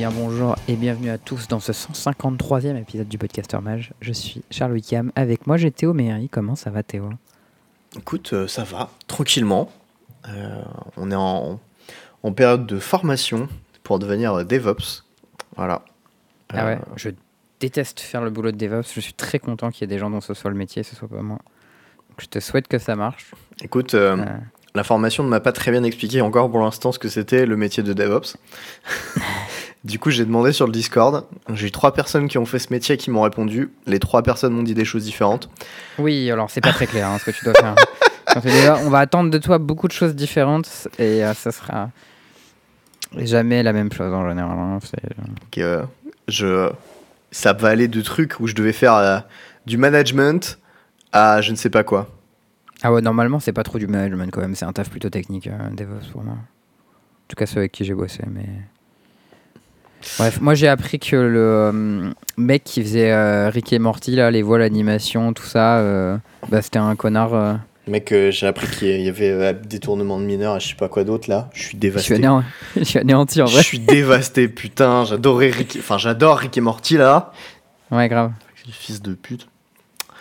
bien bonjour et bienvenue à tous dans ce 153e épisode du Podcaster Mage. Je suis Charles Wickham, avec moi j'ai Théo Méry. Comment ça va Théo? Écoute, euh, ça va, tranquillement. Euh, on est en, en période de formation pour devenir DevOps. Voilà. Ah ouais, Euh, je déteste faire le boulot de DevOps. Je suis très content qu'il y ait des gens dont ce soit le métier, ce soit pas moi. Donc, je te souhaite que ça marche. Écoute, la formation ne m'a pas très bien expliqué encore pour l'instant ce que c'était le métier de DevOps. du coup, j'ai demandé sur le Discord. J'ai eu trois personnes qui ont fait ce métier qui m'ont répondu. Les trois personnes m'ont dit des choses différentes. Oui, alors c'est pas très clair hein, ce que tu dois faire. Quand tu dis, là, on va attendre de toi beaucoup de choses différentes et euh, ça sera jamais la même chose en général. hein. Que euh, je, ça va aller de trucs où je devais faire euh, du management à je ne sais pas quoi. Ah ouais, normalement, c'est pas trop du management quand même. C'est un taf plutôt technique, euh, DevOps pour moi. En tout cas, ceux avec qui j'ai bossé. Mais... Bref, moi j'ai appris que le euh, mec qui faisait euh, Rick et Morty, là, les voix, l'animation, tout ça, euh, bah, c'était un connard. Mec, j'ai appris qu'il y avait détournement de mineurs et je sais pas quoi d'autre là. Je suis je, suis dévasté. anéant- je suis anéanti en Je vrai. suis dévasté, putain. J'adorais Rick. Enfin, j'adore Rick et Morty là. Ouais, grave. Fils de pute.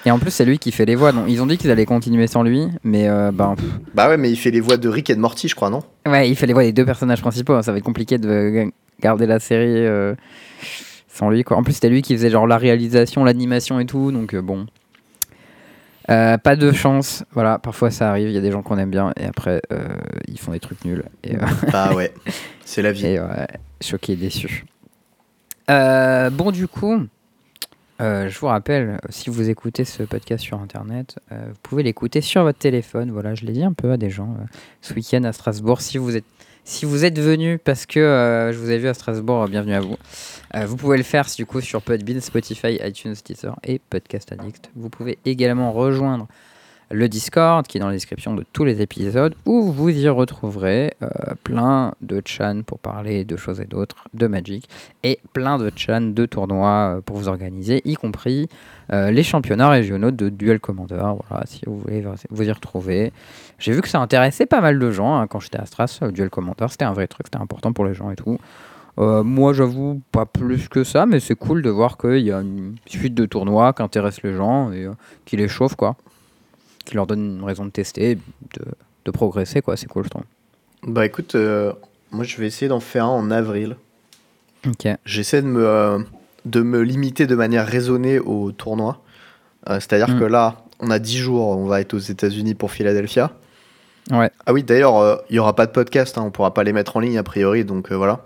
Et en plus, c'est lui qui fait les voix. Donc, ils ont dit qu'ils allaient continuer sans lui, mais euh, bah, Bah ouais, mais il fait les voix de Rick et de Morty, je crois, non? Ouais, il fait les voix des deux personnages principaux. hein. Ça va être compliqué de garder la série euh, sans lui. Quoi. En plus, c'était lui qui faisait genre la réalisation, l'animation et tout. Donc euh, bon. Euh, pas de chance. Voilà, parfois ça arrive. Il y a des gens qu'on aime bien et après ils font des trucs nuls. Et, Bah ouais, c'est la vie. et choqué, déçu. Bon, du coup, euh, je vous rappelle, si vous écoutez ce podcast sur Internet, euh, vous pouvez l'écouter sur votre téléphone. Voilà, je l'ai dit un peu à des gens euh, ce week-end à Strasbourg. Si vous êtes, si vous êtes venu parce que euh, je vous ai vu à Strasbourg, euh, bienvenue à vous. Euh, vous pouvez le faire du coup sur Podbean, Spotify, iTunes, Teaser et Podcast Addict. Vous pouvez également rejoindre le Discord qui est dans la description de tous les épisodes où vous y retrouverez euh, plein de chans pour parler de choses et d'autres, de Magic, et plein de chans de tournois euh, pour vous organiser, y compris euh, les championnats régionaux de Duel Commander. Voilà, si vous voulez vous y retrouver. J'ai vu que ça intéressait pas mal de gens hein, quand j'étais à Stras, Duel Commander, c'était un vrai truc, c'était important pour les gens et tout. Moi, j'avoue, pas plus que ça, mais c'est cool de voir qu'il y a une suite de tournois qui intéressent les gens et qui les chauffent, quoi. Qui leur donne une raison de tester, de, de progresser, quoi. C'est cool, je trouve. Bah écoute, euh, moi je vais essayer d'en faire un en avril. Ok. J'essaie de me, euh, de me limiter de manière raisonnée au tournoi. Euh, C'est-à-dire Mm. que là, on a 10 jours, on va être aux États-Unis pour Philadelphia. Ouais. Ah oui, d'ailleurs, il n'y aura pas de podcast, hein, on pourra pas les mettre en ligne a priori, donc voilà.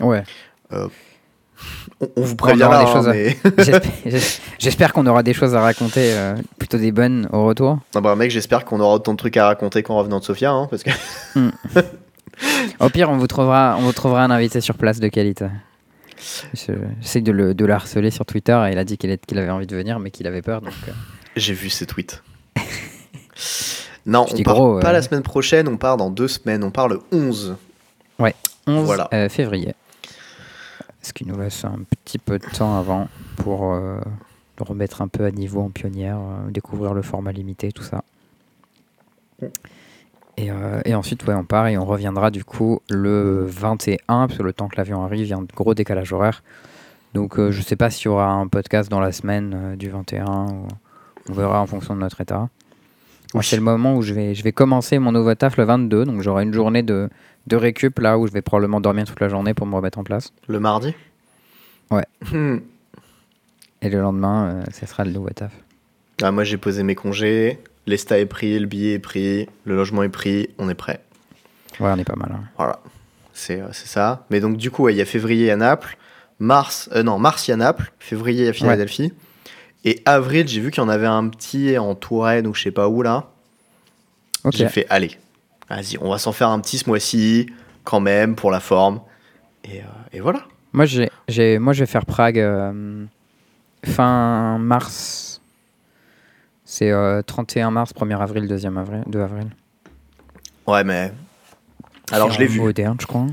Ouais. On, on vous là, des hein, choses mais... J'espère- j'es- J'espère qu'on aura des choses à raconter, euh, plutôt des bonnes au retour. non, bah, mec, j'espère qu'on aura autant de trucs à raconter qu'en revenant de Sofia, hein, parce que Au pire, on vous trouvera, on vous trouvera un invité sur place de qualité. Je- J'essaie de le, de le harceler sur Twitter et il a dit qu'il qu'il avait envie de venir, mais qu'il avait peur. Donc, euh, j'ai vu ces tweets. non, Je on part gros, pas euh. la semaine prochaine, on part dans deux semaines, on part le 11. 11 Voilà. euh, février. Ce qui nous laisse un petit peu de temps avant pour euh, remettre un peu à niveau en pionnière, euh, découvrir le format limité, tout ça. Et, euh, et ensuite, ouais, on part et on reviendra du coup le 21, parce que le temps que l'avion arrive, il y a un gros décalage horaire. Donc euh, je sais pas s'il y aura un podcast dans la semaine du 21, ou- on verra en fonction de notre état. Moi, Oui. c'est le moment où je vais, je vais commencer mon nouveau taf le 22, donc j'aurai une journée de, de récup là où je vais probablement dormir toute la journée pour me remettre en place. Le mardi? Ouais. Hmm. Et le lendemain, euh, ce sera le nouveau taf. Ah, moi j'ai posé mes congés, l'ESTA est pris, le billet est pris, le logement est pris, on est prêt. Ouais, on est pas mal. hein. Voilà, c'est euh, ça. Mais donc du coup, ouais, il y a février à Naples, mars, euh, non, mars il y a Naples, février à Philadelphie. Et avril, j'ai vu qu'il y en avait un petit en Touraine ou je sais pas où là. Ok. J'ai fait, allez, vas-y, on va s'en faire un petit ce mois-ci, quand même, pour la forme. Et, euh, et voilà. Moi, j'ai, j'ai, moi, je vais faire Prague euh, fin mars. C'est euh, 31 mars, 1er avril, 2e avril, 2 avril. Ouais, mais. Alors je l'ai vu. Moderne, je crois.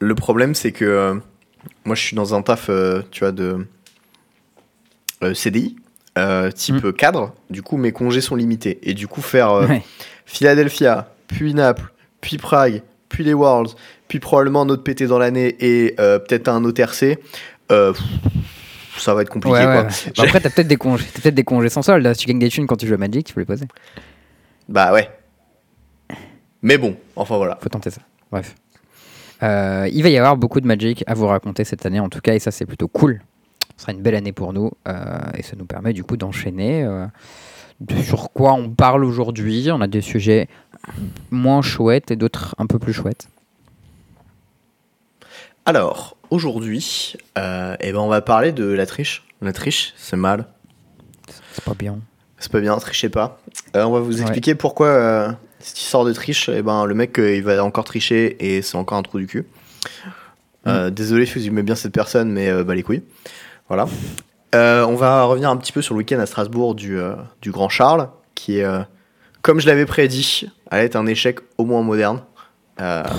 Le problème, c'est que euh, moi, je suis dans un taf, tu vois, de CDI, type Mm. cadre. Du coup, mes congés sont limités. Et du coup, faire Ouais. Philadelphia, puis Naples, puis Prague, puis les Worlds, puis probablement un autre PT dans l'année et euh, peut-être un autre RC, euh, ça va être compliqué. Ouais, quoi. ouais. Bah, après, t'as peut-être des congés, t'as peut-être des congés sans solde. Si tu gagnes des thunes quand tu joues à Magic, tu peux les poser. Bah ouais. Mais bon, enfin voilà. Faut tenter ça. Bref. Euh, il va y avoir beaucoup de Magic à vous raconter cette année, en tout cas, et ça, c'est plutôt cool. Ce sera une belle année pour nous, euh, et ça nous permet du coup d'enchaîner. euh, de sur quoi on parle aujourd'hui. On a des sujets moins chouettes et d'autres un peu plus chouettes. Alors, aujourd'hui, euh, eh ben on va parler de la triche. La triche, c'est mal. C'est pas bien. C'est pas bien, trichez pas. Euh, on va vous Ouais. expliquer pourquoi euh, cette histoire de triche, eh ben, le mec, euh, il va encore tricher et c'est encore un trou du cul. Euh, Désolé si vous aimez bien cette personne, mais bah les couilles. Voilà. On va revenir un petit peu sur le week-end à Strasbourg du, du Grand Charles, qui, euh, comme je l'avais prédit, allait être un échec au moins moderne. Euh,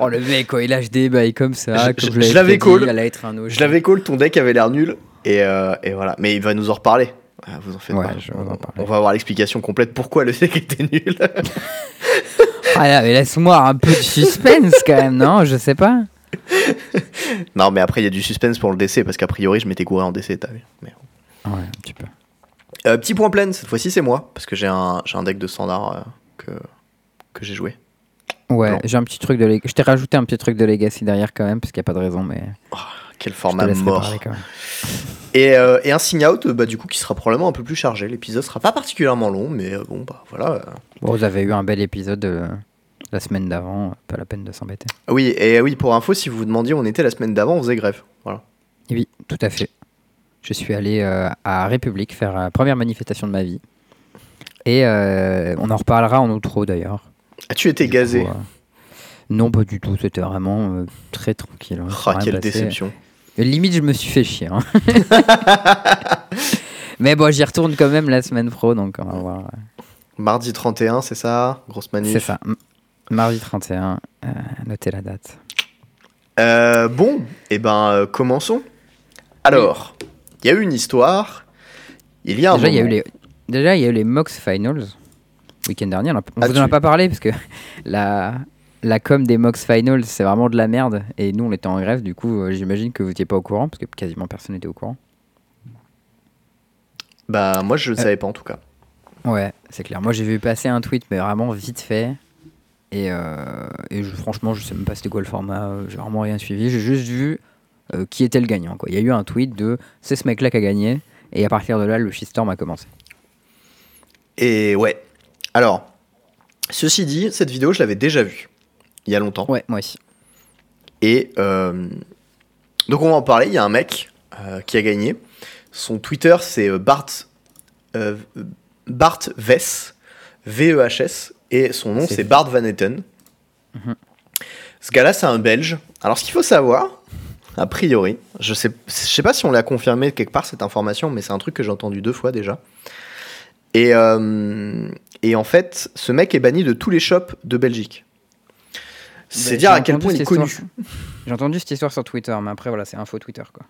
Oh, le mec, quand il lâche des bails comme ça, Je- l'avais call. Je l'avais call, ton deck avait l'air nul, et, euh, et voilà. Mais il va nous en reparler. Euh, Vous en faites Ouais, pas. On va avoir l'explication complète pourquoi le deck était nul. Ah là, mais laisse-moi un peu de suspense quand même, non? Je sais pas. Non, mais après, il y a du suspense pour le DC, parce qu'a priori, je m'étais couru en DC, t'as vu. Mais... Ouais, un petit peu. Euh, petit point plein, cette fois-ci, c'est moi, parce que j'ai un, un deck de standard euh, que, que j'ai joué. Ouais, j'ai un petit truc de Je t'ai rajouté un petit truc de Legacy derrière quand même, parce qu'il n'y a pas de raison, mais Quel je te format mort. parler quand même. Et, euh, et un sign out, bah, du coup, qui sera probablement un peu plus chargé. L'épisode sera pas particulièrement long, mais euh, bon, bah voilà. Bon, vous avez eu un bel épisode la semaine d'avant, pas la peine de s'embêter. Oui, et oui, pour info, si vous vous demandiez où on était la semaine d'avant, on faisait grève. Voilà. Oui, tout à fait. Je suis allé euh, à République faire la première manifestation de ma vie. Et euh, on en reparlera en outro d'ailleurs. As-tu été Du gazé coup, euh, Non, pas du tout. C'était vraiment euh, très tranquille. hein. Ah, Rien quelle passé. déception. Limite, je me suis fait chier. hein. Mais bon, j'y retourne quand même la semaine pro, donc on va voir. Mardi 31, c'est ça? Grosse manif. C'est ça. Mardi 31, euh, notez la date. Euh, bon, et ben, euh, commençons. Alors, il y a eu une histoire. Il y a un Déjà, il y a eu les, déjà, il y a eu les Mox Finals week-end dernier. On ne Ah, vous en a pas parlé parce que la, la com des Mox Finals, c'est vraiment de la merde. Et nous, on était en grève. Du coup, euh, j'imagine que vous n'étiez pas au courant parce que quasiment personne n'était au courant. Bah, moi, Euh. je ne savais pas en tout cas. Ouais, c'est clair. Moi, j'ai vu passer un tweet, mais vraiment vite fait. Et, euh, et je- franchement, je sais même pas c'était quoi le format. euh, J'ai vraiment rien suivi. J'ai juste vu euh, qui était le gagnant. Quoi. Il y a eu un tweet de c'est ce mec-là qui a gagné. Et à partir de là, le shitstorm a commencé. Et ouais. Alors, ceci dit, cette vidéo, je l'avais déjà vue. Il y a longtemps. Ouais, moi aussi. Et euh, donc on va en parler. Il y a un mec euh, qui a gagné. Son Twitter c'est Bart Bart Vess V E H S et son nom C'est- c'est Bart Van Etten. Mhm. Ce gars-là c'est un Belge. Alors ce qu'il faut savoir, a priori, je sais je sais pas si on l'a confirmé quelque part cette information, mais c'est un truc que j'ai entendu deux fois déjà. Et euh, et en fait, ce mec est banni de tous les shops de Belgique. C'est Bah, dire à quel point il est connu. J'ai entendu cette histoire sur Twitter, mais après, voilà, c'est info Twitter, quoi.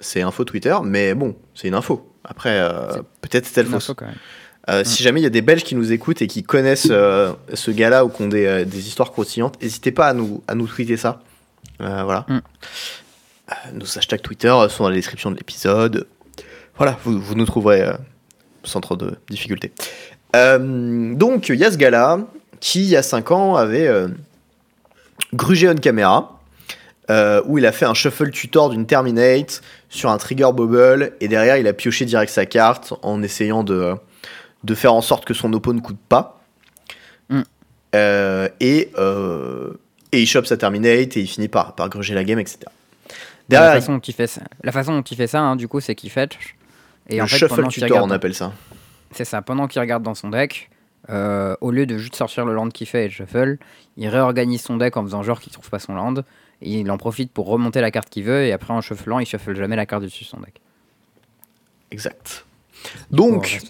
c'est info Twitter, mais bon, c'est une info. Après, euh, peut-être c'est elle fausse. Euh, Si jamais il y a des Belges qui nous écoutent et qui connaissent euh, ce gars-là ou qui ont des, des histoires croustillantes, n'hésitez pas à nous, à nous tweeter ça. Euh, voilà. Mm. Euh, nos hashtags Twitter sont dans la description de l'épisode. Voilà, vous, vous nous trouverez euh, sans trop de difficultés. Donc, il y a ce gars-là qui, il y a 5 ans, avait grugé on caméra. euh, où il a fait un shuffle tutor d'une Terminate sur un trigger bubble et derrière il a pioché direct sa carte en essayant de, de faire en sorte que son oppo ne coûte pas. Mm. Euh, et, euh, et il chope sa Terminate et il finit par, par gruger la game, etc. la, façon dont il fait ça, la façon dont il fait ça, hein, du coup, c'est qu'il fetch. Et le en fait, shuffle tutor, regarde, on appelle ça. c'est ça, pendant qu'il regarde dans son deck, euh, au lieu de juste sortir le land qu'il fait et le shuffle, il réorganise son deck en faisant genre qu'il trouve pas son land. Et il en profite pour remonter la carte qu'il veut, et après en shufflant, il shuffle jamais la carte dessus de son deck. Exact. On Donc.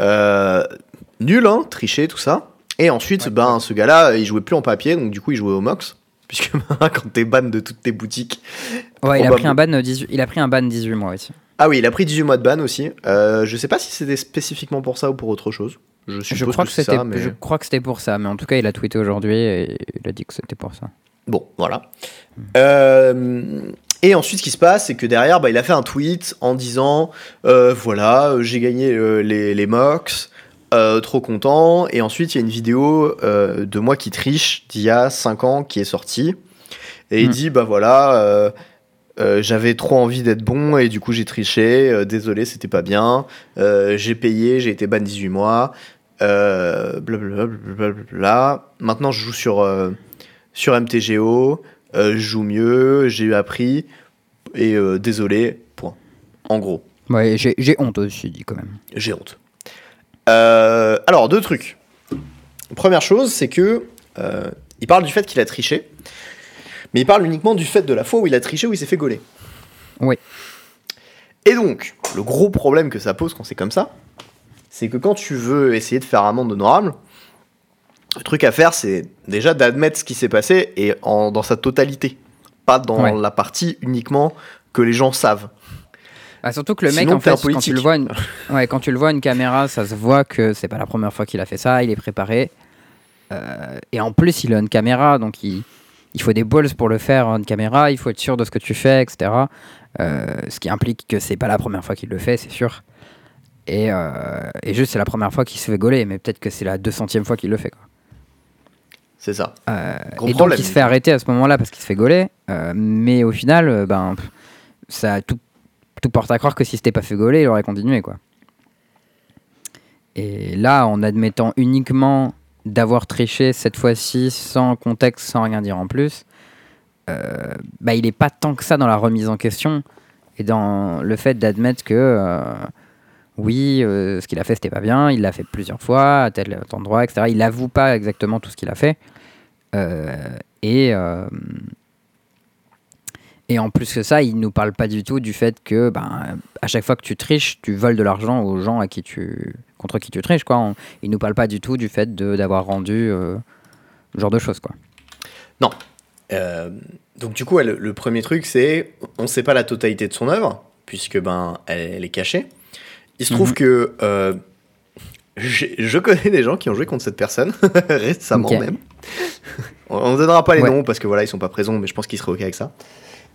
Euh, nul, hein, tricher, tout ça. Et ensuite, Ouais. ben, ce gars-là, il jouait plus en papier, donc du coup, il jouait au Mox. Puisque ben, quand t'es ban de toutes tes boutiques. Ouais, il a pris un ban euh, 18, il a pris un ban 18 mois aussi. Ah oui, il a pris 18 mois de ban aussi. Euh, je sais pas si c'était spécifiquement pour ça ou pour autre chose. Je, Je crois que que c'était ça, mais... je crois que c'était pour ça, mais en tout cas, il a tweeté aujourd'hui et il a dit que c'était pour ça. Bon, voilà. Euh, et ensuite, ce qui se passe, c'est que derrière, bah, il a fait un tweet en disant euh, Voilà, euh, j'ai gagné euh, les, les MOX, euh, trop content. Et ensuite, il y a une vidéo euh, de moi qui triche d'il y a 5 ans qui est sortie. Et il Hmm. dit Bah voilà, euh, j'avais trop envie d'être bon et du coup, j'ai triché. désolé, c'était pas bien. J'ai payé, j'ai été ban 18 mois. Blablabla. Maintenant, je joue sur. sur MTGO, je joue mieux, j'ai appris, et désolé, point. En gros, Ouais, j'ai j'ai honte aussi, dit quand même. j'ai honte. Euh, alors, deux trucs. Première chose, c'est que euh, il parle du fait qu'il a triché, mais il parle uniquement du fait de la fois où il a triché, où il s'est fait gauler. Oui. Et donc, le gros problème que ça pose quand c'est comme ça, c'est que quand tu veux essayer de faire amende honorable, le truc à faire, c'est déjà d'admettre ce qui s'est passé et en, dans sa totalité. Pas dans Ouais. la partie uniquement que les gens savent. Ah, surtout que le mec, Sinon, en fait, quand tu, le vois une... ouais, quand tu le vois une caméra, ça se voit que c'est pas la première fois qu'il a fait ça, il est préparé. Euh, et en plus, il a une caméra, donc il, il faut des balls pour le faire, une caméra, il faut être sûr de ce que tu fais, etc. Euh, ce qui implique que c'est pas la première fois qu'il le fait, c'est sûr. Et, euh, et juste, c'est la première fois qu'il se fait gauler, mais peut-être que c'est la 200 fois qu'il le fait. Quoi. C'est ça. Euh, et donc il se fait arrêter à ce moment-là parce qu'il se fait gauler. euh, mais au final, euh, ben, ça tout, tout porte à croire que si c'était pas fait gauler, il aurait continué quoi. Et là, en admettant uniquement d'avoir triché cette fois-ci sans contexte, sans rien dire en plus, euh, bah, il est pas tant que ça dans la remise en question et dans le fait d'admettre que euh, oui, euh, ce qu'il a fait c'était pas bien, il l'a fait plusieurs fois à tel endroit, etc. Il avoue pas exactement tout ce qu'il a fait. Et, et en plus que ça, il nous parle pas du tout du fait que ben, à chaque fois que tu triches, tu voles de l'argent aux gens à qui tu, contre qui tu triches. Quoi. On- il nous parle pas du tout du fait d'avoir rendu euh, ce genre de choses. Quoi. Euh, donc du coup, le, le premier truc, c'est on ne sait pas la totalité de son œuvre, puisque ben elle, elle est cachée. Il se trouve Mhm. que euh, je connais des gens qui ont joué contre cette personne récemment même. on ne donnera pas les Ouais. noms parce que voilà, ils sont pas présents, mais je pense qu'ils seraient ok avec ça.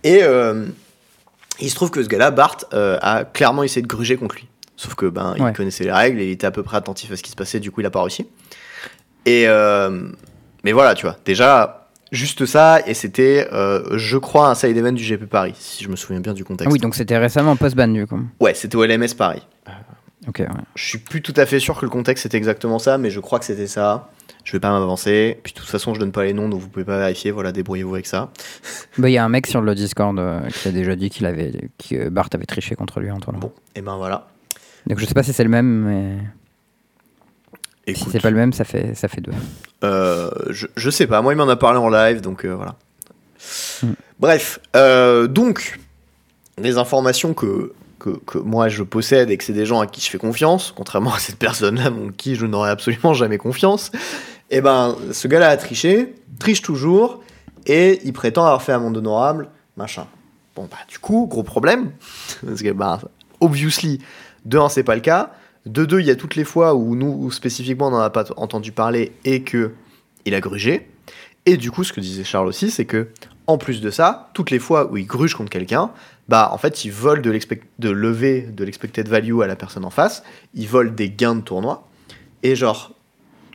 Et euh, il se trouve que ce gars-là, Bart, euh, a clairement essayé de gruger contre lui. Sauf que ben il Ouais. connaissait les règles, et il était à peu près attentif à ce qui se passait, du coup il a pas réussi. Et euh, mais voilà, tu vois, déjà juste ça, et c'était, euh, je crois, un side event du GP Paris, si je me souviens bien du Ah contexte. oui, donc c'était récemment post-ban du coup. Ouais, c'était au LMS Paris. Ok, ouais. Je suis plus tout à fait sûr que le contexte c'était exactement ça, mais je crois que c'était ça. Je vais pas m'avancer. Puis de toute façon, je donne pas les noms, donc vous pouvez pas vérifier. Voilà, débrouillez-vous avec ça. Bah, Il y a un mec sur le Discord euh, qui a déjà dit qu'il avait, que Bart avait triché contre lui entre Bon, et ben voilà. Donc je sais pas si c'est le même, mais si Écoute, c'est pas le même, ça fait, ça fait deux. euh, je, je sais pas. Moi, il m'en a parlé en live, donc euh, voilà. Hmm. Bref, donc des informations que, que, que moi je possède et que c'est des gens à qui je fais confiance, contrairement à cette personne-là, en qui je n'aurais absolument jamais confiance. Et ben, ce gars-là a triché, triche toujours, et il prétend avoir fait amende honorable, machin. Bon, bah, du coup, gros problème, parce que, bah, obviously, de un, c'est pas le cas. De deux, il y a toutes les fois où nous, spécifiquement, on n'en a pas entendu parler et que il a grugé. Et du coup, ce que disait Charles aussi, c'est que, en plus de ça, toutes les fois où il gruge contre quelqu'un, bah, en fait, il vole de lever de l'expected value à la personne en face, il vole des gains de tournoi, et genre,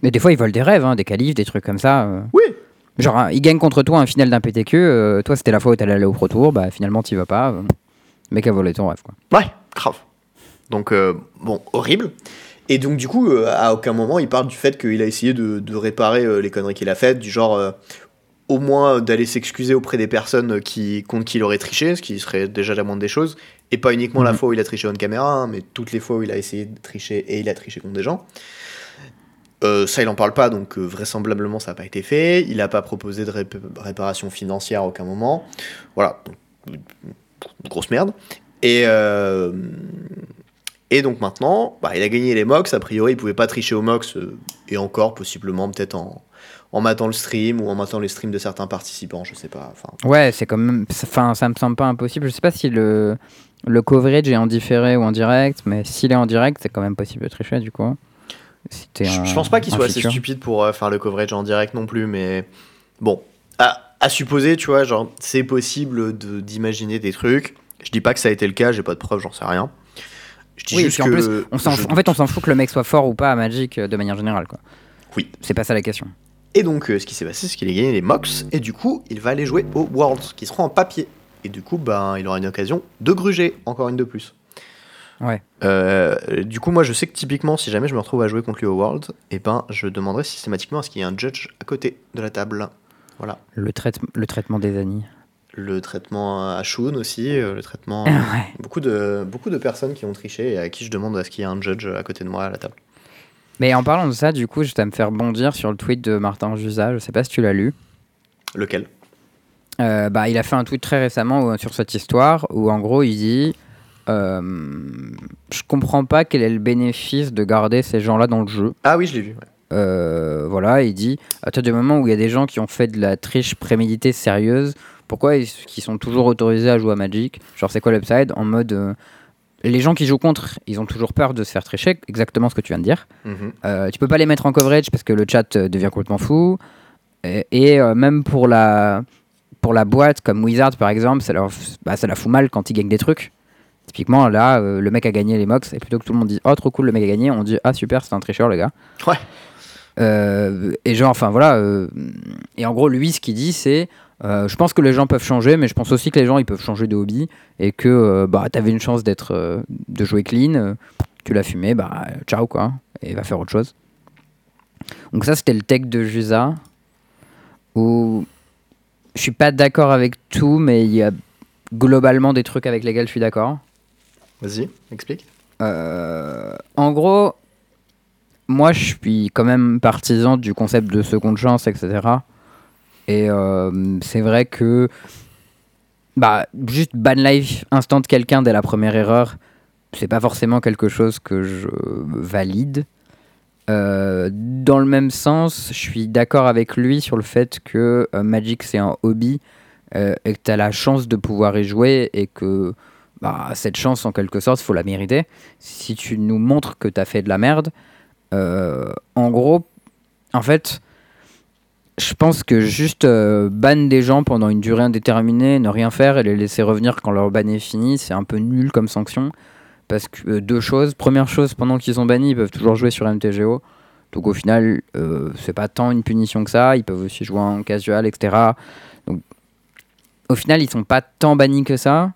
Mais des fois, ils volent des rêves, hein, des qualifs, des trucs comme ça. euh. oui, Genre, hein, ils gagnent contre toi un final d'un PTQ. euh, toi, c'était la fois où t'allais aller au Pro Tour. Bah, finalement, t'y vas pas. euh, le mec a volé ton rêve, quoi. Ouais, grave. Donc, euh, bon, horrible. Et donc, du coup, euh, à aucun moment, il parle du fait qu'il a essayé de, de réparer euh, les conneries qu'il a faites, du genre, euh, au moins d'aller s'excuser auprès des personnes qui, contre qui il aurait triché, ce qui serait déjà la moindre des choses, et pas uniquement la Mhm. fois où il a triché on caméra, hein, mais toutes les fois où il a essayé de tricher et il a triché contre des gens. Euh, ça, il en parle pas, donc euh, vraisemblablement, ça n'a pas été fait. Il n'a pas proposé de rép- réparation financière à aucun moment. Voilà, grosse merde. Et, euh, donc maintenant, bah, il a gagné les MOX. A priori, il pouvait pas tricher aux MOX, et encore, possiblement, peut-être en, en matant le stream ou en matant les streams de certains participants, je sais pas. Ouais, c'est quand même. Enfin, ça me semble pas impossible. Je sais pas si le, le coverage est en différé ou en direct, mais s'il est en direct, c'est quand même possible de tricher, du coup. Je, un- je pense pas qu'il soit assez stupide pour euh, faire le coverage en direct non plus, mais bon, à, à supposer, tu vois, genre, c'est possible de- d'imaginer des trucs. Je dis pas que ça a été le cas, j'ai pas de preuves, j'en sais rien. Je dis Oui, et juste puis en que. plus, on s'en je en fait, on s'en fout que le mec soit fort ou pas à Magic euh, de manière générale, quoi. Oui. C'est pas ça la question. Et donc, euh, ce qui s'est passé, c'est qu'il a gagné les Mox, et du coup, il va aller jouer aux Worlds, qui seront en papier. Et du coup, ben, il aura une occasion de gruger, encore une de plus. Ouais. Euh, du coup, moi, je sais que typiquement, si jamais je me retrouve à jouer contre lui au World, et ben, je demanderai systématiquement à ce qu'il y ait un judge à côté de la table. Voilà. Le, traite- le traitement des anis. Le traitement à Shun aussi, euh, le traitement. ouais. beaucoup, de, beaucoup de personnes qui ont triché et à qui je demande à ce qu'il y ait un judge à côté de moi à la table. Mais en parlant de ça, du coup, je vais me faire bondir sur le tweet de Martin Jusa. Je sais pas si tu l'as lu. Lequel? Euh, bah, il a fait un tweet très récemment sur cette histoire où en gros il dit Je comprends pas quel est le bénéfice de garder ces gens-là dans le jeu. Ah oui, je l'ai vu. ouais. Euh, voilà, il dit à partir du moment où il y a des gens qui ont fait de la triche préméditée sérieuse, pourquoi ils sont toujours autorisés à jouer à Magic? Genre, c'est quoi l'upside? En mode. euh, les gens qui jouent contre, ils ont toujours peur de se faire tricher, exactement ce que tu viens de dire. Mhm. Euh, tu peux pas les mettre en coverage parce que le chat euh, devient complètement fou. Et, et, euh, même pour la, pour la boîte, comme Wizard par exemple, ça, leur, bah, ça la fout mal quand ils gagnent des trucs. Typiquement, là, euh, le mec a gagné les Mox, et plutôt que tout le monde dit Oh, trop cool, le mec a gagné, on dit Ah, super, c'est un tricheur, le gars. Ouais. Euh, et genre, enfin voilà. euh, et en gros, lui, ce qu'il dit, c'est euh, Je pense que les gens peuvent changer, mais je pense aussi que les gens, ils peuvent changer de hobby, et que bah, t'avais une chance d'être, de jouer clean, tu l'as fumé, bah ciao, quoi, et va faire autre chose. Donc, ça, c'était le tech de Jusa, où je suis pas d'accord avec tout, mais il y a globalement des trucs avec lesquels je suis d'accord. Vas-y, explique. Euh, en gros, moi je suis quand même partisan du concept de seconde chance, etc. Et euh, c'est vrai que bah, juste ban life instant quelqu'un dès la première erreur, c'est pas forcément quelque chose que je valide. Euh, dans le même sens, je suis d'accord avec lui sur le fait que Magic c'est un hobby et que tu as la chance de pouvoir y jouer et que bah, cette chance en quelque sorte, faut la mériter. Si tu nous montres que tu as fait de la merde, euh, en gros, en fait, je pense que juste euh, ban des gens pendant une durée indéterminée, ne rien faire et les laisser revenir quand leur ban est fini, c'est un peu nul comme sanction. Parce que euh, deux choses. Première chose, pendant qu'ils sont bannis, ils peuvent toujours jouer sur MTGO. Donc au final, euh, c'est pas tant une punition que ça. Ils peuvent aussi jouer en casual, etc. Donc au final, ils sont pas tant bannis que ça.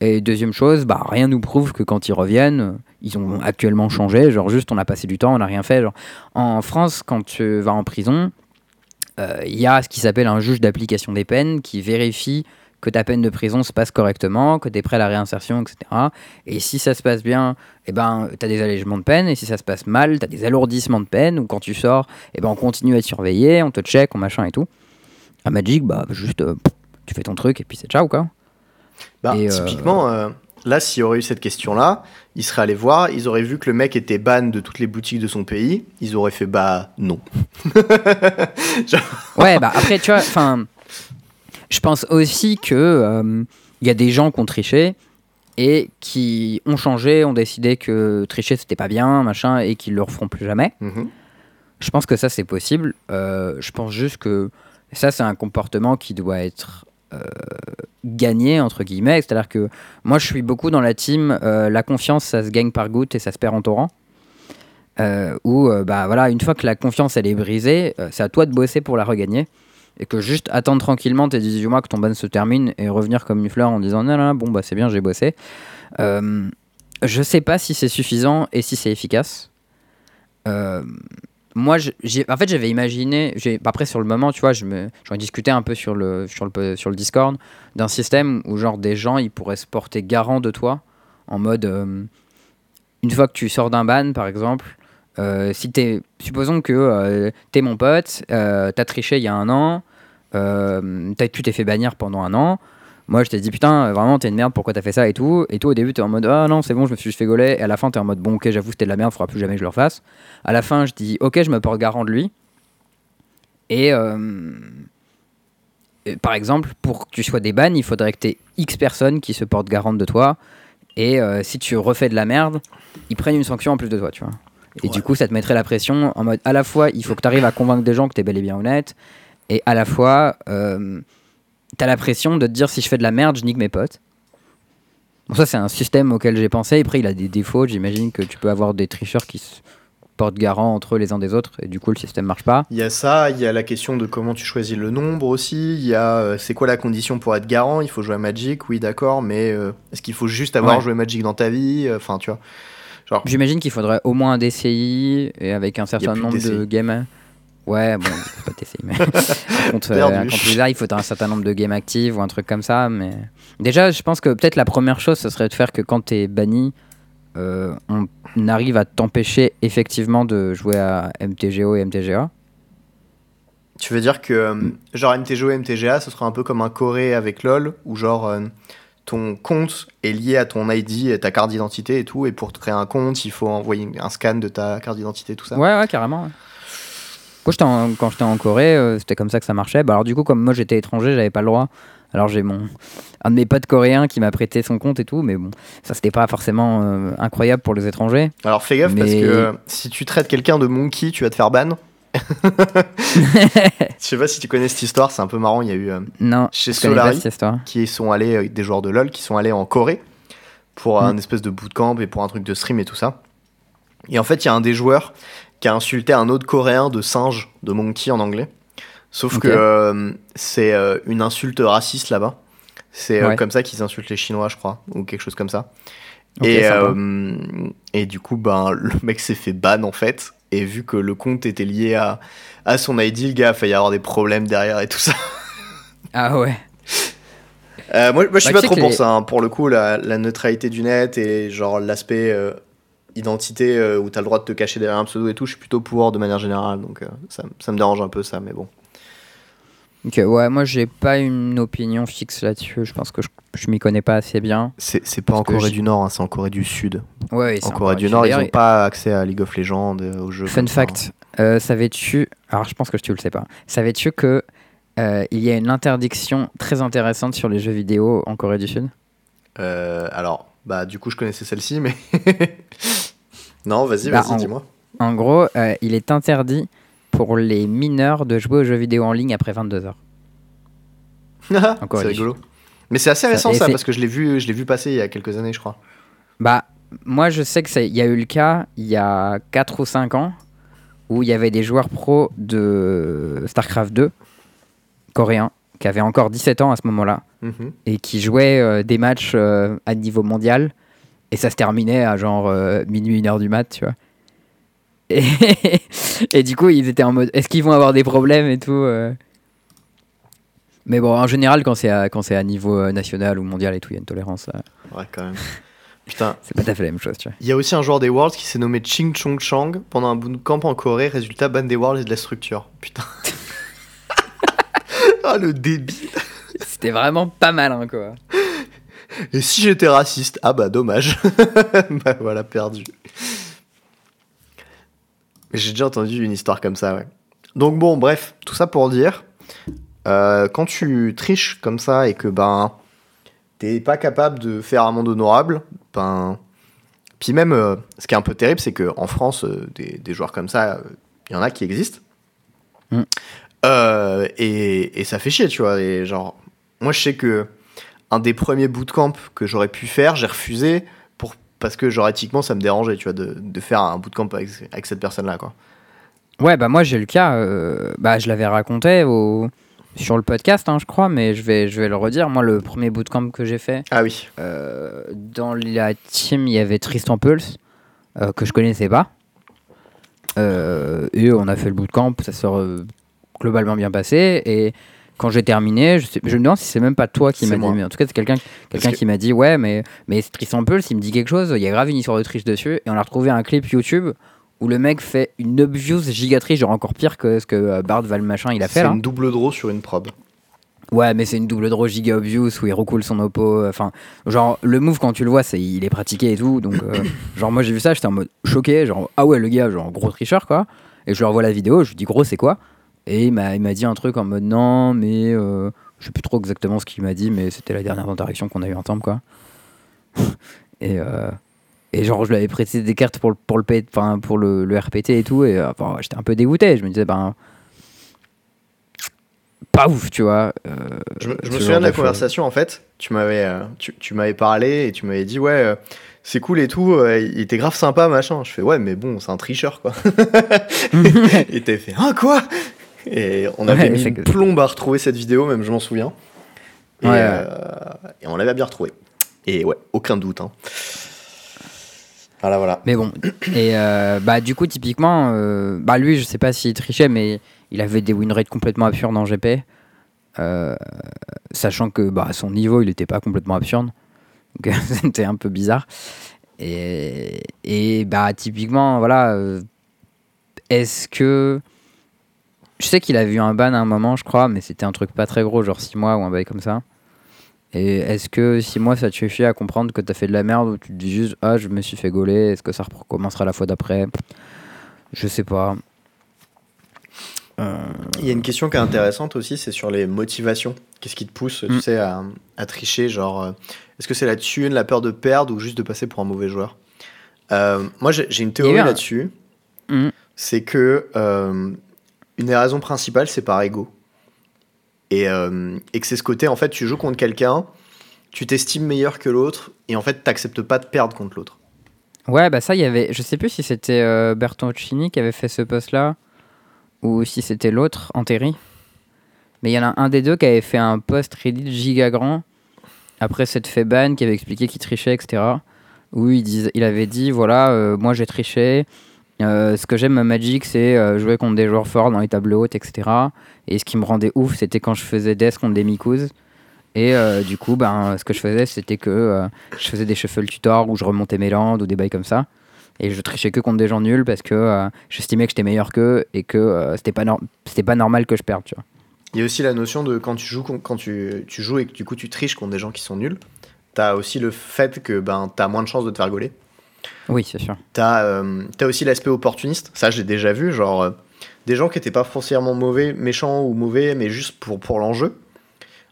Et deuxième chose, bah, rien nous prouve que quand ils reviennent, ils ont actuellement changé. Genre juste, on a passé du temps, on n'a rien fait. Genre, en France, quand tu vas en prison, euh, il y a ce qui s'appelle un juge d'application des peines qui vérifie que ta peine de prison se passe correctement, que tu es prêt à la réinsertion, etc. Et si ça se passe bien, eh ben, tu as des allègements de peine. Et si ça se passe mal, tu as des alourdissements de peine. Ou quand tu sors, eh ben, on continue à te surveiller, on te check, on machin et tout. À Magic, bah, juste, euh, tu fais ton truc et puis c'est ciao, quoi. Bah, Et, euh, typiquement, euh, là, s'il y aurait eu cette question-là, ils seraient allés voir, ils auraient vu que le mec était ban de toutes les boutiques de son pays, ils auraient fait bah non. Ouais, bah après, tu vois, enfin, je pense aussi que euh, il y a des gens qui ont triché et qui ont changé, ont décidé que tricher c'était pas bien, machin, et qu'ils le referont plus jamais. Mhm. Je pense que ça c'est possible. Euh, je pense juste que ça c'est un comportement qui doit être euh, gagné entre guillemets. C'est-à-dire que moi je suis beaucoup dans la team euh, la confiance ça se gagne par goutte et ça se perd en torrent. Euh, où bah voilà une fois que la confiance elle est brisée, c'est à toi de bosser pour la regagner et que juste attendre tranquillement tes 18 mois que ton ban se termine et revenir comme une fleur en disant non, non, bon bah c'est bien j'ai bossé. Je sais pas si c'est suffisant et si c'est efficace. Moi, je- en fait, j'avais imaginé, après sur le moment, tu vois, je j'en ai discuté un peu sur le, sur le, sur le Discord, d'un système où genre des gens, ils pourraient se porter garant de toi, en mode, euh, une fois que tu sors d'un ban, par exemple, euh, si t'es, supposons que euh, t'es mon pote, euh, t'as triché il y a un an, tu t'es fait bannir pendant un an. Moi, je t'ai dit, putain, vraiment, t'es une merde, pourquoi t'as fait ça et tout. Et toi, au début, t'es en mode, ah non, c'est bon, je me suis juste fait gauler. Et à la fin, t'es en mode, bon, ok, j'avoue, c'était de la merde, faudra plus jamais que je le refasse. À la fin, je dis, ok, je me porte garant de lui. Et, euh, et par exemple, pour que tu sois des ban, il faudrait que t'aies X personnes qui se portent garante de toi. Et euh, si tu refais de la merde, ils prennent une sanction en plus de toi, tu vois. Et Ouais. du coup, ça te mettrait la pression en mode à la fois, il faut que tu arrives à convaincre des gens que tu es bel et bien honnête, et à la fois, euh, tu as la pression de te dire si je fais de la merde, je nique mes potes. Bon, ça, c'est un système auquel j'ai pensé. Après, il a des défauts. J'imagine que tu peux avoir des tricheurs qui se portent garant entre eux les uns des autres, et du coup, le système marche pas. Il y a ça, il y a la question de comment tu choisis le nombre aussi. Il y a euh, c'est quoi la condition pour être garant? Il faut jouer à Magic, oui, d'accord, mais euh, est-ce qu'il faut juste avoir Ouais. joué Magic dans ta vie? Enfin, tu vois. Genre, J'imagine qu'il faudrait au moins un DCI et avec un certain de nombre de DCI. games. Ouais, bon, pas DCI, mais par contre, euh, contre Blizzard, il faut un certain nombre de games actives ou un truc comme ça. Mais déjà, je pense que peut-être la première chose, ce serait de faire que quand t'es banni, euh, on arrive à t'empêcher effectivement de jouer à MTGO et MTGA. tu veux dire que euh, genre MTGO et MTGA, ce sera un peu comme un Corée avec LoL, où genre euh, ton compte est lié à ton ID et ta carte d'identité et tout, et pour te créer un compte, il faut envoyer un scan de ta carte d'identité, tout ça? Ouais, ouais, carrément. ouais. Moi, j'étais en- quand j'étais en Corée, euh, c'était comme ça que ça marchait. Bah, alors, du coup, comme moi j'étais étranger, j'avais pas le droit. Alors, j'ai mon un de mes potes coréens qui m'a prêté son compte et tout, mais bon, ça c'était pas forcément euh, incroyable pour les étrangers. Alors fais gaffe parce que euh, si tu traites quelqu'un de monkey, tu vas te faire ban. Je sais pas si tu connais cette histoire, c'est un peu marrant. Il y a eu euh, Non, chez Solari qui sont allés, euh, des joueurs de LoL qui sont allés en Corée pour Mm. un espèce de bootcamp et pour un truc de stream et tout ça. Et en fait, il y a un des joueurs qui a insulté un autre coréen de singe, de monkey en anglais. Sauf que euh, c'est euh, une insulte raciste là-bas. C'est euh, Ouais. comme ça qu'ils insultent les Chinois, je crois, ou quelque chose comme ça. Et, et du coup, ben, le mec s'est fait ban en fait. Et vu que le compte était lié à, à son ID, le gars a failli avoir des problèmes derrière et tout ça. Ah ouais. Euh, moi, moi, je suis Bah, pas trop pour les- ça. hein. Pour le coup, la, la neutralité du net et genre l'aspect euh, identité euh, où t'as le droit de te cacher derrière un pseudo et tout, je suis plutôt pour de manière générale. Donc euh, ça, ça me dérange un peu ça, mais bon. Ok, ouais, moi j'ai pas une opinion fixe là-dessus. Je pense que je, je m'y connais pas assez bien. C'est c'est pas en Corée du Nord, hein, c'est en Corée du Sud. Ouais, En Corée du Nord, ils ont pas accès à League of Legends, euh, aux jeux. Fun fact, euh, savais-tu, alors je pense que tu le sais pas, savais-tu que euh, il y a une interdiction très intéressante sur les jeux vidéo en Corée du Sud? Alors, bah du coup, je connaissais celle-ci, mais. non, vas-y, Bah, vas-y, en- dis-moi. En gros, euh, il est interdit pour les mineurs de jouer aux jeux vidéo en ligne après 22h. Corée c'est rigolo. Mais c'est assez récent ça, parce que je l'ai vu, je l'ai vu passer il y a quelques années, je crois. Bah, moi je sais qu'il y a eu le cas il y a 4 ou 5 ans où il y avait des joueurs pros de StarCraft 2 coréens qui avaient encore 17 ans à ce moment-là Mhm. et qui jouaient euh, des matchs euh, à niveau mondial et ça se terminait à genre euh, minuit, une heure du mat, tu vois. Et, et du coup, ils étaient en mode est-ce qu'ils vont avoir des problèmes et tout. Mais bon, en général, quand c'est à, quand c'est à niveau national ou mondial et tout, il y a une tolérance. Ouais, quand même. Putain, c'est pas tout à fait la même chose, tu vois. il y a aussi un joueur des Worlds qui s'est nommé Ching Chong Chang pendant un bootcamp en Corée. Résultat, ban des Worlds et de la structure. Putain. ah, le débile. C'était vraiment pas malin, quoi. Et si j'étais raciste? Ah bah dommage. bah voilà, perdu. J'ai déjà entendu une histoire comme ça, ouais. Donc bon, bref, tout ça pour dire, euh, quand tu triches comme ça et que ben t'es pas capable de faire un monde honorable, ben puis même euh, ce qui est un peu terrible, c'est que en France, euh, des, des joueurs comme ça, il y en a qui existent. Mm. Euh, et, et ça fait chier, tu vois. Et genre, moi je sais que un des premiers bootcamps que j'aurais pu faire, j'ai refusé pour, parce que genre éthiquement ça me dérangeait, tu vois, de, de faire un bootcamp avec, avec cette personne-là, quoi. Ouais, bah moi j'ai le cas, euh, bah je l'avais raconté au... sur le podcast, hein, je crois, mais je vais, je vais le redire. Moi, le premier bootcamp que j'ai fait, Ah oui. euh, dans la team, il y avait Tristan Pulse, que je connaissais pas. Et on a fait le bootcamp, ça euh, globalement bien passé. Et quand j'ai terminé, je, sais- je me demande si c'est même pas toi qui m'a dit, mais en tout cas, c'est quelqu'un quelqu'un que- qui m'a dit Ouais, mais, mais Tristan Pulse, il me dit quelque chose, il y a grave une histoire de triche dessus. Et on a retrouvé un clip YouTube où le mec fait une obvious gigatrice, genre encore pire que ce que euh, Bard Val machin il a fait C'est une double draw sur une probe. Ouais, mais c'est une double draw giga obvious où il recoule son oppo. euh, Enfin, genre, le move quand tu le vois, c'est il est pratiqué et tout. Donc, euh, genre, moi j'ai vu ça, j'étais en mode choqué. Genre, ah ouais, le gars, genre, gros tricheur quoi. Et je lui envoie la vidéo, je lui dis, gros, c'est quoi? Et il m'a il m'a dit un truc en mode, non, mais euh, je sais plus trop exactement ce qu'il m'a dit, mais c'était la dernière interaction qu'on a eu ensemble quoi. et, euh, Et genre, je lui avais prêté des cartes pour le, pour le, enfin, pour le, le RPT et tout. Et euh, enfin, j'étais un peu dégoûté. Je me disais, ben. Pas ouf, tu vois. euh, Je, me- je souviens de la conversation en fait. Tu m'avais, tu, tu m'avais parlé et tu m'avais dit ouais, c'est cool et tout. euh, il était grave sympa machin. Je fais ouais, mais bon, c'est un tricheur quoi. et t'avais fait ah quoi? Et on avait Ouais, mis une plombe à retrouver cette vidéo, même je m'en souviens. Et, Ouais, ouais. euh, et on l'avait bien retrouvée. Et ouais, aucun doute. Hein. Voilà, voilà. Mais bon, et euh, bah du coup typiquement, euh, bah lui je sais pas s'il trichait, mais il avait des win rates complètement absurdes en GP, sachant que bah, à son niveau il était pas complètement absurde, donc c'était un peu bizarre. Et, et bah typiquement voilà, est-ce que je sais qu'il a vu un ban à un moment je crois, mais c'était un truc pas très gros, genre 6 mois ou un bail comme ça. Et est-ce que 6 mois ça te suffit à comprendre que t'as fait de la merde ou tu te dis juste ah je me suis fait gauler, est-ce que ça recommencera la fois d'après? Je sais pas. Euh, Il y a une question qui est intéressante aussi, c'est sur les motivations. Qu'est-ce qui te pousse, tu Mm. sais, à, à tricher Genre, euh, est-ce que c'est la thune, la peur de perdre ou juste de passer pour un mauvais joueur? Euh, Moi, j'ai une théorie là-dessus. Mm. C'est que euh, une des raisons principales, c'est par ego. Et, euh, et que c'est ce côté, en fait, tu joues contre quelqu'un, tu t'estimes meilleur que l'autre, et en fait, t'acceptes pas de perdre contre l'autre. Ouais, bah ça, il y avait. Je sais plus si c'était euh, Bertoncini qui avait fait ce post-là ou si c'était l'autre, Anteri. Mais il y en a un des deux qui avait fait un post Reddit giga grand après cette fait ban qui avait expliqué qu'il trichait, etc. Où il, il avait dit voilà, euh, moi j'ai triché. Euh, ce que j'aime à Magic, c'est euh, jouer contre des joueurs forts dans les tables hautes, etc. Et ce qui me rendait ouf, c'était quand je faisais Death contre des Mikus. Et euh, du coup, ben, ce que je faisais, c'était que je faisais des shuffle tutor où je remontais mes landes ou des bails comme ça. Et je trichais que contre des gens nuls parce que j'estimais que j'étais meilleur qu'eux et que c'était pas, pas normal que je perde, tu vois. Il y a aussi la notion de quand tu joues, quand tu, tu joues et que du coup tu triches contre des gens qui sont nuls, t'as aussi le fait que ben, t'as moins de chances de te faire gauler. Oui, c'est sûr. T'as euh, t'as aussi l'aspect opportuniste, ça j'ai déjà vu, genre euh, des gens qui étaient pas foncièrement mauvais, méchants ou mauvais, mais juste pour, pour l'enjeu.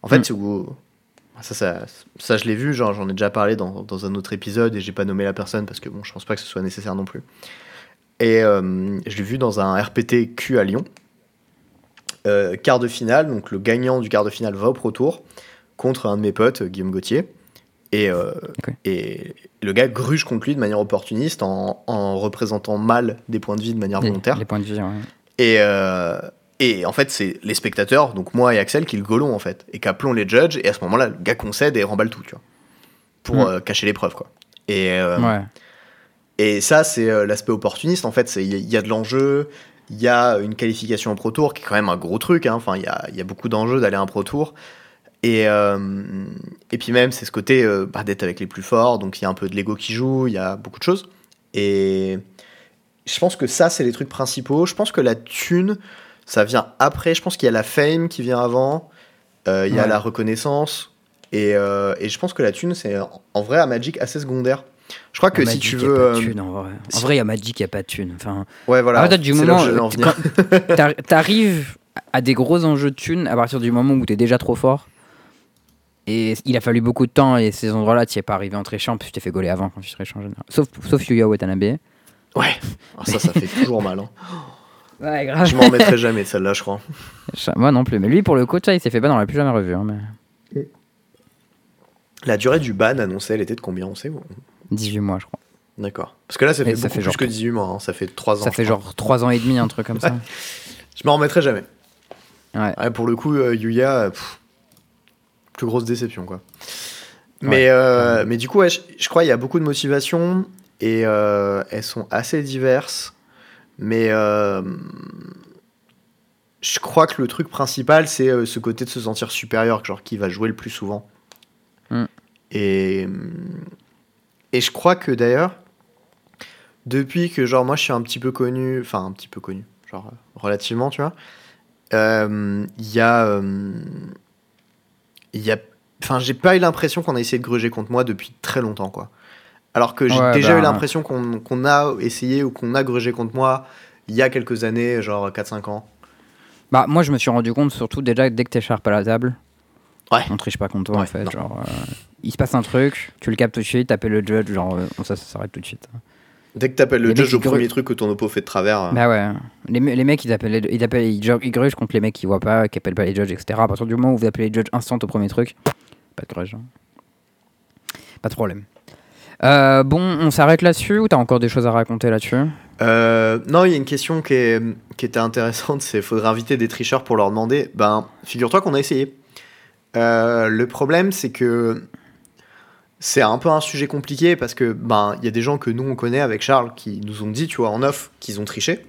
En fait, Mm. où- ça, ça, ça je l'ai vu, genre j'en ai déjà parlé dans, dans un autre épisode et j'ai pas nommé la personne parce que bon, je pense pas que ce soit nécessaire non plus. Et euh, je l'ai vu dans un RPT Q à Lyon. Quart de finale, donc le gagnant du quart de finale va au Pro Tour contre un de mes potes, Guillaume Gauthier. Et, euh, et le gars gruge contre lui de manière opportuniste en, en représentant mal des points de vie de manière Les, volontaire. les points de vie, ouais. Et, euh, et en fait, c'est les spectateurs, donc moi et Axel, qui le gaulons en fait, et qu'appelons les judges, et à ce moment-là, le gars concède et remballe tout, tu vois, pour Mm. euh, cacher l'épreuve, quoi. Et, Ouais. et ça, c'est l'aspect opportuniste, en fait, il y, a- il y a de l'enjeu, il y a une qualification en Pro Tour, qui est quand même un gros truc, hein. enfin, il y a, il y a beaucoup d'enjeux d'aller à un Pro Tour. Et, euh, et puis même, c'est ce côté euh, bah, d'être avec les plus forts, donc il y a un peu de l'ego qui joue, il y a beaucoup de choses. Et je pense que ça, c'est les trucs principaux. Je pense que la thune, ça vient après. Je pense qu'il y a la fame qui vient avant. Euh, il y a Ouais. la reconnaissance. Et, euh, et je pense que la thune, c'est en- vrai à Magic assez secondaire. Je crois que À si Magic, tu a veux. pas de thune, en vrai. En vrai, il y a Magic, il n'y a pas de thune. Enfin, Ouais, voilà. à du moment où t'arrives à des gros enjeux de thunes à partir du moment où t'es déjà trop fort. Et il a fallu beaucoup de temps et ces endroits-là, tu es pas arrivé en trichant, puis tu t'es fait gauler avant quand tu triches en général. Sauf, sauf Yuya Watanabe. Ouais. Alors ça, ça fait toujours mal. hein. Ouais, grave. Je m'en remettrai jamais celle-là, je crois. Moi non plus. Mais lui, pour le vois, il s'est fait ban, on l'a plus jamais revu. hein, mais... La durée du ban annoncée, elle était de combien, on sait ou- 18 mois, je crois. D'accord. Parce que là, ça fait ça fait plus genre- que 18 mois. hein. Ça fait 3 ans. Ça fait genre 3 ans et demi, un truc comme ça. Je m'en remettrai jamais. Ouais. Ouais, pour le coup, euh, Yuya, pff, plus grosse déception, quoi. Mais, euh, mais du coup, ouais, je, je crois qu'il y a beaucoup de motivations et euh, elles sont assez diverses. Mais euh, je crois que le truc principal, c'est ce côté de se sentir supérieur, genre qui va jouer le plus souvent. Mm. Et, et je crois que d'ailleurs, depuis que genre moi je suis un petit peu connu, enfin un petit peu connu, genre relativement, tu vois, euh, il y a, euh, il y a, enfin j'ai pas eu l'impression qu'on a essayé de gruger contre moi depuis très longtemps, quoi. Alors que j'ai Ouais, déjà bah, eu l'impression qu'on qu'on a essayé ou qu'on a grugé contre moi il y a quelques années, genre 4-5 ans. Bah, moi, je me suis rendu compte, surtout déjà, dès que t'es sharp à la table, Ouais. on triche pas contre toi, Ouais, en fait. non. Genre, euh, il se passe un truc, tu le captes tout de suite, t'appelles le judge, genre euh, ça, ça s'arrête tout de suite. Dès que t'appelles Les le judge au premier truc que ton oppo fait de travers. euh, Bah ouais, les, les mecs ils appellent, ils appellent, ils, ils grugent contre les mecs qui voient pas, qui appellent pas les judges, etc. À partir du moment où vous appelez les judges instant au premier truc, pas de grudge. hein. Pas de problème. Euh, bon, on s'arrête là-dessus ou t'as encore des choses à raconter là-dessus? Euh, non, il y a une question qui, est- qui était intéressante, c'est faudrait inviter des tricheurs pour leur demander. Ben, figure-toi qu'on a essayé. Euh, le problème, c'est que c'est un peu un sujet compliqué parce que ben il y a des gens que nous on connaît avec Charles qui nous ont dit, tu vois, en off, qu'ils ont triché,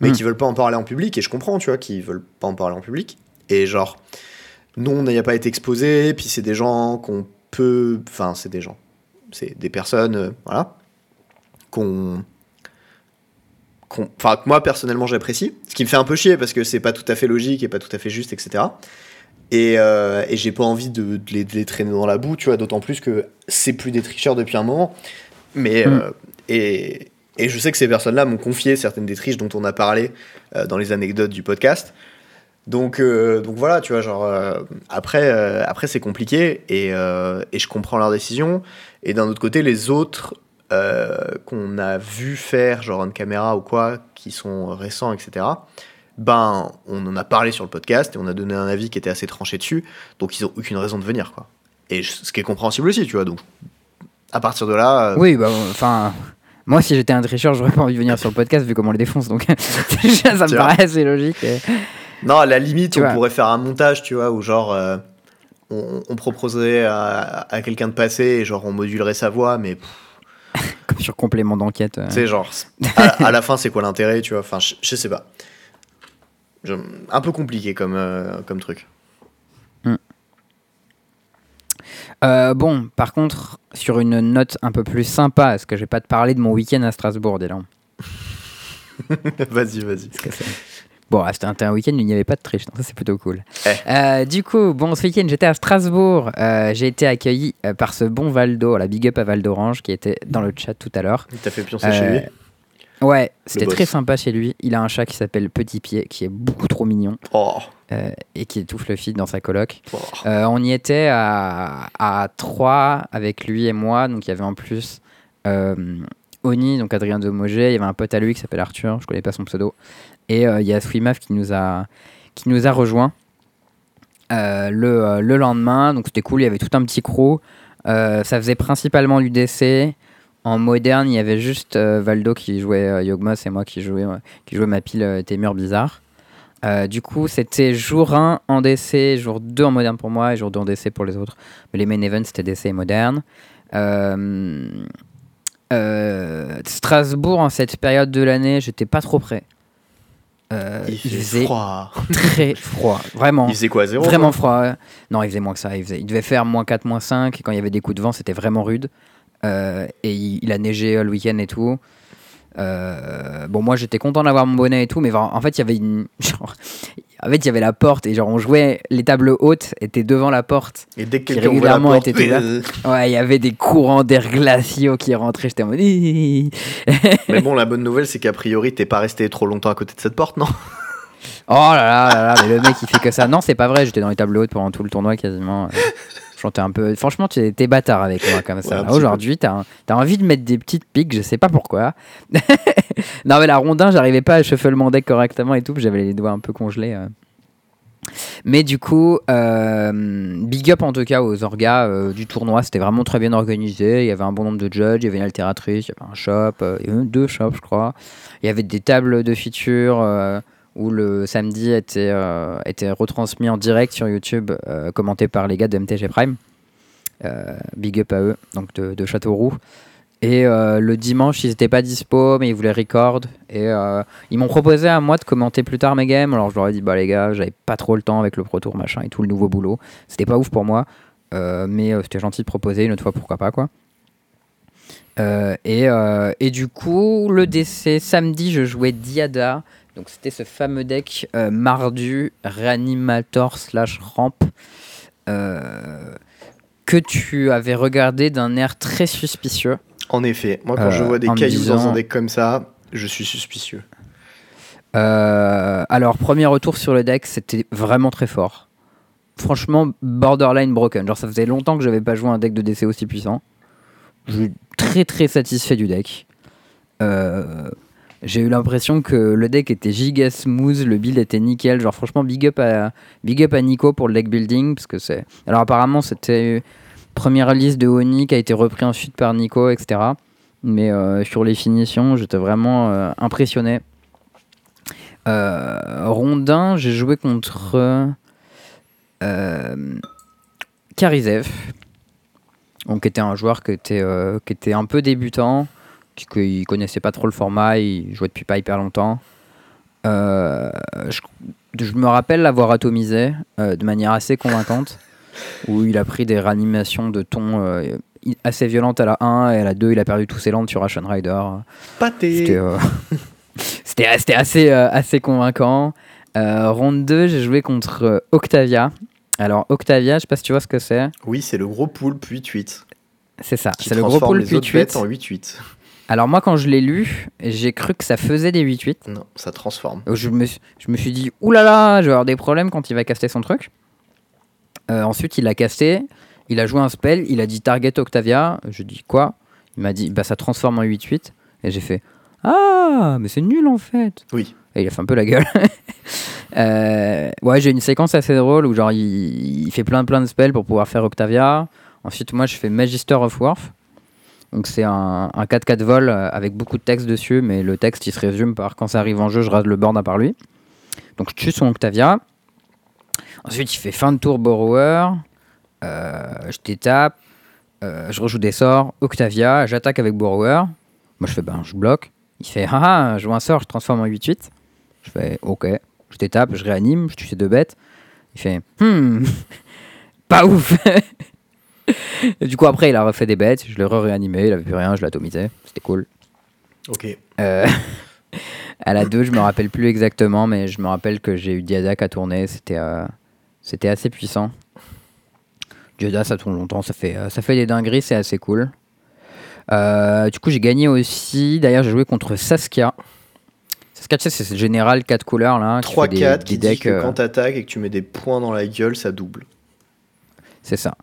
mais Mm. qui veulent pas en parler en public. Et je comprends, tu vois, qu'ils veulent pas en parler en public. Et genre, nous on n'y a pas été exposé, puis c'est des gens qu'on peut, enfin c'est des gens, c'est des personnes, euh, voilà, qu'on enfin que moi personnellement j'apprécie ce qui me fait un peu chier parce que c'est pas tout à fait logique et pas tout à fait juste etc et, euh, et j'ai pas envie de, de les, de les traîner dans la boue tu vois d'autant plus que c'est plus des tricheurs depuis un moment mais Mm. euh, et, et je sais que ces personnes là m'ont confié certaines des triches dont on a parlé euh, dans les anecdotes du podcast donc, euh, donc voilà, tu vois, genre, après, après c'est compliqué et, et je comprends leur décision. Et d'un autre côté, les autres qu'on a vu faire, genre une caméra ou quoi, qui sont récents, etc., ben, on en a parlé sur le podcast et on a donné un avis qui était assez tranché dessus. Donc, ils ont aucune raison de venir, quoi. Et ce qui est compréhensible aussi, tu vois. Donc, à partir de là, euh, Oui, bah enfin. Moi, si j'étais un tricheur, j'aurais pas envie de venir sur le podcast vu comment on le défonce. Donc, ça me paraît assez logique. et- Non, à la limite, Tu on vois. pourrait faire un montage, tu vois, où genre euh, on, on proposerait à, à quelqu'un de passer et genre on modulerait sa voix, mais Comme sur complément d'enquête. euh. tu sais, genre à, à la fin, c'est quoi l'intérêt, tu vois Enfin, je, je sais pas. Un peu compliqué comme, euh, comme truc. Euh, bon, par contre, sur une note un peu plus sympa, parce que je vais pas te parler de mon week-end à Strasbourg, Dylan? vas-y, vas-y. Bon, ah, c'était un, un week-end où il n'y avait pas de triche, donc ça c'est plutôt cool. Eh. Euh, du coup, bon, ce week-end j'étais à Strasbourg, Euh, j'ai été accueilli par ce bon Valdo, la big up à Val d'Orange, qui était dans le chat tout à l'heure. T'as fait pioncer chez lui Ouais, c'était très sympa chez lui. Il a un chat qui s'appelle Petit Pied, qui est beaucoup trop mignon Oh, euh, et qui étouffe le feed dans sa coloc. oh. Euh, on y était à, à 3 avec lui et moi. Donc il y avait en plus euh, Oni, donc Adrien de Mogé. Il y avait un pote à lui qui s'appelle Arthur, je connais pas son pseudo. Et euh, il y a Swimaf qui nous a, qui nous a rejoint euh, le, le lendemain. Donc c'était cool, il y avait tout un petit crew. Ça faisait principalement l'UDC. En moderne, il y avait juste euh, Valdo qui jouait euh, Yogmos et moi qui jouais, euh, qui jouais ma pile euh, Témur Bizarre. Euh, du coup, c'était jour 1 en DC, jour 2 en moderne pour moi et jour 2 en DC pour les autres. Mais les main events, c'était DC et moderne. Euh, euh, Strasbourg, en cette période de l'année, j'étais pas trop prêt. Il faisait froid. très froid, vraiment. Il faisait quoi, zéro Vraiment froid. Non, il faisait moins que ça. Il, faisait- il devait faire moins 4, moins 5. Et quand il y avait des coups de vent, c'était vraiment rude. Euh, et il, il a neigé le week-end et tout. Euh, bon, moi j'étais content d'avoir mon bonnet et tout, mais en fait, il y avait une. Genre, en fait, il y avait la porte et genre on jouait. Les tables hautes étaient devant la porte. Et dès que quelqu'un ouvrait la régulièrement porte, était euh, Ouais, il y avait des courants d'air glaciaux qui rentraient. J'étais en mode. Mais bon, la bonne nouvelle, c'est qu'a priori, t'es pas resté trop longtemps à côté de cette porte, non? Oh là là là là, mais le mec il fait que ça. Non, c'est pas vrai, j'étais dans les tables hautes pendant tout le tournoi quasiment. Je chantais un peu. Franchement, tu t'es bâtard avec moi comme ça. Aujourd'hui, t'as un- t'as envie de mettre des petites piques, je sais pas pourquoi. non, mais la rondin, j'arrivais pas à shuffle mon deck correctement et tout, j'avais les doigts un peu congelés. euh. Mais du coup, euh, big up en tout cas aux orgas euh, du tournoi, c'était vraiment très bien organisé. Il y avait un bon nombre de judges, il y avait une altératrice, il y avait un shop, euh, deux shops, je crois. Il y avait des tables de features où le samedi était, euh, était retransmis en direct sur YouTube, euh, commenté par les gars de MTG Prime. Euh, big up à eux, donc de, Châteauroux. Et le dimanche, ils n'étaient pas dispo, mais ils voulaient record. Et ils m'ont proposé à moi de commenter plus tard mes games. Alors je leur ai dit, bah les gars, j'avais pas trop le temps avec le Pro Tour, machin, et tout le nouveau boulot. C'était pas ouf pour moi, mais c'était gentil de proposer une autre fois, pourquoi pas, quoi. Et, et du coup, le DC, samedi, je jouais Diada. Donc c'était ce fameux deck euh, Mardu, Reanimator slash Ramp. euh, que tu avais regardé d'un air très suspicieux. En effet, moi quand je Euh, vois des cailloux dans un deck comme ça, je suis suspicieux. Alors, premier retour sur le deck, c'était vraiment très fort. franchement borderline broken. Genre ça faisait longtemps que j'avais pas joué un deck de DC aussi puissant. Je suis très très satisfait du deck. Euh, j'ai eu l'impression que le deck était giga smooth, le build était nickel. Genre franchement big up à Nico pour le deck building parce que c'est. Alors apparemment c'était première liste de Oni qui a été repris ensuite par Nico, etc. Mais euh, sur les finitions, j'étais vraiment euh, impressionné. Euh, Rondin, j'ai joué contre Karizev, donc qui était un joueur qui qui était un peu débutant, qui, qui connaissait pas trop le format, il jouait depuis pas hyper longtemps. Euh, je, je me rappelle l'avoir atomisé euh, de manière assez convaincante, où il a pris des réanimations de ton euh, i- assez violentes à la 1 et à la 2 il a perdu tous ses landes sur Ashen Rider. Pâté c'était- c'était assez, euh, assez convaincant. Euh, ronde 2, j'ai joué contre Octavia. Alors, Octavia, je sais pas si tu vois ce que c'est. Oui, c'est le gros poulpe 8-8. C'est ça, c'est le gros autres bêtes 8-8. en 8-8. Alors, moi, quand je l'ai lu, j'ai cru que ça faisait des 8-8. Non, ça transforme. Donc, Je me, suis- je me suis dit, oulala, je vais avoir des problèmes quand il va caster son truc. Euh, ensuite, il l'a casté, il a joué un spell, il a dit target Octavia. Je dis quoi? Il m'a dit, bah ça transforme en 8-8. Et j'ai fait, ah, mais c'est nul en fait. Oui. Et il a fait un peu la gueule. Euh, ouais, j'ai une séquence assez drôle où genre il, il fait plein plein de spells pour pouvoir faire Octavia. Ensuite, moi je fais Magister of Worth. Donc c'est un, un 4-4 vol euh, avec beaucoup de texte dessus, mais le texte il se résume par quand ça arrive en jeu, je rase le board à part lui. Donc je tue son Octavia. Ensuite, il fait fin de tour Borrower. Euh, je t'étape. Euh, je rejoue des sorts. Octavia, j'attaque avec Borrower. Moi je fais ben je bloque. Il fait haha, je joue un sort, je transforme en 8-8. Je fais ok. Je t'étape, je réanime, je tue ces deux bêtes. Il fait hmm, pas ouf. Et du coup, après, il a refait des bêtes, je l'ai re-réanimé, il avait plus rien, je l'ai atomisé. C'était cool. Ok. Euh, à la 2, je me rappelle plus exactement, mais je me rappelle que j'ai eu Diadak à tourner. C'était euh, c'était assez puissant. Diadak, ça tourne longtemps, ça fait, euh, ça fait des dingueries, c'est assez cool. Du coup, j'ai gagné aussi. D'ailleurs, j'ai joué contre Saskia. Saskia, tu sais, c'est ce général 4 couleurs là. qui fait des- 3-4 des qui dit que quand t'attaques et que tu mets des points dans la gueule, ça double. C'est ça.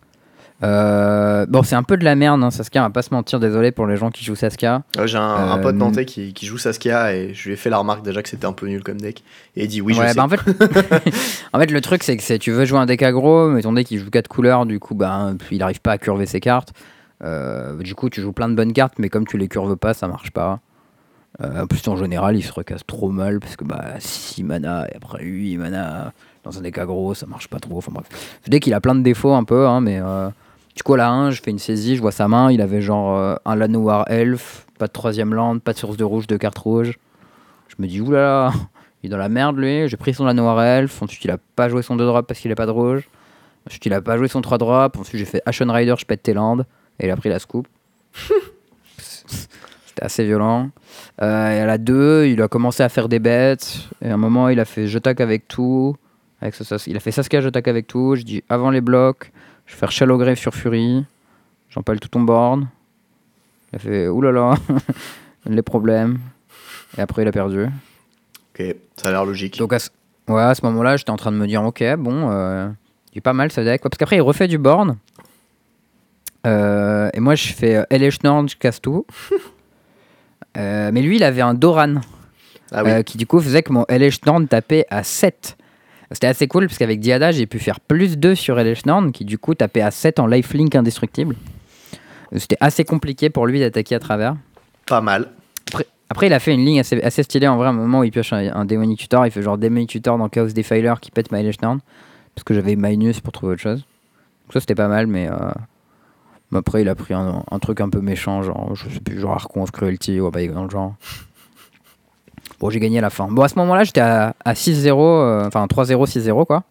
Euh, bon, c'est un peu de la merde, hein, Saskia, on va pas se mentir, désolé pour les gens qui jouent Saskia. Ouais, J'ai un, un Euh, pote nantais qui, qui joue Saskia et je lui ai fait la remarque déjà que c'était un peu nul comme deck. Et il dit oui, je ouais, sais. bah en fait, en fait, le truc, c'est que tu veux jouer un deck aggro, mais ton deck il joue 4 couleurs, du coup, bah, il arrive pas à curver ses cartes. Euh, du coup, tu joues plein de bonnes cartes, mais comme tu les curves pas, ça marche pas. Euh, en plus, en général, il se recasse trop mal parce que bah, 6 mana et après 8 mana dans un deck aggro, ça marche pas trop. Enfin bref, ce deck il a plein de défauts un peu, hein, mais euh, du coup, à la 1, je fais une saisie, je vois sa main, il avait genre euh, un Lanoir Elf, pas de troisième land, pas de source de rouge, de cartes rouges. Je me dis, oulala, il est dans la merde lui. J'ai pris son Lanoir Elf, ensuite il a pas joué son 2 drop parce qu'il a pas de rouge. Ensuite il a pas joué son 3 drop, ensuite j'ai fait Ashen Rider, je pète tes landes, et il a pris la scoop. C'était assez violent. Euh, et à la 2, il a commencé à faire des bêtes. Et à un moment, il a fait je tac avec tout. Avec ça- il a fait Saskia, je tac avec tout. Je dis avant les blocs, je vais faire Shallow Grave sur Fury. J'empale tout ton board. Il a fait oulala, les problèmes. Et après, il a perdu. Ok, ça a l'air logique. Donc à ce, ouais, à ce moment-là, j'étais en train de me dire, ok, bon, euh, il est pas mal ce deck. Ouais, parce qu'après, il refait du board. Euh, et moi, je fais euh, LH Nord, je casse tout. Euh, mais lui, il avait un Doran. ah oui, euh, qui du coup faisait que mon LH Nord tapait à 7. C'était assez cool parce qu'avec Diada, j'ai pu faire plus 2 sur LH Nord qui du coup tapait à 7 en lifelink indestructible. C'était assez compliqué pour lui d'attaquer à travers. pas mal. Après, après, il a fait une ligne assez, assez stylée en vrai. À un moment où il pioche un, un Demonic Tutor, il fait genre Demonic Tutor dans Chaos Defiler qui pète My Nord parce que j'avais Minus pour trouver autre chose. Donc ça c'était pas mal, mais, euh, après il a pris un, un truc un peu méchant, genre je sais plus, genre Archon of Cruelty ou pas dans le genre. Bon, j'ai gagné à la fin. Bon, à ce moment-là, j'étais à, à 6-0, euh, enfin 3-0, 6-0 quoi.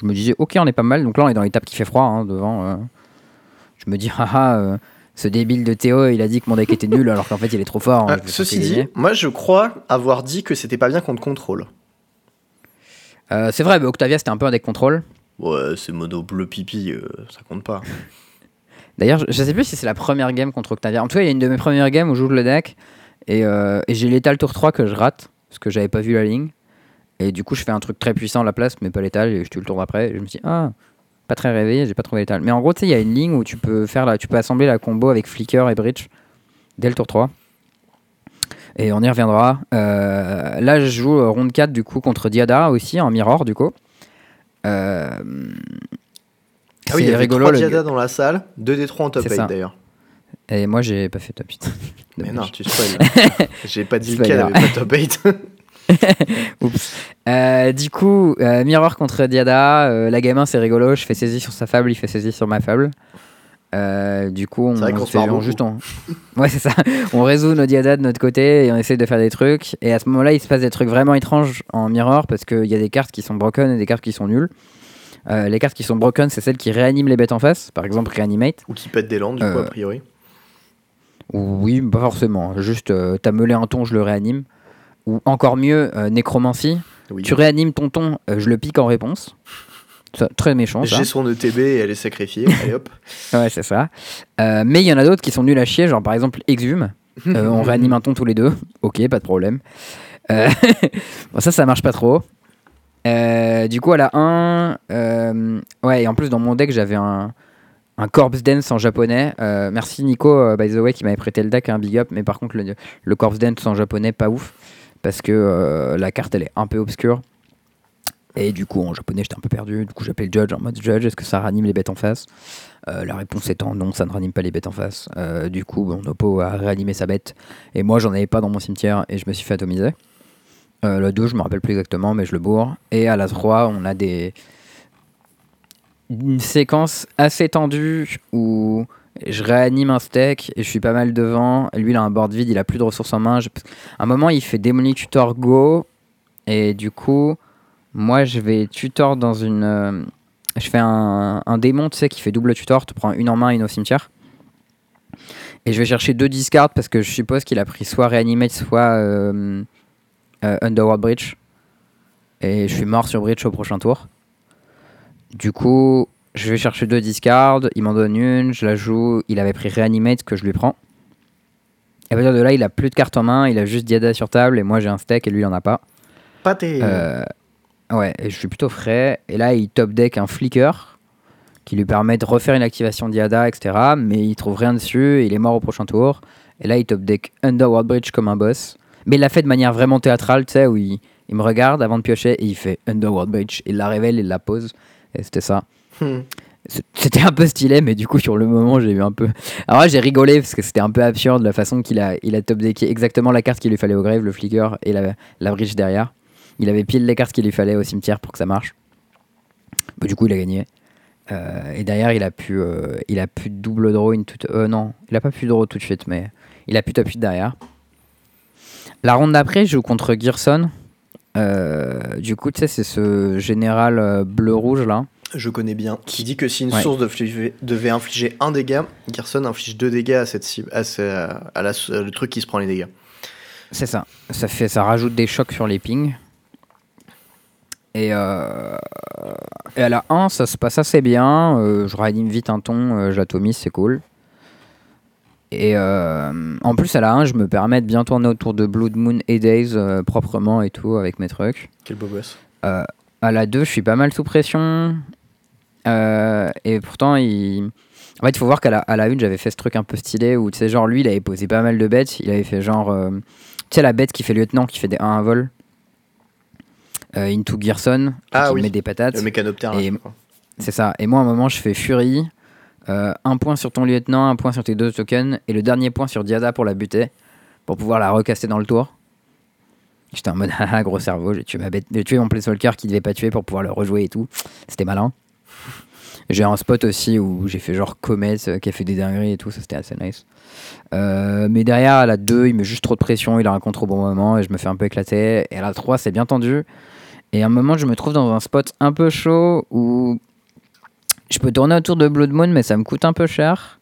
Je me disais, ok, on est pas mal. Donc là, on est dans l'étape qui fait froid hein, devant. euh. Je me dis, haha, euh, ce débile de Théo, il a dit que mon deck était nul alors qu'en fait, il est trop fort. hein, Ah, ceci dit, moi je crois avoir dit que c'était pas bien contre contrôle. Euh, c'est vrai, mais Octavia, c'était un peu un deck contrôle. Ouais, c'est mono bleu pipi, euh, ça compte pas. D'ailleurs, je, je sais plus si c'est la première game contre Octavia. En tout cas, il y a une de mes premières games où je joue le deck et, euh, et j'ai l'étal tour 3 que je rate parce que j'avais pas vu la ligne. Et du coup, je fais un truc très puissant à la place, mais pas l'étal, et je tue le tour d'après. Et je me dis, ah, Pas très réveillé, j'ai pas trouvé l'étal. Mais en gros, tu sais, il y a une ligne où tu peux faire la, tu peux assembler la combo avec Flicker et Bridge dès le tour 3. Et on y reviendra. Euh, là, je joue round 4 du coup contre Diada aussi en mirror du coup. Euh, Ah oui, il y avait rigolo. trois le- Diada dans la salle, 2 des 3 en top C'est 8 ça. d'ailleurs. Et moi, j'ai pas fait top 8. Mais non, tu spoil. J'ai pas dit lequel avait pas top 8. Oups. Euh, du coup, euh, Mirror contre Diada, euh, la gamin c'est rigolo, je fais saisie sur sa fable, il fait saisie sur ma fable. Euh, du coup, on, vrai qu'on se se fait on beaucoup. juste on... Ouais, c'est ça. On résout nos Diada de notre côté et on essaie de faire des trucs. Et à ce moment-là, il se passe des trucs vraiment étranges en Mirror parce qu'il y a des cartes qui sont broken et des cartes qui sont nulles. Euh, les cartes qui sont broken, c'est celles qui réaniment les bêtes en face, par exemple Reanimate. Ou qui pète des landes, du coup, a priori. Oui, pas forcément. Juste, euh, t'as meulé un ton, je le réanime. Ou encore mieux, euh, Nécromancie. Oui. Tu réanimes ton ton, euh, je le pique en réponse. Ça, très méchant. J'ai son ETB et elle est sacrifiée. Allez hop. Ouais, c'est ça. Mais il y en a d'autres qui sont nuls à chier, genre par exemple Exhume. On réanime un ton tous les deux. Ok, pas de problème. Bon, ça, ça marche pas trop. Du coup, à la 1, euh, ouais, et en plus, dans mon deck, j'avais un, un Corpse Dance en japonais. Euh, merci Nico, euh, by the way, qui m'avait prêté le deck, un big up, mais par contre, le, Corpse Dance en japonais, pas ouf, parce que euh, la carte, elle est un peu obscure. Et du coup, en japonais, j'étais un peu perdu. Du coup, j'appelais le judge en mode judge, est-ce que ça ranime les bêtes en face? La réponse étant non, ça ne ranime pas les bêtes en face. Du coup, mon oppo a réanimé sa bête. Et moi, j'en avais pas dans mon cimetière et je me suis fait atomiser. Le 2, je me rappelle plus exactement, mais je le bourre. Et à la 3, on a des. Une séquence assez tendue où je réanime un steak et je suis pas mal devant. Lui, il a un board vide, il a plus de ressources en main. À un moment, il fait Demonic Tutor Go. Et du coup, moi, je vais tutor dans une. euh, je fais un, démon, tu sais, qui fait double tutor. Tu prends une en main une au cimetière. Et je vais chercher deux discards parce que je suppose qu'il a pris soit Reanimate, soit euh, euh, Underworld Bridge. Et je suis mort sur Bridge au prochain tour. Du coup, je vais chercher deux discards. Il m'en donne une, je la joue. Il avait pris Reanimate que je lui prends. Et à partir de là, il a plus de cartes en main. Il a juste Diada sur table. Et moi, j'ai un steak et lui, il en a pas. Pâté. Euh, ouais, et je suis plutôt frais. Et là, il top deck un flicker qui lui permet de refaire une activation Diada, etc. Mais il trouve rien dessus et il est mort au prochain tour. Et là, il top deck Underworld Bridge comme un boss. Mais il l'a fait de manière vraiment théâtrale, tu sais, où il, il me regarde avant de piocher et il fait Underworld Bridge. Il la révèle, il la pose. Et c'était ça. Hmm. C'était un peu stylé, mais du coup, sur le moment, j'ai eu un peu. Alors là, j'ai rigolé parce que c'était un peu absurde la façon qu'il a, il a top decké exactement la carte qu'il lui fallait au grave, le flicker et la, la bridge derrière. Il avait pile les cartes qu'il lui fallait au cimetière pour que ça marche. Bah, du coup, il a gagné. Euh, et derrière, il a pu, euh, il a pu double draw une toute. Euh, non, il a pas pu draw tout de suite, mais il a pu top 8 derrière. La ronde d'après, je joue contre Gerson. Euh, du coup, tu sais, c'est ce général euh, bleu-rouge là. Je connais bien. Qui dit que si une Ouais. source devait, devait infliger un dégât, Gerson inflige deux dégâts à cette cible, à, ce- à la- le truc qui se prend les dégâts. C'est ça. Ça fait, ça rajoute des chocs sur les pings. Et, euh, et à la 1, ça se passe assez bien. Euh, je réanime vite un ton, euh, j'atomise, c'est cool. Et euh, en plus, à la 1, je me permets de bien tourner autour de Blood Moon et Days euh, proprement et tout avec mes trucs. Quel beau boss. Euh, à la 2, je suis pas mal sous pression. Et pourtant, il. En fait, il faut voir qu'à la, à la 1, j'avais fait ce truc un peu stylé où, tu sais, genre, lui, il avait posé pas mal de bêtes. Il avait fait genre. tu sais, la bête qui fait lieutenant, qui fait des 1 à vol. Into Gerson, Ah qui oui. met des patates. Le mécanoptère. Et-. C'est ça. Et moi, à un moment, je fais Fury. Euh, un point sur ton lieutenant, un point sur tes deux tokens. Et le dernier point sur Diada pour la buter. Pour pouvoir la recaster dans le tour. J'étais en mode, haha, gros cerveau, j'ai tué ma bête. J'ai tué mon planeswalker qui devait pas tuer pour pouvoir le rejouer et tout. C'était malin. J'ai un spot aussi où j'ai fait genre Comet euh, qui a fait des dingueries et tout, ça c'était assez nice. Euh, mais derrière, à la 2, il met juste trop de pression, il a un contre au bon moment et je me fais un peu éclater. Et à la 3, c'est bien tendu. Et à un moment, je me trouve dans un spot un peu chaud où je peux tourner autour de Blood Moon, mais ça me coûte un peu cher.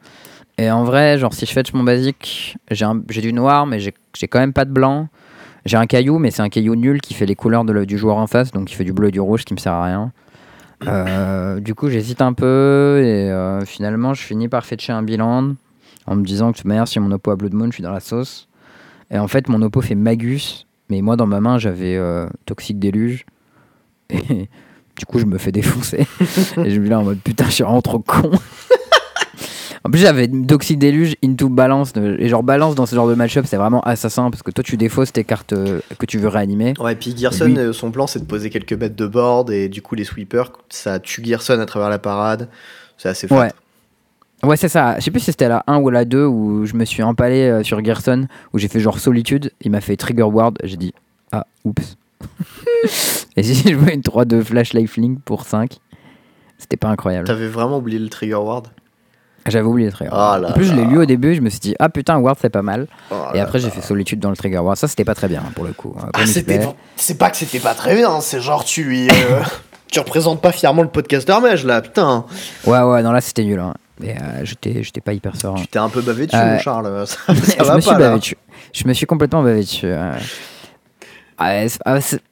Et en vrai, genre, si je fetch mon basique, j'ai du noir, mais j'ai quand même pas de blanc. J'ai un caillou, mais c'est un caillou nul qui fait les couleurs du joueur en face, donc il fait du bleu et du rouge, qui me sert à rien. Euh, du coup, j'hésite un peu, et euh, finalement, je finis par fetcher un bilan en me disant que de toute manière, si mon oppo a Blood Moon, je suis dans la sauce. Et en fait, mon oppo fait Magus, mais moi, dans ma main, j'avais euh, Toxic Déluge. Et Du coup, je me fais défoncer. et je me dis là en mode putain, je suis vraiment trop con. en plus, j'avais Doxy Deluge into balance. Et genre, balance dans ce genre de match-up, c'est vraiment assassin parce que toi, tu défausses tes cartes euh, que tu veux réanimer. Ouais, puis Gearson, Lui- euh, son plan, c'est de poser quelques bêtes de board, et du coup, les sweepers, ça tue Gearson à travers la parade. C'est assez fort. Ouais. Ouais, c'est ça. Je sais plus si c'était la 1 ou la 2 où je me suis empalé euh, sur Gerson, où j'ai fait genre solitude. Il m'a fait trigger ward. J'ai dit, ah, oups. Et si je jouais une 3 de flash lifelink pour 5, c'était pas incroyable. T'avais vraiment oublié le trigger ward? J'avais oublié le trigger Ah ward. là En plus, je l'ai lu au début. Je me suis dit, ah putain, ward c'est pas mal. Oh Et après, j'ai fait solitude dans le trigger ward. Ça, c'était pas très bien hein, pour le coup. hein, Ah, C'est pas que c'était pas très bien, c'est genre tu lui. euh, tu représentes pas fièrement le podcast d'Armège là, putain. Ouais, ouais, non, là, c'était nul. hein. Mais euh, j'étais pas hyper serein. Tu t'es un peu bavé dessus, Euh, mon Charles. Ça, ça je va me suis pas bavé dessus. Je me suis complètement bavé dessus. euh. Ah,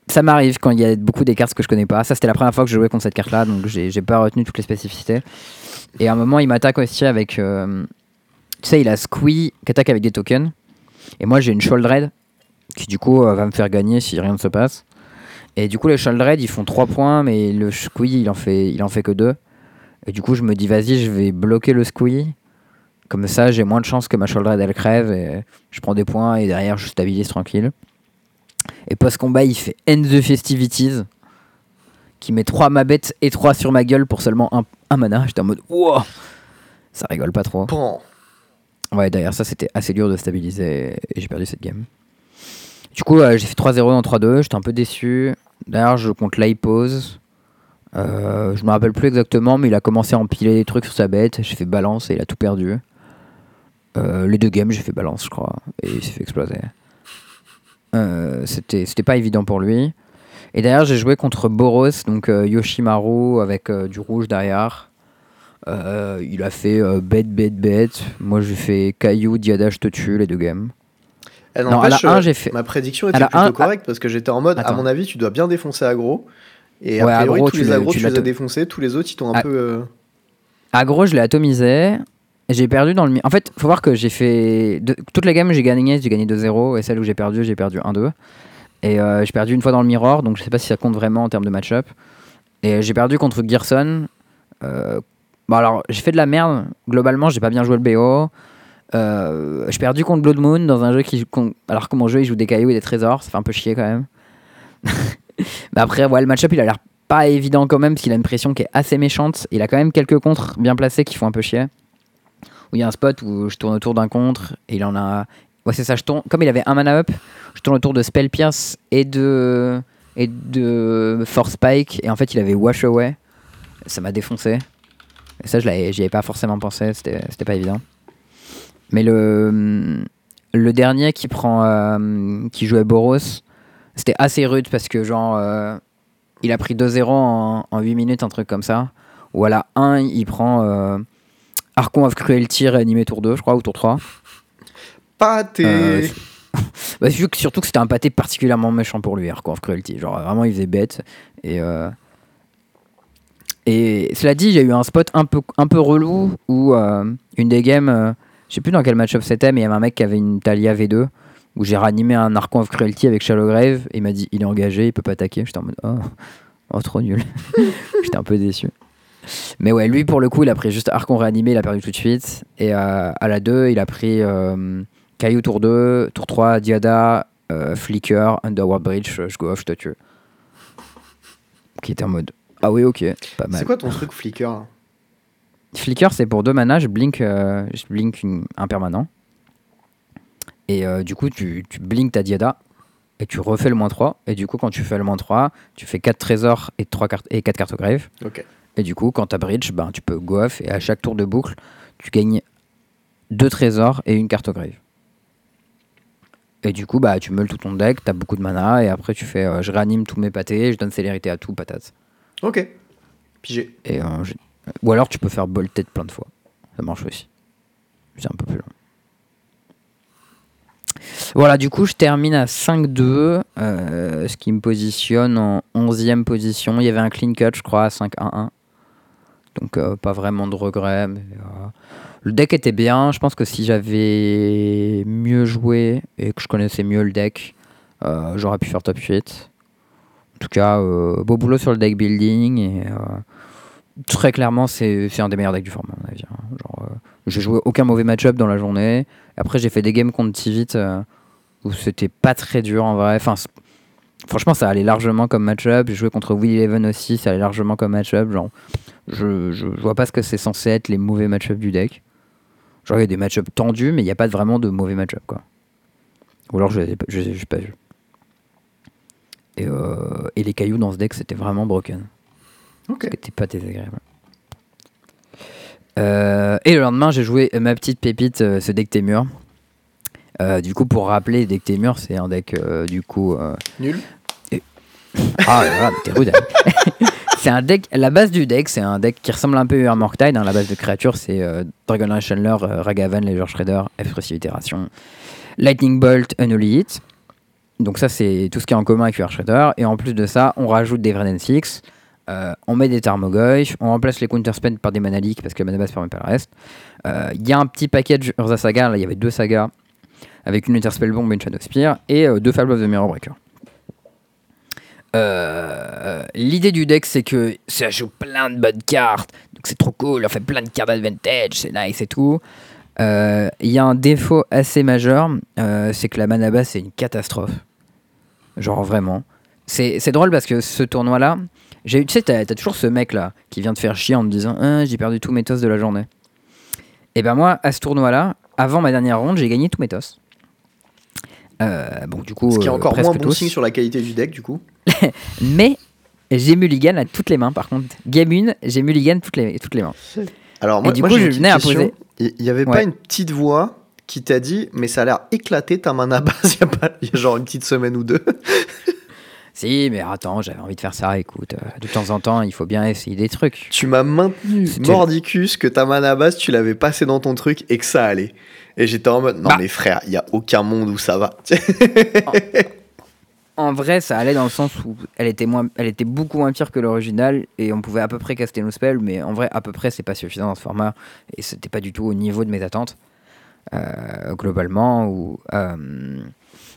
ça m'arrive quand il y a beaucoup des cartes que je connais pas. Ça, c'était la première fois que je jouais contre cette carte-là, donc j'ai j'ai pas retenu toutes les spécificités. Et à un moment, il m'attaque aussi avec. euh, tu sais, il a Squee qui attaque avec des tokens. Et moi, j'ai une Sholdred qui, du coup, euh, va me faire gagner si rien ne se passe. Et du coup, les Sholdred, ils font 3 points, mais le Squee, il en fait, il en fait que 2. Et du coup, je me dis, vas-y, je vais bloquer le Squee. Comme ça, j'ai moins de chances que ma Sholdred elle crève et je prends des points et derrière je stabilise tranquille. Et post-combat, il fait End the Festivities qui met 3 ma bête et 3 sur ma gueule pour seulement un, un mana. J'étais en mode wow Ça rigole pas trop. Bon. Ouais, d'ailleurs, ça c'était assez dur de stabiliser et j'ai perdu cette game. Du coup, euh, j'ai fait 3-0 dans 3-2, j'étais un peu déçu. D'ailleurs, je compte pose. Euh, je me rappelle plus exactement, mais il a commencé à empiler des trucs sur sa bête. J'ai fait balance et il a tout perdu. Euh, les deux games, j'ai fait balance, je crois, et il s'est fait exploser. Euh, c'était c'était pas évident pour lui. Et d'ailleurs, j'ai joué contre Boros, donc euh, Yoshimaru avec euh, du rouge derrière. Euh, il a fait euh, bête, bête, bête. Moi, j'ai fait Caillou, Diada, je te tue, les deux games. Eh, Non, à la n'empêche, 1, j'ai fait. Ma prédiction était plutôt un- correcte parce que j'étais en mode, à mon avis, tu dois bien défoncer aggro. Et a Ouais, priori, aggro, tous les aggro, tu les as défoncés. Tous les autres, ils t'ont un Ah. peu. euh, Aggro, je l'ai atomisé. J'ai perdu dans le. mi- En fait, faut voir que j'ai fait. de- Toutes les games, j'ai gagné, j'ai gagné 2-0. Et celle où j'ai perdu, j'ai perdu 1-2. Et euh, j'ai perdu une fois dans le mirror, donc je sais pas si ça compte vraiment en termes de match-up. Et j'ai perdu contre Gerson. Euh, Bon, alors, j'ai fait de la merde. Globalement, j'ai pas bien joué le BO. Euh, j'ai perdu contre Blood Moon dans un jeu qui. Alors que mon jeu, il joue des cailloux et des trésors. Ça fait un peu chier quand même. Mais après, ouais, le match-up, il a l'air pas évident quand même, parce qu'il a une pression qui est assez méchante. Il a quand même quelques contres bien placés qui font un peu chier. Où il y a un spot où je tourne autour d'un contre, et il en a. Ouais, c'est ça, je tourne. Comme il avait un mana up, je tourne autour de Spell Pierce et de. et de Force Spike, et en fait, il avait Wash Away. Ça m'a défoncé. Et ça, je l'avais- j'y avais pas forcément pensé, c'était c'était pas évident. Mais le. Le dernier qui prend. euh, qui jouait Boros, c'était assez rude parce que, genre. euh, il a pris 2-0 en, en 8 minutes, un truc comme ça. Ou à la 1, il prend euh, Archon of Cruelty réanimé tour 2, je crois, ou tour 3. Pâté Euh, Bah, surtout que c'était un pâté particulièrement méchant pour lui, Archon of Cruelty. Genre, vraiment, il faisait bête. Et, euh, et cela dit, j'ai eu un spot un peu, un peu relou où euh, une des games, euh, je sais plus dans quel match-up c'était, mais il y avait un mec qui avait une Talia V2 où j'ai ranimé un Archon of Cruelty avec Shadowgrave et il m'a dit il est engagé, il peut pas attaquer. J'étais en mode oh, oh, trop nul. J'étais un peu déçu. Mais ouais, lui pour le coup, il a pris juste Archon réanimé, il a perdu tout de suite. Et euh, à la 2, il a pris euh, Caillou tour 2, tour 3, Diada, euh, Flicker, Underworld Bridge, je go off, je te tue. Qui était en mode ah oui, ok, pas mal. C'est quoi ton truc Flicker? Flicker, c'est pour deux mana, je blink, euh, je blink une- un permanent. Et euh, du coup, tu, tu blink ta Diada et tu refais le moins 3. Et du coup, quand tu fais le moins 3, tu fais 4 trésors et, 3 cartes, et 4 cartes au grave. Ok. Et du coup, quand tu as bridge, ben, tu peux go off et à chaque tour de boucle, tu gagnes 2 trésors et une carte au grave. Et du coup, bah, tu meules tout ton deck, tu as beaucoup de mana et après tu fais euh, je réanime tous mes pâtés, je donne célérité à tout, patate. Ok. Pigé. Et, euh, Ou alors tu peux faire bolted plein de fois. Ça marche aussi. C'est un peu plus long. Voilà, du coup, je termine à 5-2, euh, ce qui me positionne en 11e position. Il y avait un clean cut, je crois, à 5-1-1. Donc, euh, pas vraiment de regrets. euh, Le deck était bien. Je pense que si j'avais mieux joué et que je connaissais mieux le deck, euh, j'aurais pu faire top 8. En tout cas, beau boulot sur le deck building. Et très clairement, c'est un des meilleurs decks du format, à mon avis. hein. Genre, j'ai joué aucun mauvais match-up dans la journée. Après, j'ai fait des games contre Tivit où c'était pas très dur en vrai. Enfin, franchement, ça allait largement comme match-up. J'ai joué contre Will Eleven aussi, ça allait largement comme match-up. Je, je, je vois pas ce que c'est censé être les mauvais match-up du deck. Genre, il y a des match-up tendus, mais il n'y a pas vraiment de mauvais match-up, quoi. Ou alors, je pas, je les ai juste pas vus. Et, euh, et les cailloux dans ce deck, c'était vraiment broken. Ok. C'était pas désagréable. Euh, et le lendemain, j'ai joué ma petite pépite, euh, ce deck Témur. Du coup, pour rappeler, deck Témur, c'est un deck du coup. Nul. Ah, voilà, mais t'es rude. hein. c'est un deck. La base du deck, c'est un deck qui ressemble un peu à Armor Tide. hein. La base de créatures, c'est euh, Dragonlance Chandler, euh, Ragavan, Ledger Shredder, Expressive Itération, Lightning Bolt, Unholy Hit. Donc, ça, c'est tout ce qui est en commun avec UR Shredder. Et en plus de ça, on rajoute des Vreden Six. euh, on met des Tarmogoyf, on remplace les counter spend par des mana parce que la mana base permet pas le reste. Euh, Il y a un petit package Urza Saga, là il y avait deux sagas avec une Ether Spellbomb et une Shadow Spear et euh, deux Fall of the Mirror Breaker. Euh, L'idée du deck, c'est que ça joue plein de bonnes cartes, donc c'est trop cool, on fait plein de cartes advantage, c'est nice et tout. Euh, Il y a un défaut assez majeur, euh, c'est que la mana base c'est une catastrophe. Genre vraiment. C'est drôle parce que ce tournoi-là, j'ai eu, tu sais, t'as toujours ce mec là qui vient te faire chier en te disant Ah, j'ai perdu tous mes tosses de la journée. Et ben moi, à ce tournoi-là, avant ma dernière ronde, j'ai gagné tous mes tosses. Euh, bon, du coup, Ce qui est euh, encore moins bon tous. signe sur la qualité du deck, du coup. Mais j'ai mulligan à toutes les mains, par contre. Game 1, j'ai mulligan toutes les, toutes les mains. Alors, moi, du moi, coup, je venais à poser- Il il y avait pas une petite voix qui t'a dit, mais ça a l'air éclaté ta mana base il y a, pas, y a genre une petite semaine ou deux. Si, mais attends, j'avais envie de faire ça, écoute. euh, de temps en temps, il faut bien essayer des trucs. Tu m'as maintenu mordicus que ta mana base, tu l'avais passé dans ton truc et que ça allait. Et j'étais en mode, non Bah. mais frère, il y a aucun monde où ça va. En vrai, ça allait dans le sens où elle était, moins, elle était beaucoup moins pire que l'original et on pouvait à peu près caster nos spells, mais en vrai, à peu près, c'est pas suffisant dans ce format et c'était pas du tout au niveau de mes attentes, euh, globalement. Ou, euh,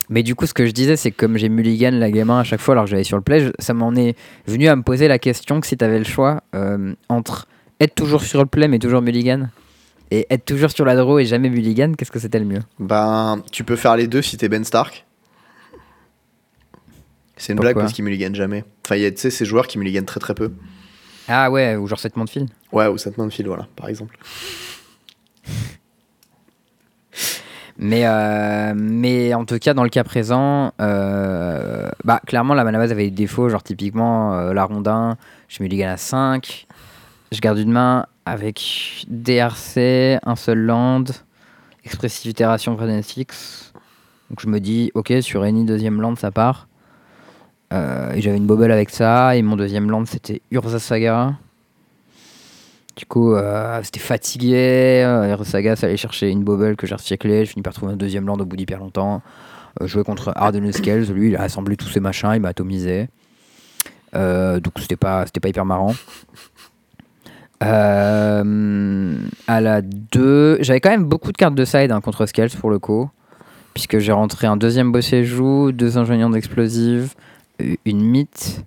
Mais du coup, ce que je disais, c'est que comme j'ai mulligan la game 1 à chaque fois alors que j'allais sur le play, ça m'en est venu à me poser la question que si t'avais le choix euh, entre être toujours sur le play mais toujours mulligan et être toujours sur la draw et jamais mulligan, qu'est-ce que c'était le mieux ben, tu peux faire les deux si t'es Ben Stark. C'est une Pourquoi blague parce qu'il mulligan jamais. Enfin, il y a, tu sais, ces joueurs qui mulligan très très peu. Ah ouais, ou genre 7 de fil Ouais, ou cette main de fil, voilà, par exemple. Mais, euh, mais en tout cas, dans le cas présent, euh, bah, clairement, la mana base avait des défauts. Genre, typiquement, euh, la rondin, je mets Ligan à 5. Je garde une main avec DRC, un seul land, Expressive Itération, Six. Donc, je me dis, ok, sur any deuxième land, ça part. Euh, et j'avais une bobble avec ça. Et mon deuxième land, c'était Urza Saga. Du coup, euh, c'était fatigué. Euh, Urza Saga, ça allait chercher une bobble que j'ai recyclée. Je finis par trouver un deuxième land au bout d'hyper longtemps. Euh, jouer contre Arden Scales. Lui, il a assemblé tous ses machins, il m'a atomisé. Donc, c'était pas, c'était pas hyper marrant. Euh, à la 2, j'avais quand même beaucoup de cartes de side hein, contre Scales pour le coup. Puisque j'ai rentré un deuxième bossé joue, deux ingénieurs d'explosives, une mythe,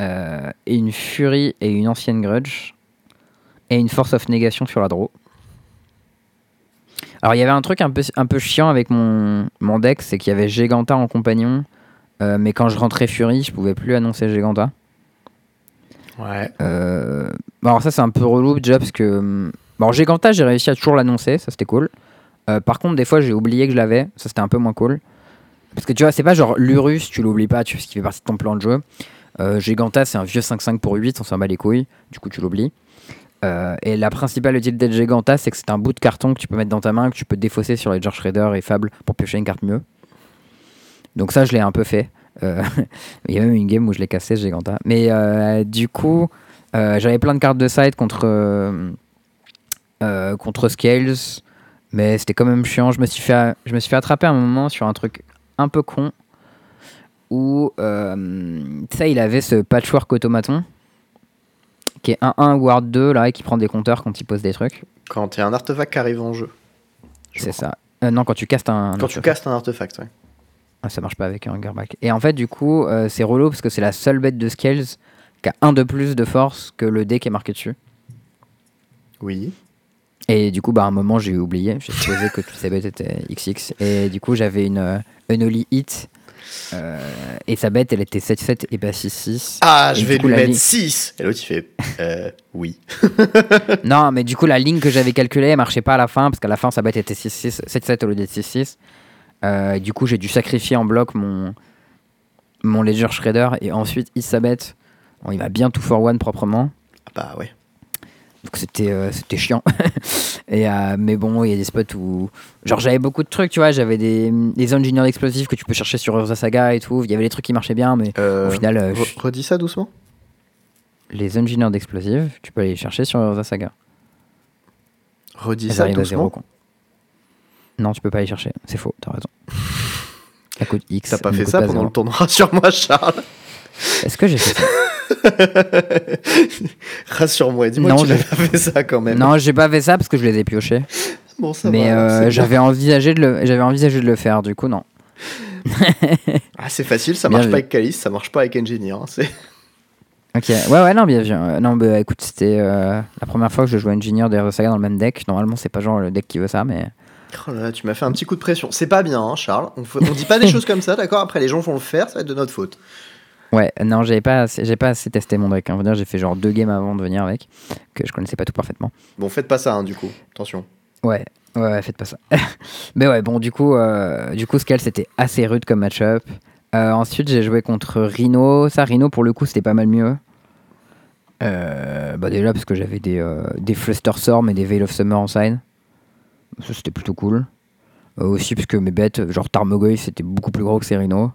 euh, et une furie et une ancienne grudge, et une force of négation sur la draw. Alors il y avait un truc un peu, chiant avec mon, mon deck, c'est qu'il y avait Giganta en compagnon, euh, mais quand je rentrais furie, je pouvais plus annoncer Giganta. Ouais. Euh, alors ça c'est un peu relou déjà parce que hum, bon Giganta j'ai réussi à toujours l'annoncer, ça c'était cool. Euh, par contre des fois j'ai oublié que je l'avais, ça c'était un peu moins cool. Parce que tu vois c'est pas genre l'Urus tu l'oublies pas, tu ce qui fait partie de ton plan de jeu. Euh, Giganta c'est un vieux 5-5 pour 8, on s'en bat les couilles, du coup tu l'oublies. Euh, et la principale utilité de Giganta c'est que c'est un bout de carton que tu peux mettre dans ta main, que tu peux défausser sur les George Shredder et Fable pour piocher une carte mieux. Donc ça je l'ai un peu fait. Euh, Il y a même une game où je l'ai cassé ce Giganta. Mais euh, du coup, euh, j'avais plein de cartes de side contre, contre Scales, mais c'était quand même chiant. Je me, suis fait, je me suis fait attraper un moment sur un truc un peu con où euh, tu sais, il avait ce patchwork automaton qui est 1-1 Ward 2 là et qui prend des compteurs quand il pose des trucs. Quand il y a un artefact qui arrive en jeu. je C'est ça. Euh, non, quand tu castes un. Quand tu artefact. castes un artefact, ouais. Ah, ça marche pas avec un Hungerback. Et en fait, du coup, euh, c'est relou parce que c'est la seule bête de Scales qui a un de plus de force que le dé qui est marqué dessus. Oui. Et du coup, bah, à un moment, j'ai oublié. J'ai supposé que toutes ces bêtes étaient XX. Et du coup, j'avais une euh, Unholy Hit. euh, et sa bête, elle était 7-7 et pas 6-6. Ah, Et je vais coup, lui mettre ligne- 6 Et l'autre, il fait euh, oui. Non, mais du coup, la ligne que j'avais calculée, elle marchait pas à la fin, parce qu'à la fin, sa bête était 6-6, 7-7 au lieu d'être 6-6. Euh, du coup, j'ai dû sacrifier en bloc mon, mon Ledger Shredder, et ensuite, il sa bête. Bon, il va bien tout for one proprement. Ah bah ouais. Donc c'était euh, c'était chiant. et, euh, mais bon, il y a des spots où. Genre, j'avais beaucoup de trucs, tu vois. J'avais des, des ingénieurs explosifs que tu peux chercher sur Urza Saga et tout. Il y avait des trucs qui marchaient bien, mais au final, euh, re- redis ça doucement. les ingénieurs d'explosifs, tu peux aller les chercher sur Urza Saga. Redis Elles ça à zéro. Non, tu peux pas les chercher. C'est faux, t'as raison. Ça coûte X. T'as pas fait ça pendant le tournoi Rassure-moi, Charles. Est-ce que j'ai fait ça? Rassure-moi, dis-moi Non, que tu n'as pas fait ça quand même. Non, j'ai pas fait ça parce que je les ai piochés. Bon, ça mais va, euh, j'avais envisagé de le, j'avais envisagé de le faire. Du coup, non. Ah, c'est facile, ça Bien marche vu. pas avec Calice, ça marche pas avec Engineer. hein, Ok. Ouais, ouais, non, bien vu. Euh, Non, bah écoute, c'était euh, la première fois que je jouais Engineer de Saga dans le même deck. Normalement, c'est pas genre le deck qui veut ça, mais. Oh là là, tu m'as fait un petit coup de pression. C'est pas bien, hein, Charles. On, faut- on dit pas des choses comme ça, d'accord Après, les gens vont le faire, ça va être de notre faute. Ouais, non, j'avais pas, j'ai pas assez testé mon deck. hein. J'ai fait genre deux games avant de venir avec, que je connaissais pas tout parfaitement. Bon, faites pas ça, hein, du coup. Attention. Ouais, ouais, ouais, faites pas ça. Mais ouais, bon, du coup, euh, du coup, Scale, c'était assez rude comme match-up. Euh, ensuite, j'ai joué contre Rhino. Ça, Rhino, pour le coup, c'était pas mal mieux. Euh, bah déjà, parce que j'avais des, euh, des Fluster Storm et des Veil of Summer en side. C'était plutôt cool. Euh, aussi, parce que mes bêtes, genre Tarmogoyf, c'était beaucoup plus gros que ces Rhino.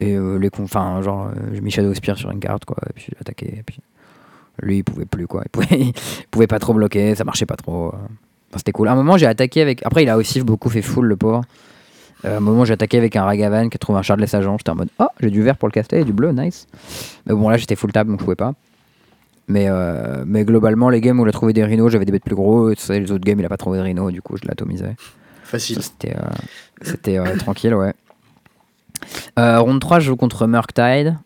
Et euh, les enfin, genre, euh, j'ai mis Shadow Spear sur une carte, quoi. Et puis j'ai attaqué. Puis lui, il pouvait plus, quoi. Il pouvait, il pouvait pas trop bloquer, ça marchait pas trop. euh. C'était cool. À un moment, j'ai attaqué avec. Après, il a aussi beaucoup fait full, le pauvre. À un moment, j'ai attaqué avec un Ragavan qui a trouvé un Shardless Agent. J'étais en mode Oh, j'ai du vert pour le caster et du bleu, nice. Mais bon, là, j'étais full table donc je pouvais pas. Mais, euh, mais globalement, les games où il a trouvé des rhinos, j'avais des bêtes plus gros. Et les autres games, il a pas trouvé de rhino, du coup, je l'atomisais. Facile. C'était euh, euh, tranquille, ouais. Euh, ronde 3, je joue contre Murktide.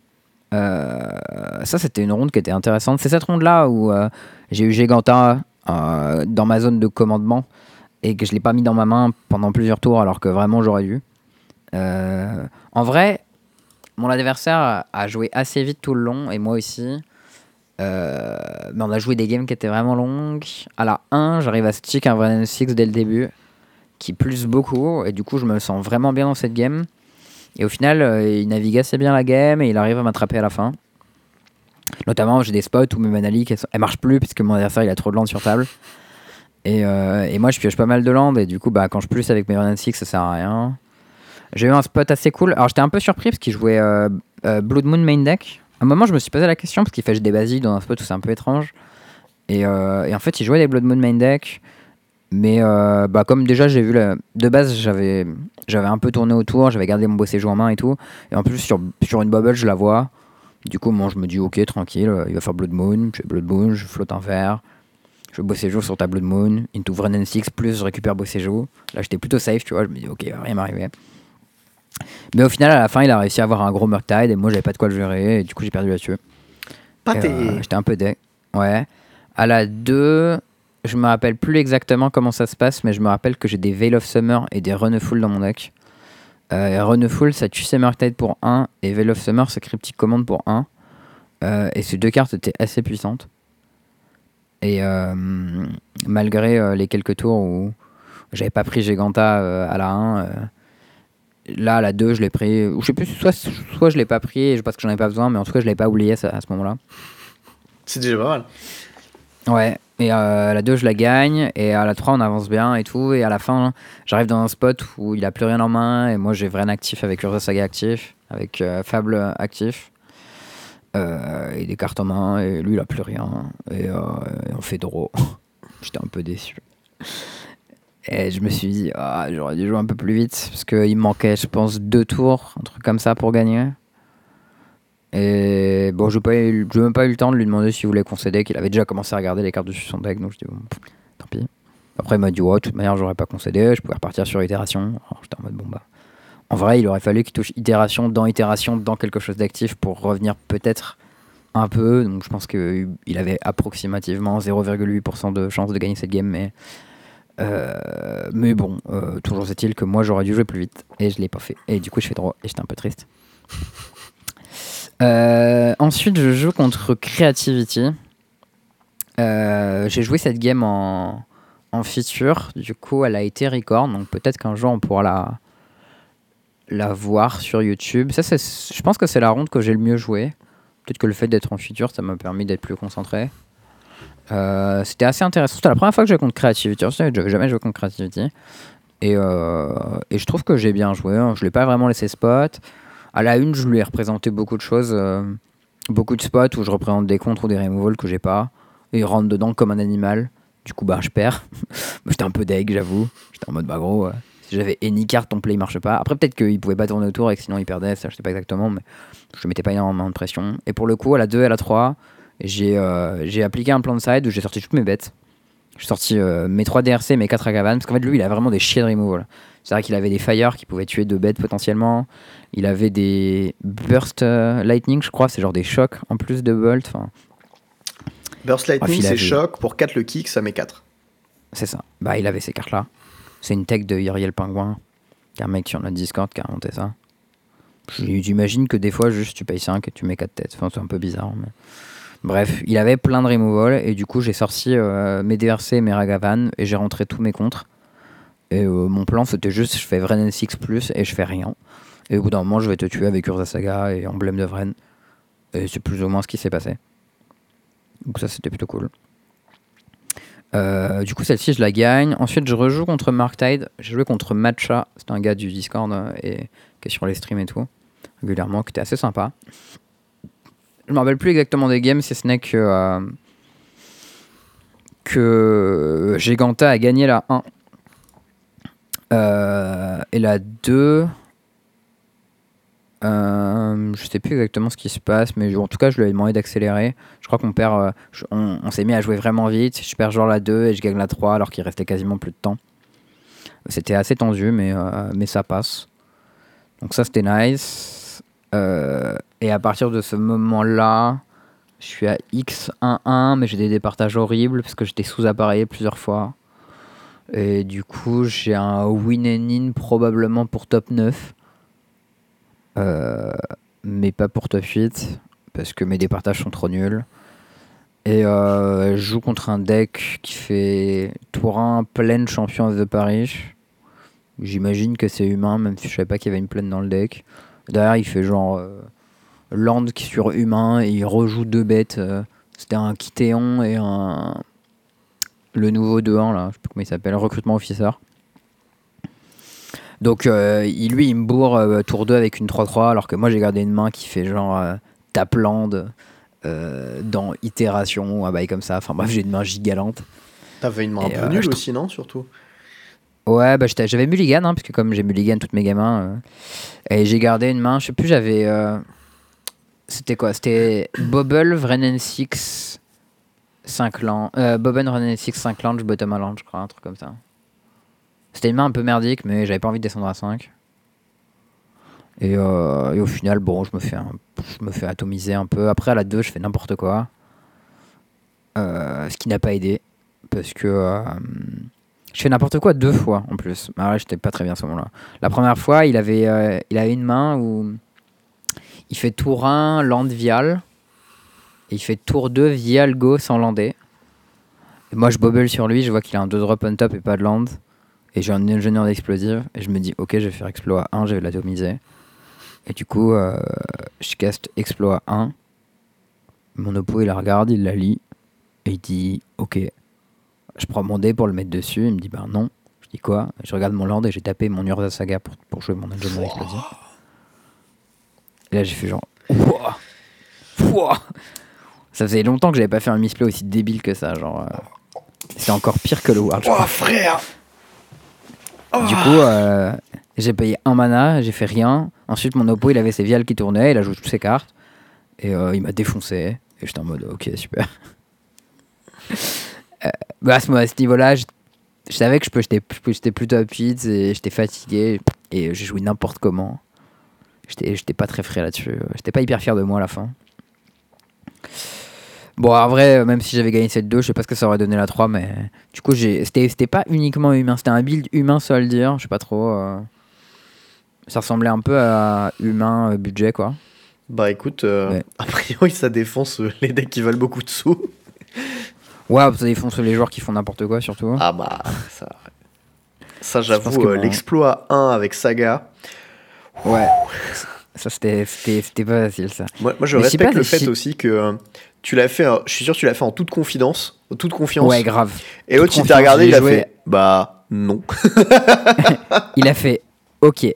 Ça, c'était une ronde qui était intéressante. C'est cette ronde-là où j'ai eu Giganta euh, dans ma zone de commandement et que je l'ai pas mis dans ma main pendant plusieurs tours alors que vraiment j'aurais dû. En vrai, mon adversaire a joué assez vite tout le long et moi aussi. Euh, mais on a joué des games qui étaient vraiment longues. À la 1, j'arrive à stick un Vrennen 6 dès le début qui plus beaucoup et du coup je me sens vraiment bien dans cette game. Et au final, euh, il navigue assez bien la game et il arrive à m'attraper à la fin. Notamment, j'ai des spots où mes manaliques elles, marchent plus puisque mon adversaire il a trop de land sur table. Et, euh, et moi je pioche pas mal de land et du coup, bah, quand je plus avec mes Renan 6, ça sert à rien. J'ai eu un spot assez cool. Alors j'étais un peu surpris parce qu'il jouait Blood Moon main deck. Un moment, je me suis posé la question parce qu'il fait des basiques dans un spot où c'est un peu étrange. Et, euh, en fait, il jouait des Blood Moon main deck. Mais euh, bah, comme déjà j'ai vu de base j'avais un peu tourné autour, j'avais gardé mon beau séjour en main et tout. Et en plus sur, une bubble je la vois. Du coup moi je me dis ok tranquille, euh, il va faire Blood Moon, je fais Blood Moon, je flotte un verre. Je beau séjour sur ta Blood Moon, into Vrennen 6 plus je récupère beau séjour. Là j'étais plutôt safe tu vois, je me dis ok rien m'arriver. Mais au final à la fin il a réussi à avoir un gros Murktide et moi j'avais pas de quoi le gérer et du coup j'ai perdu là-dessus. Pâté. Euh, J'étais un peu deck. Ouais. À la 2, je me rappelle plus exactement comment ça se passe, mais je me rappelle que j'ai des Veil of Summer et des Runeful dans mon deck. Euh, Runeful, ça tue ses Murktide pour 1, et Veil of Summer, ça Cryptic Command pour 1. Euh, et ces deux cartes étaient assez puissantes. Et euh, malgré les quelques tours où j'avais pas pris Giganta à la 1, euh, là la 2, je l'ai pris. Ou je sais plus, soit, soit je l'ai pas pris parce que j'en avais pas besoin, mais en tout cas, je l'ai pas oublié à ce moment-là. C'est déjà pas mal. Ouais, et euh, la 2, je la gagne, et à la 3, on avance bien et tout, et à la fin, j'arrive dans un spot où il a plus rien en main, et moi j'ai Vren actif avec Urza Saga actif, avec euh, Fable actif, euh, et des cartes en main, et lui il a plus rien, et, et on fait draw. J'étais un peu déçu. Et je me suis dit, ah, j'aurais dû jouer un peu plus vite, parce qu'il manquait, je pense, deux tours, un truc comme ça pour gagner. Et bon, je n'ai même pas eu le temps de lui demander s'il voulait concéder, qu'il avait déjà commencé à regarder les cartes dessus son deck, donc je dis bon, tant pis. Après, il m'a dit, ouais, de toute manière, j'aurais pas concédé, je pouvais repartir sur itération. Alors j'étais en mode, bon, bah, En vrai, il aurait fallu qu'il touche itération dans itération dans quelque chose d'actif pour revenir peut-être un peu. Donc je pense qu'il avait approximativement 0,8% de chance de gagner cette game. Mais, euh, mais bon, euh, toujours est-il que moi j'aurais dû jouer plus vite et je l'ai pas fait. Et du coup, je fais droit et j'étais un peu triste. Euh, ensuite, je joue contre Creativity. J'ai joué cette game en, en feature. Du coup, elle a été record. Donc peut-être qu'un jour on pourra la, la voir sur YouTube. Ça, je pense que c'est la ronde que j'ai le mieux joué. Peut-être que le fait d'être en feature, ça m'a permis d'être plus concentré. Euh, c'était assez intéressant. C'était la première fois que j'ai contre Creativity. Je n'avais jamais joué contre Creativity. Et, euh, et je trouve que j'ai bien joué. Hein. Je ne l'ai pas vraiment laissé spot. À la une, je lui ai représenté beaucoup de choses. Euh, beaucoup de spots où je représente des contres ou des removals que j'ai pas. Et il rentre dedans comme un animal. Du coup, bah, je perds. J'étais un peu deg, j'avoue. J'étais en mode, bah, gros, si j'avais any card, ton play marche pas. Après, peut-être qu'il pouvait pas tourner autour et que sinon il perdait, ça je sais pas exactement, mais je mettais pas énormément de pression. Et pour le coup, à la 2 et à la 3, j'ai euh, appliqué un plan de side où j'ai sorti toutes mes bêtes. J'ai sorti euh, mes 3 DRC, mes 4 Agavan, parce qu'en fait, lui, il a vraiment des chiens de removal. C'est vrai qu'il avait des fire qui pouvaient tuer deux bêtes potentiellement. Il avait des burst euh, lightning, je crois, c'est genre des chocs en plus de bolt. Burst lightning, c'est choc. Pour 4 le kick, ça met 4. C'est ça. Bah, il avait ces cartes-là. C'est une tech de Uriel Pingouin, qui est un mec sur notre Discord qui a monté ça. J'imagine que des fois, juste tu payes 5 et tu mets 4 têtes. Enfin, c'est un peu bizarre. Mais... Bref, il avait plein de removal et du coup, j'ai sorti euh, mes DRC, mes Ragavan et j'ai rentré tous mes contres. Et euh, mon plan, c'était juste je fais Vren N6 plus et je fais rien. Et au bout d'un moment, je vais te tuer avec Urza Saga et Emblème de Vren. Et c'est plus ou moins ce qui s'est passé. Donc, ça, c'était plutôt cool. Euh, du coup, celle-ci, je la gagne. Ensuite, je rejoue contre Mark Tide. J'ai joué contre Matcha. C'est un gars du Discord et qui est sur les streams et tout, régulièrement, qui était assez sympa. Je me rappelle plus exactement des games, si ce n'est que, euh, Giganta a gagné la 1. et la 2, euh, je sais plus exactement ce qui se passe, mais en tout cas, je lui ai demandé d'accélérer. Je crois qu'on perd. Euh, on, s'est mis à jouer vraiment vite. Je perds genre la 2 et je gagne la 3 alors qu'il restait quasiment plus de temps. C'était assez tendu, mais, euh, mais ça passe. Donc, ça, c'était nice. Et à partir de ce moment-là, je suis à X11, mais j'ai des départages horribles parce que j'étais sous-appareillé plusieurs fois. Et du coup, j'ai un win and in probablement pour top 9. Euh, mais pas pour top 8 parce que mes départages sont trop nuls. Et euh, je joue contre un deck qui fait tour 1 pleine champion de Paris. J'imagine que c'est humain, même si je savais pas qu'il y avait une plaine dans le deck. Derrière, il fait genre euh, land qui sur humain et il rejoue deux bêtes. C'était un Kitéon et un. Le nouveau 2-1 là, je sais pas comment il s'appelle, recrutement officer. Donc euh, il, lui, il me bourre euh, tour 2 avec une 3-3, alors que moi j'ai gardé une main qui fait genre euh, tapland dans itération ou un bail comme ça. Enfin bref, j'ai une main gigalante. T'avais une main un peu nulle aussi, non Surtout? Ouais, bah, j'avais mulligan, hein, parce que comme j'ai mulligan toutes mes gamins, et j'ai gardé une main, je sais plus, j'avais. C'était quoi? C'était Bobble, Vrennen 6, 5 land. Bobble, Vrennen 6, 5 land, bottom land, je crois, un truc comme ça. C'était une main un peu merdique, mais j'avais pas envie de descendre à 5. Euh, et, au final, bon, je me, fais je me fais atomiser un peu. Après, à la 2, je fais n'importe quoi. Euh, ce qui n'a pas aidé. Parce que euh, je fais n'importe quoi deux fois en plus. Mais là, j'étais pas très bien à ce moment-là. La première fois, il avait, il avait une main où il fait tour 1, land vial. Et il fait tour 2, vial go sans lander. Et moi, je bobble sur lui, je vois qu'il a un 2 drop on top et pas de land. Et j'ai un ingénieur d'explosive. Et je me dis, ok, je vais faire exploit 1, je vais l'atomiser. Et du coup, euh, je caste exploit 1. Mon oppo, il la regarde, il la lit. Et il dit, ok. Je prends mon dé pour le mettre dessus. Il me dit, bah non. Je dis quoi? Je regarde mon land et j'ai tapé mon Urza Saga pour, pour jouer mon ingénieur d'explosive. Et là, j'ai fait genre, Ouah Ouah ça faisait longtemps que j'avais pas fait un misplay aussi débile que ça. Genre, euh, c'était encore pire que le World. Oh frère du coup, euh, j'ai payé un mana, j'ai fait rien. Ensuite, mon oppo, il avait ses viales qui tournaient, il a joué toutes ses cartes. Et euh, il m'a défoncé. Et j'étais en mode, ok, super. Euh, bah à ce, niveau-là, je, savais que je peux, j'étais plutôt rapide et j'étais fatigué. et j'ai joué n'importe comment. J'étais pas très frais là-dessus. J'étais pas hyper fier de moi à la fin. Bon, en vrai, même si j'avais gagné cette 2, je sais pas ce que ça aurait donné la 3, mais du coup, c'était pas uniquement humain, c'était un build humain, ça le dire. Je sais pas trop. euh, Ça ressemblait un peu à humain euh, budget, quoi. Bah écoute, euh, Ouais. a priori ça défonce euh, les decks qui valent beaucoup de sous. Ouais, ça défonce les joueurs qui font n'importe quoi, surtout. Ah bah ça. Ça j'avoue, euh, l'exploit 1 avec Saga. Ouais. Ça, c'était pas facile, ça. Moi, moi je Mais respecte pas, le fait aussi que euh, tu l'as fait, je suis sûr que tu l'as fait en toute confidence, en toute confiance. Ouais, grave. Et l'autre il t'a regardé, il a joué- fait bah non. Il a fait OK.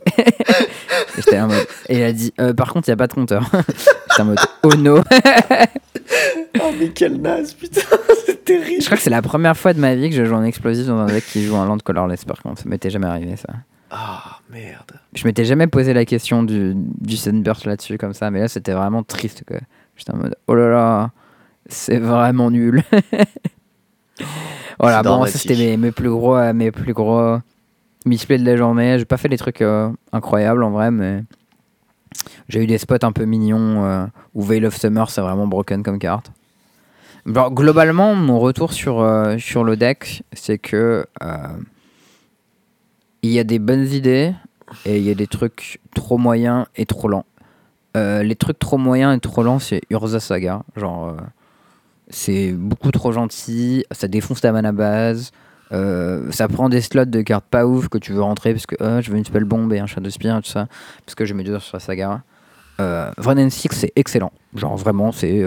Mode. Et il a dit euh, Par contre, il n'y a pas de compteur. J'étais en mode Oh no. Oh mais quel naze, putain, c'est terrible. Je crois que c'est la première fois de ma vie que je joue en explosif dans un deck qui joue un land colorless, par contre. Ça m'était jamais arrivé, ça. Ah merde. Je m'étais jamais posé la question du, du Sunburst là-dessus, comme ça. Mais là, c'était vraiment triste, quoi. J'étais en mode Oh là là, c'est vraiment nul. voilà, bon, ça c'était mes, mes plus gros, euh, mes plus gros misplays de la journée. J'ai pas fait des trucs euh, incroyables en vrai, mais j'ai eu des spots un peu mignons euh, où Veil of Summer c'est vraiment broken comme carte. Bon, globalement, mon retour sur, euh, sur le deck, c'est que euh, il y a des bonnes idées et il y a des trucs trop moyens et trop lents. Euh, les trucs trop moyens et trop lents, c'est Urza Saga. Genre, c'est beaucoup trop gentil, ça défonce ta mana base, ça prend des slots de cartes pas ouf que tu veux rentrer parce que euh, je veux une spell bomb et un Shadow Spear et tout ça, parce que je mets deux heures sur la saga. Euh, Six, c'est excellent. Genre, vraiment, c'est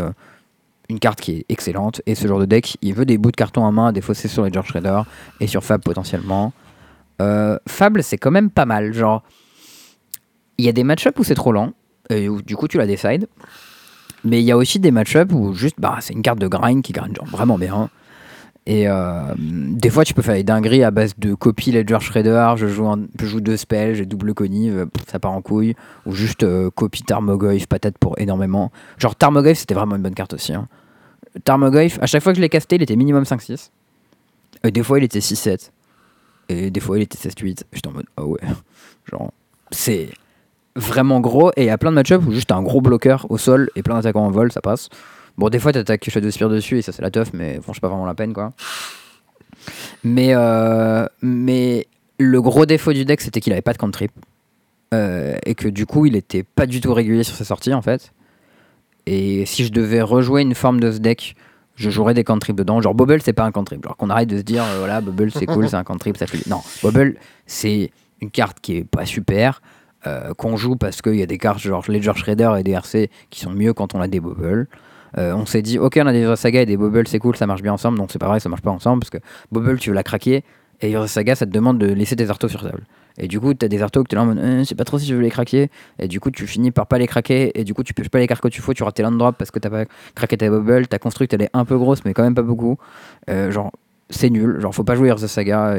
une carte qui est excellente. Et ce genre de deck, il veut des bouts de carton en main à défausser sur les George Shredder et sur Fab potentiellement. Euh, Fable, c'est quand même pas mal. Genre, il y a des match-ups où c'est trop lent, et où du coup tu la décides. Mais il y a aussi des match-ups où juste, bah, c'est une carte de grind qui grind genre vraiment bien. Et euh, des fois, tu peux faire des dingueries à base de copie Ledger Shredder. Je joue, je joue deux spells, j'ai double connive, pff, ça part en couille. Ou juste euh, copie Tarmogoyf, patate pour énormément. Genre, Tarmogoyf, c'était vraiment une bonne carte aussi. Hein. Tarmogoyf, à chaque fois que je l'ai casté, il était minimum 5-6. Et des fois, il était 6-7. Et des fois, il était 16-8. J'étais en mode, ah ouais. Genre, c'est vraiment gros. Et il y a plein de match-ups où juste un gros bloqueur au sol et plein d'attaquants en vol, ça passe. Bon, des fois, t'attaques Shadow Spear dessus et ça, c'est la teuf, mais franchement, pas vraiment la peine, quoi. Mais, euh, mais le gros défaut du deck, c'était qu'il avait pas de cantrip. Euh, et que du coup, il était pas du tout régulier sur sa sortie, en fait. Et si je devais rejouer une forme de ce deck, je jouerais des cantrips dedans. Genre, Bubble, c'est pas un cantrip. Genre, qu'on arrête de se dire, euh, voilà, Bubble, c'est cool, c'est un cantrip, ça fait. Non, Bubble, c'est une carte qui est pas super. euh, qu'on joue parce qu'il y a des cartes genre Ledger Shredder et des RC qui sont mieux quand on a des bubbles. Euh, on s'est dit, ok, on a des Saga et des bubbles, c'est cool, ça marche bien ensemble. Donc c'est pas vrai, ça marche pas ensemble parce que bubble, tu veux la craquer et Urza Saga, ça te demande de laisser tes artos sur table. Et du coup, t'as des artos que t'es là en mode, euh, je sais pas trop si je veux les craquer. Et du coup, tu finis par pas les craquer. Et du coup, tu pêches pas les cartes que tu faut. Tu rates tes land drop parce que t'as pas craqué ta bubble. Ta construct, elle est un peu grosse, mais quand même pas beaucoup. Euh, genre, c'est nul. Genre, faut pas jouer Urza Saga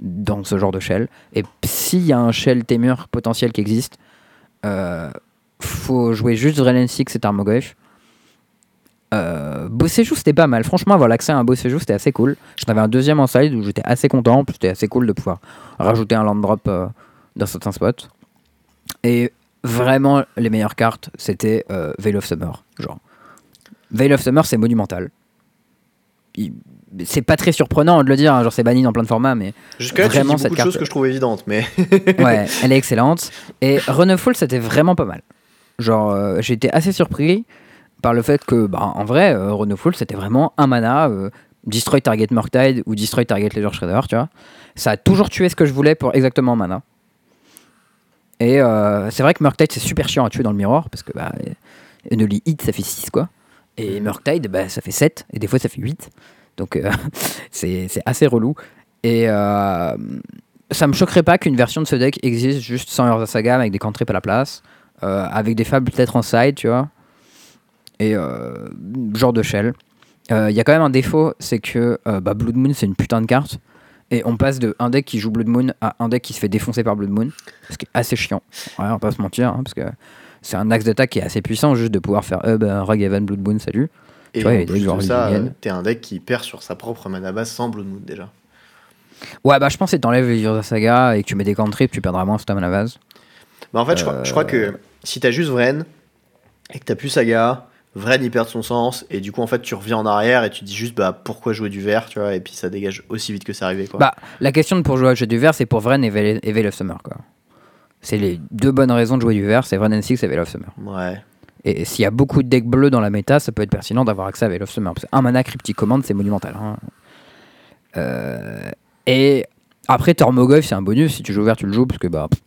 dans ce genre de shell. Et s'il y a un shell Temur potentiel qui existe, euh, faut jouer juste Drelen Six et Tarmogoyf. Euh, Bossejou c'était pas mal. Franchement, avoir l'accès à un Bossejou c'était assez cool. J'en avais un deuxième en side où j'étais assez content. C'était assez cool de pouvoir rajouter un land drop euh, dans certains spots. Et vraiment, les meilleures cartes c'était euh, Veil of Summer. Genre, Veil of Summer c'est monumental. Il- C'est pas très surprenant de le dire, hein, genre c'est banni dans plein de formats, mais dis Vraiment, beaucoup cette de carte- choses que je trouve évidentes, mais ouais, elle est excellente. Et Runeful, c'était vraiment pas mal. Genre, euh, j'ai été assez surpris par le fait que, bah, en vrai, euh, Runeful, c'était vraiment un mana, euh, Destroy Target Murktide ou Destroy Target Ledger Shredder, tu vois. Ça a toujours tué ce que je voulais pour exactement un mana. Et euh, c'est vrai que Murktide, c'est super chiant à tuer dans le miroir, parce que, bah, Hit, ça fait 6, quoi. Et Murktide, bah, ça fait 7, et des fois, ça fait 8. Donc, euh, c'est assez relou. Et ça me choquerait pas qu'une version de ce deck existe juste sans Urza Saga avec des cantrips à la place, avec des fables peut-être en side, tu vois, et euh, genre de shell. Il y a quand même un défaut, c'est que euh, bah, Blood Moon c'est une putain de carte, et on passe de un deck qui joue Blood Moon à un deck qui se fait défoncer par Blood Moon, ce qui est assez chiant. Ouais, on va pas se mentir, hein, parce que c'est un axe d'attaque qui est assez puissant, juste de pouvoir faire Hub, euh, Ragavan, Blood Moon, salut. et vois, y a en plus de ça, euh, t'es un deck qui perd sur sa propre mana base sans Blood Moon déjà. Ouais, bah je pense que t'enlèves les Urza Saga et que tu mets des cantrips, tu perdras moins stam à la base. Bah en fait, je, crois, je crois que si t'as juste Vren et que t'as plus Saga, Vren il perd son sens et du coup en fait tu reviens en arrière et tu dis juste bah pourquoi jouer du vert, tu vois, et puis ça dégage aussi vite que c'est arrivé quoi. Bah, la question de pour jouer à jeu du vert, c'est pour Vren et Veil of Summer, quoi. C'est les deux bonnes raisons de jouer du vert, c'est Vren and Six et Veil of Summer. Ouais. Et s'il y a beaucoup de decks bleus dans la méta, ça peut être pertinent d'avoir accès à Veil of Summer. Parce un mana cryptic commande, c'est monumental. hein. Euh, et après, Tormogoyf, c'est un bonus. Si tu joues vert, tu le joues parce que bah, pff,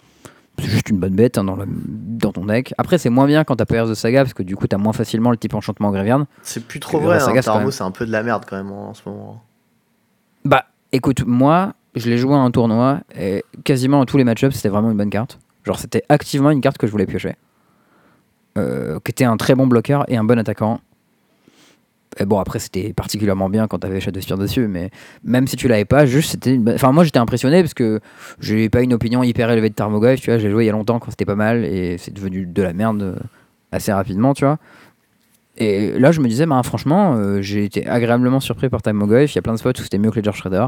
c'est juste une bonne bête hein, dans, le- dans ton deck. Après, c'est moins bien quand t'as Players de Saga parce que du coup, t'as moins facilement le type enchantement Grévierne. C'est plus trop vrai, la hein, Saga, c'est un peu de la merde quand même en, en ce moment. Bah, écoute, moi, je l'ai joué à un tournoi et quasiment dans tous les match-ups, c'était vraiment une bonne carte. Genre, c'était activement une carte que je voulais piocher. Euh, qui était un très bon bloqueur et un bon attaquant. Bon, après, c'était particulièrement bien quand t'avais Shadow Spear dessus, mais même si tu l'avais pas, juste c'était Enfin, moi j'étais impressionné parce que j'ai pas une opinion hyper élevée de Tarmogoyf, tu vois. J'ai joué il y a longtemps quand c'était pas mal et c'est devenu de la merde euh, assez rapidement, tu vois. Et là, je me disais, bah, franchement, euh, j'ai été agréablement surpris par Tarmogoyf. Il y a plein de spots où c'était mieux que Ledger Shredder.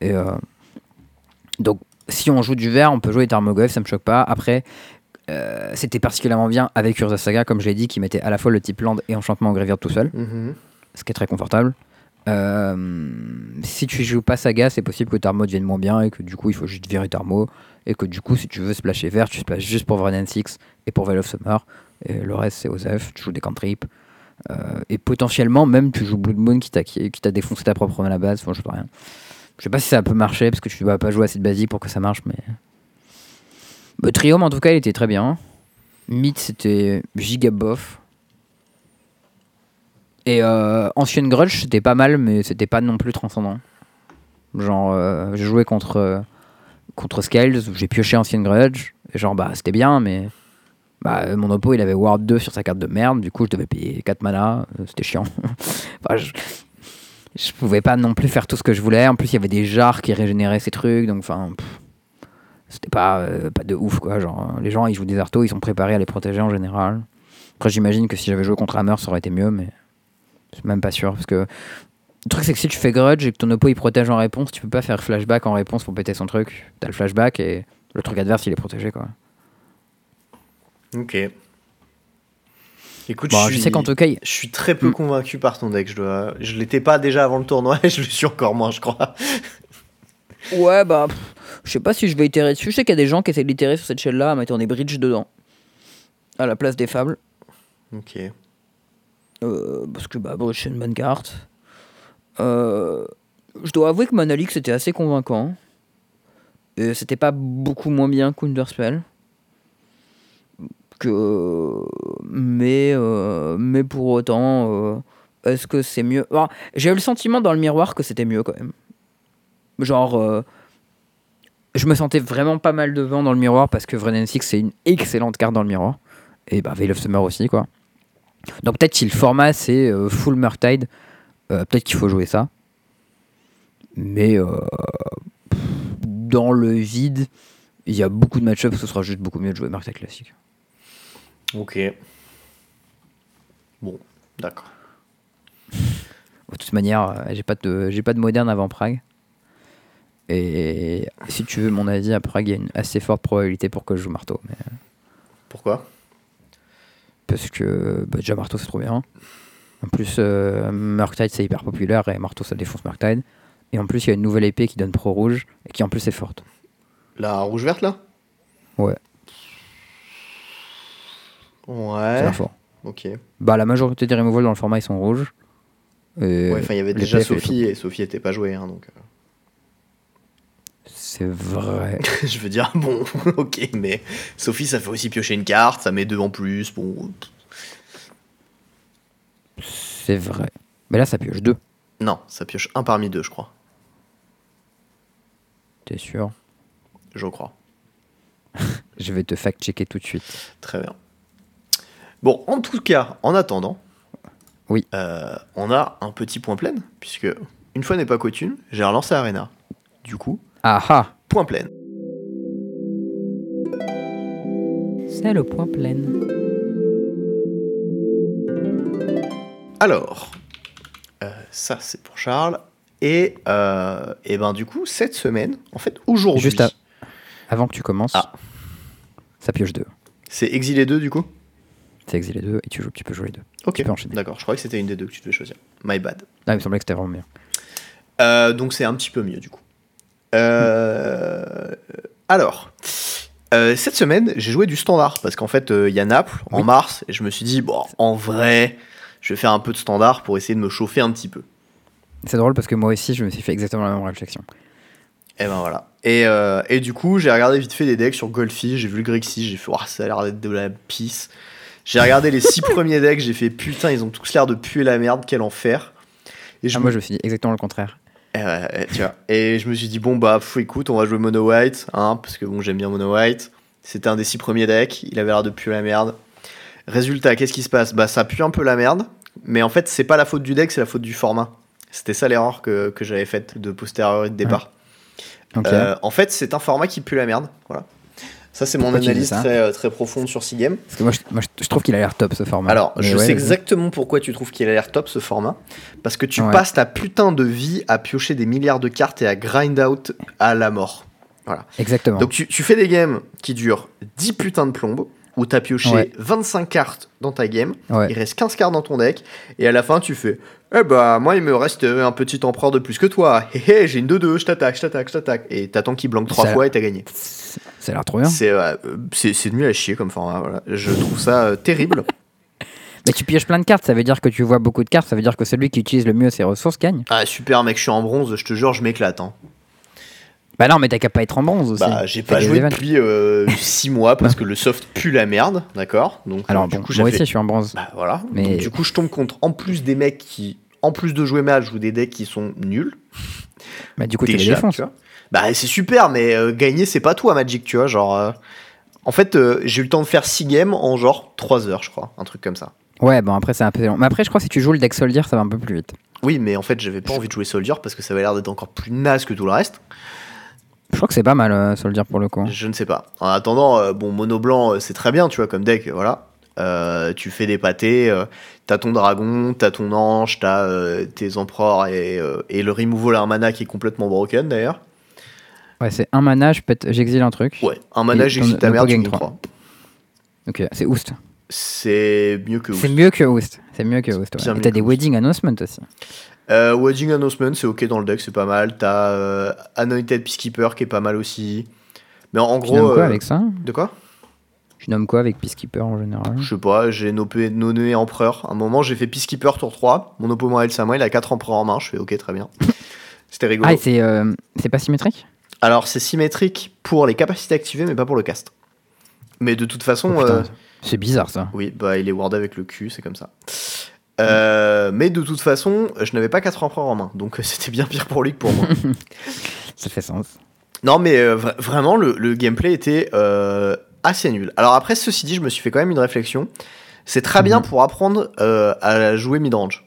Et euh, donc, si on joue du vert, on peut jouer Tarmogoyf, ça me choque pas. Après, euh, c'était particulièrement bien avec Urza Saga, comme je l'ai dit, qui mettait à la fois le type land et enchantement en graveyard tout seul, Mhm. ce qui est très confortable. Euh, si tu joues pas Saga, c'est possible que Tarmo devienne moins bien et que du coup il faut juste virer Tarmo. Et que du coup, si tu veux splasher vert, tu splashes juste pour Vren 6 et pour Veil of Summer. Et le reste, c'est Osef, tu joues des cantrips. Euh, et potentiellement, même tu joues Blood Moon qui t'a qui qui t'a défoncé ta propre main à la base. Enfin, je sais rien. Je sais pas si ça peut marcher parce que tu vas pas jouer assez de basique pour que ça marche, mais. Le Triome, en tout cas, il était très bien. Myth, c'était giga bof. Et euh, Ancienne Grudge, c'était pas mal, mais c'était pas non plus transcendant. Genre, euh, j'ai joué contre, euh, contre Scales, j'ai pioché Ancienne Grudge. Et genre, bah, c'était bien, mais. Bah, mon oppo, il avait Ward 2 sur sa carte de merde, du coup, je devais payer 4 mana, euh, c'était chiant. Enfin, je, pouvais pas non plus faire tout ce que je voulais. En plus, il y avait des jars qui régénéraient ces trucs, donc, enfin. C'était pas, euh, pas de ouf, quoi. Genre, euh, les gens, ils jouent des artos, ils sont préparés à les protéger en général. Après, j'imagine que si j'avais joué contre Hammer, ça aurait été mieux, mais. Je suis même pas sûr, parce que. Le truc, c'est que si tu fais grudge et que ton oppo il protège en réponse, tu peux pas faire flashback en réponse pour péter son truc. T'as le flashback et le truc adverse il est protégé quoi. Ok. Écoute, Bon, je, sais qu'en tout cas, je suis très peu Hmm. convaincu par ton deck. Je, dois... je l'étais pas déjà avant le tournoi et je le suis encore moins, je crois. Ouais, bah, pff, je sais pas si je vais itérer dessus. Je sais qu'il y a des gens qui essaient d'itérer sur cette chaîne-là en mettant des bridges dedans. À la place des fables. Ok. Euh, parce que, bah, bridge, c'est une bonne carte. Euh, je dois avouer que Monalix était assez convaincant. Et c'était pas beaucoup moins bien qu'Underspell. Que... Mais, euh, mais pour autant, euh, est-ce que c'est mieux? J'ai eu le sentiment dans le miroir que c'était mieux quand même. Genre, euh, je me sentais vraiment pas mal devant dans le miroir parce que Vren 6 c'est une excellente carte dans le miroir. Et bah Veil of Summer aussi quoi. Donc peut-être si le format c'est euh, full Murktide, euh, peut-être qu'il faut jouer ça. Mais euh, pff, dans le vide, il y a beaucoup de match-ups, ce sera juste beaucoup mieux de jouer Murktide classique. Ok. Bon, d'accord. De toute manière, j'ai pas de j'ai pas de moderne avant Prague. Et si tu veux mon avis, à Prague, il y a une assez forte probabilité pour que je joue marteau. Mais, Pourquoi? parce que bah, déjà marteau c'est trop bien. En plus, euh, Murktide c'est hyper populaire et marteau ça défonce Murktide. Et en plus, il y a une nouvelle épée qui donne pro rouge et qui en plus est forte. La rouge-verte là? Ouais, c'est Ouais. fort. Ok. Bah, la majorité des removals dans le format ils sont rouges. Et Ouais, enfin, il y avait déjà Sophie et Sophie était pas jouée, hein, donc. euh, C'est vrai. je veux dire, bon, ok, mais Sophie, ça fait aussi piocher une carte, ça met deux en plus, bon. C'est vrai. Mais là, ça pioche deux. Non, ça pioche un parmi deux, je crois. T'es sûr? Je crois. Je vais te fact-checker tout de suite. Très bien. Bon, en tout cas, en attendant, Oui. euh, on a un petit point plein, puisque une fois n'est pas coutume, j'ai relancé Arena. Du coup, Ah ah point plein. C'est le point plein. Alors, euh, ça c'est pour Charles, Et, euh, et ben du coup, cette semaine, en fait, aujourd'hui, Juste à- Avant que tu commences, Ah. ça pioche 2. c'est Exilé 2 du coup? C'est exilé 2 et tu, joues, tu peux jouer les deux. Ok, Tu peux enchaîner. d'accord, je croyais que c'était une des deux que tu devais choisir. My bad. Ah, il me semblait que c'était vraiment bien. Euh, donc c'est un petit peu mieux du coup. Euh, alors, euh, cette semaine, j'ai joué du standard parce qu'en fait, euh, il y a Naples en Oui. mars et je me suis dit, bon, en vrai, je vais faire un peu de standard pour essayer de me chauffer un petit peu. C'est drôle parce que moi aussi, je me suis fait exactement la même réflexion. Et ben voilà. Et, et du coup, j'ai regardé vite fait des decks sur Golfi, j'ai vu le Grixis, j'ai fait, Ouah, ça a l'air d'être de la pisse. J'ai regardé les six premiers decks, j'ai fait, putain, ils ont tous l'air de puer la merde, quel enfer. Et je Ah, me moi, je me suis dit exactement le contraire. Et, ouais, et tu vois. Et je me suis dit, bon, bah, pff, écoute, on va jouer Mono White, hein, parce que bon, j'aime bien Mono White. C'était un des six premiers decks, il avait l'air de puer la merde. Résultat, qu'est-ce qui se passe? Bah, ça pue un peu la merde, mais en fait, c'est pas la faute du deck, c'est la faute du format. C'était ça l'erreur que, que j'avais faite de posteriori de départ. Euh, en fait, c'est un format qui pue la merde, voilà. Ça, c'est mon analyse très, euh, très profonde sur Seagame. Parce que moi, je, moi, je- je trouve qu'il a l'air top ce format. Alors, Mais je ouais, sais exactement pourquoi tu trouves qu'il a l'air top ce format. Parce que tu Ouais. passes ta putain de vie à piocher des milliards de cartes et à grind out à la mort. Exactement. Donc tu, tu fais des games qui durent 10 putains de plombes, où t'as pioché Ouais. 25 cartes dans ta game, il reste 15 cartes dans ton deck, et à la fin tu fais Eh bah, moi il me reste euh, un petit empereur de plus que toi, hé hé, j'ai une 2-2, je t'attaque, je t'attaque, je t'attaque, et t'attends qu'il blanque 3 Ça- fois et t'as gagné. Ça a l'air trop bien. C'est euh, c'est nul à chier comme format, voilà. je trouve ça euh, terrible. Mais tu pioches plein de cartes, ça veut dire que tu vois beaucoup de cartes, ça veut dire que celui qui utilise le mieux ses ressources gagne. Ah super mec, je suis en bronze, je te jure, je m'éclate. Hein. Bah non, mais t'as qu'à pas être en bronze aussi. Bah, j'ai pas joué depuis 6 mois parce que le soft pue la merde, d'accord Donc, Alors euh, du bon, coup, moi aussi, je suis en bronze. Bah voilà. Mais- Donc, du coup, je tombe contre en plus des mecs qui, en plus de jouer mal, jouent des decks qui sont nuls. Bah du coup, déjà, défonces. tu vois. Bah c'est super, mais euh, gagner c'est pas tout à Magic, tu vois. Genre, euh, en fait, euh, j'ai eu le temps de faire 6 games en genre 3 heures, je crois, un truc comme ça. Ouais, bon après c'est un peu long. Mais après, je crois que si tu joues le deck Soldier, ça va un peu plus vite. Oui, mais en fait, j'avais pas envie de jouer Soldier parce que ça avait l'air d'être encore plus naze que tout le reste. Je crois que c'est pas mal Soldier pour le coup. Je ne sais pas. En attendant, bon, mono blanc, c'est très bien, tu vois, comme deck, voilà. Euh, tu fais des pâtés, euh, t'as ton dragon, t'as ton ange, t'as euh, tes empereurs et, euh, et le removal à un mana qui est complètement broken d'ailleurs. Ouais, c'est un mana, j'exile un truc. Ouais, un mana, ton- ta merde, tu gagne gagnes 3. 3. Ok, c'est Oost. C'est mieux que C'est Oust. mieux que Oost. C'est mieux que Ouais. Et mieux t'as des. Wedding Announcement aussi. Euh, Wedding Announcement, c'est ok dans le deck, c'est pas mal. T'as euh, Anointed Peacekeeper qui est pas mal aussi. Mais en, en Tu gros. quoi avec ça? De quoi? Tu nommes quoi avec Peacekeeper en général Je sais pas, j'ai nopé- nommé Empereur. À un moment, j'ai fait Peacekeeper tour 3. Mon opposant El Samuel a 4 Empereurs en main. Je fais ok, très bien. C'était rigolo. Ah, et c'est euh, pas symétrique? Alors, c'est symétrique pour les capacités activées, mais pas pour le cast. Mais de toute façon, Oh, euh, C'est bizarre ça. oui, bah il est ward avec le cul, c'est comme ça. Euh, mais de toute façon, je n'avais pas 4 empereurs en main, donc euh, c'était bien pire pour lui que pour moi. Ça fait sens. non, mais euh, vra- vraiment, le, le gameplay était euh, assez nul. Alors après, ceci dit, je me suis fait quand même une réflexion. C'est très bien Mhm. pour apprendre euh, à jouer midrange.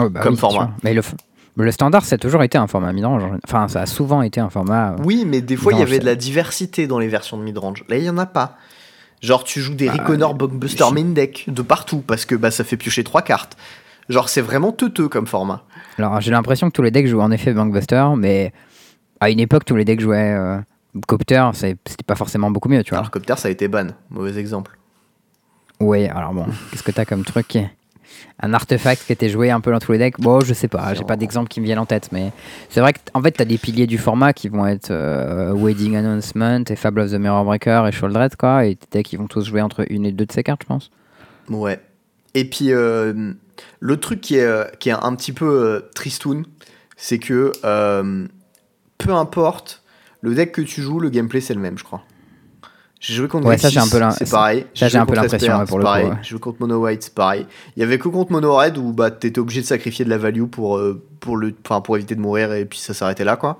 Oh, bah Comme oui, format. Mais le, standard, ça a toujours été un format midrange. Enfin, ça a souvent été un format. euh, Oui, mais des fois, il y avait de la diversité dans les versions de midrange. Là, il y en a pas. Genre, tu joues des Bah, Reconnor Blockbuster je- main deck de partout parce que bah, ça fait piocher trois cartes. Genre, c'est vraiment teuteux comme format. Alors, j'ai l'impression que tous les decks jouaient en effet Bankbuster, mais à une époque, tous les decks jouaient euh, Copter, c'était pas forcément beaucoup mieux, tu vois. Alors, Copter, ça a été ban. Mauvais exemple. Ouais, alors bon, qu'est-ce que t'as comme truc Un artefact qui était joué un peu dans tous les decks? Bon, je sais pas, j'ai pas d'exemple qui me viennent en tête, mais c'est vrai que en fait, t'as des piliers du format qui vont être euh, Wedding Announcement et Fable of the Mirror Breaker et Sholdred, quoi, et tes decks qui vont tous jouer entre une et deux de ces cartes, je pense. Ouais. Et puis, euh, le truc qui est, euh, qui est un petit peu euh, tristoun, c'est que euh, peu importe le deck que tu joues, le gameplay c'est le même, je crois. J'ai joué contre Ouais, ça, un peu c'est pareil. ça, j'ai un peu contre l'impression, pour coup, ouais. J'ai joué contre Mono White, c'est pareil. Il y avait que contre Mono Red où bah, t'étais obligé de sacrifier de la value pour, euh, pour, le, enfin, pour éviter de mourir et puis ça s'arrêtait là, quoi.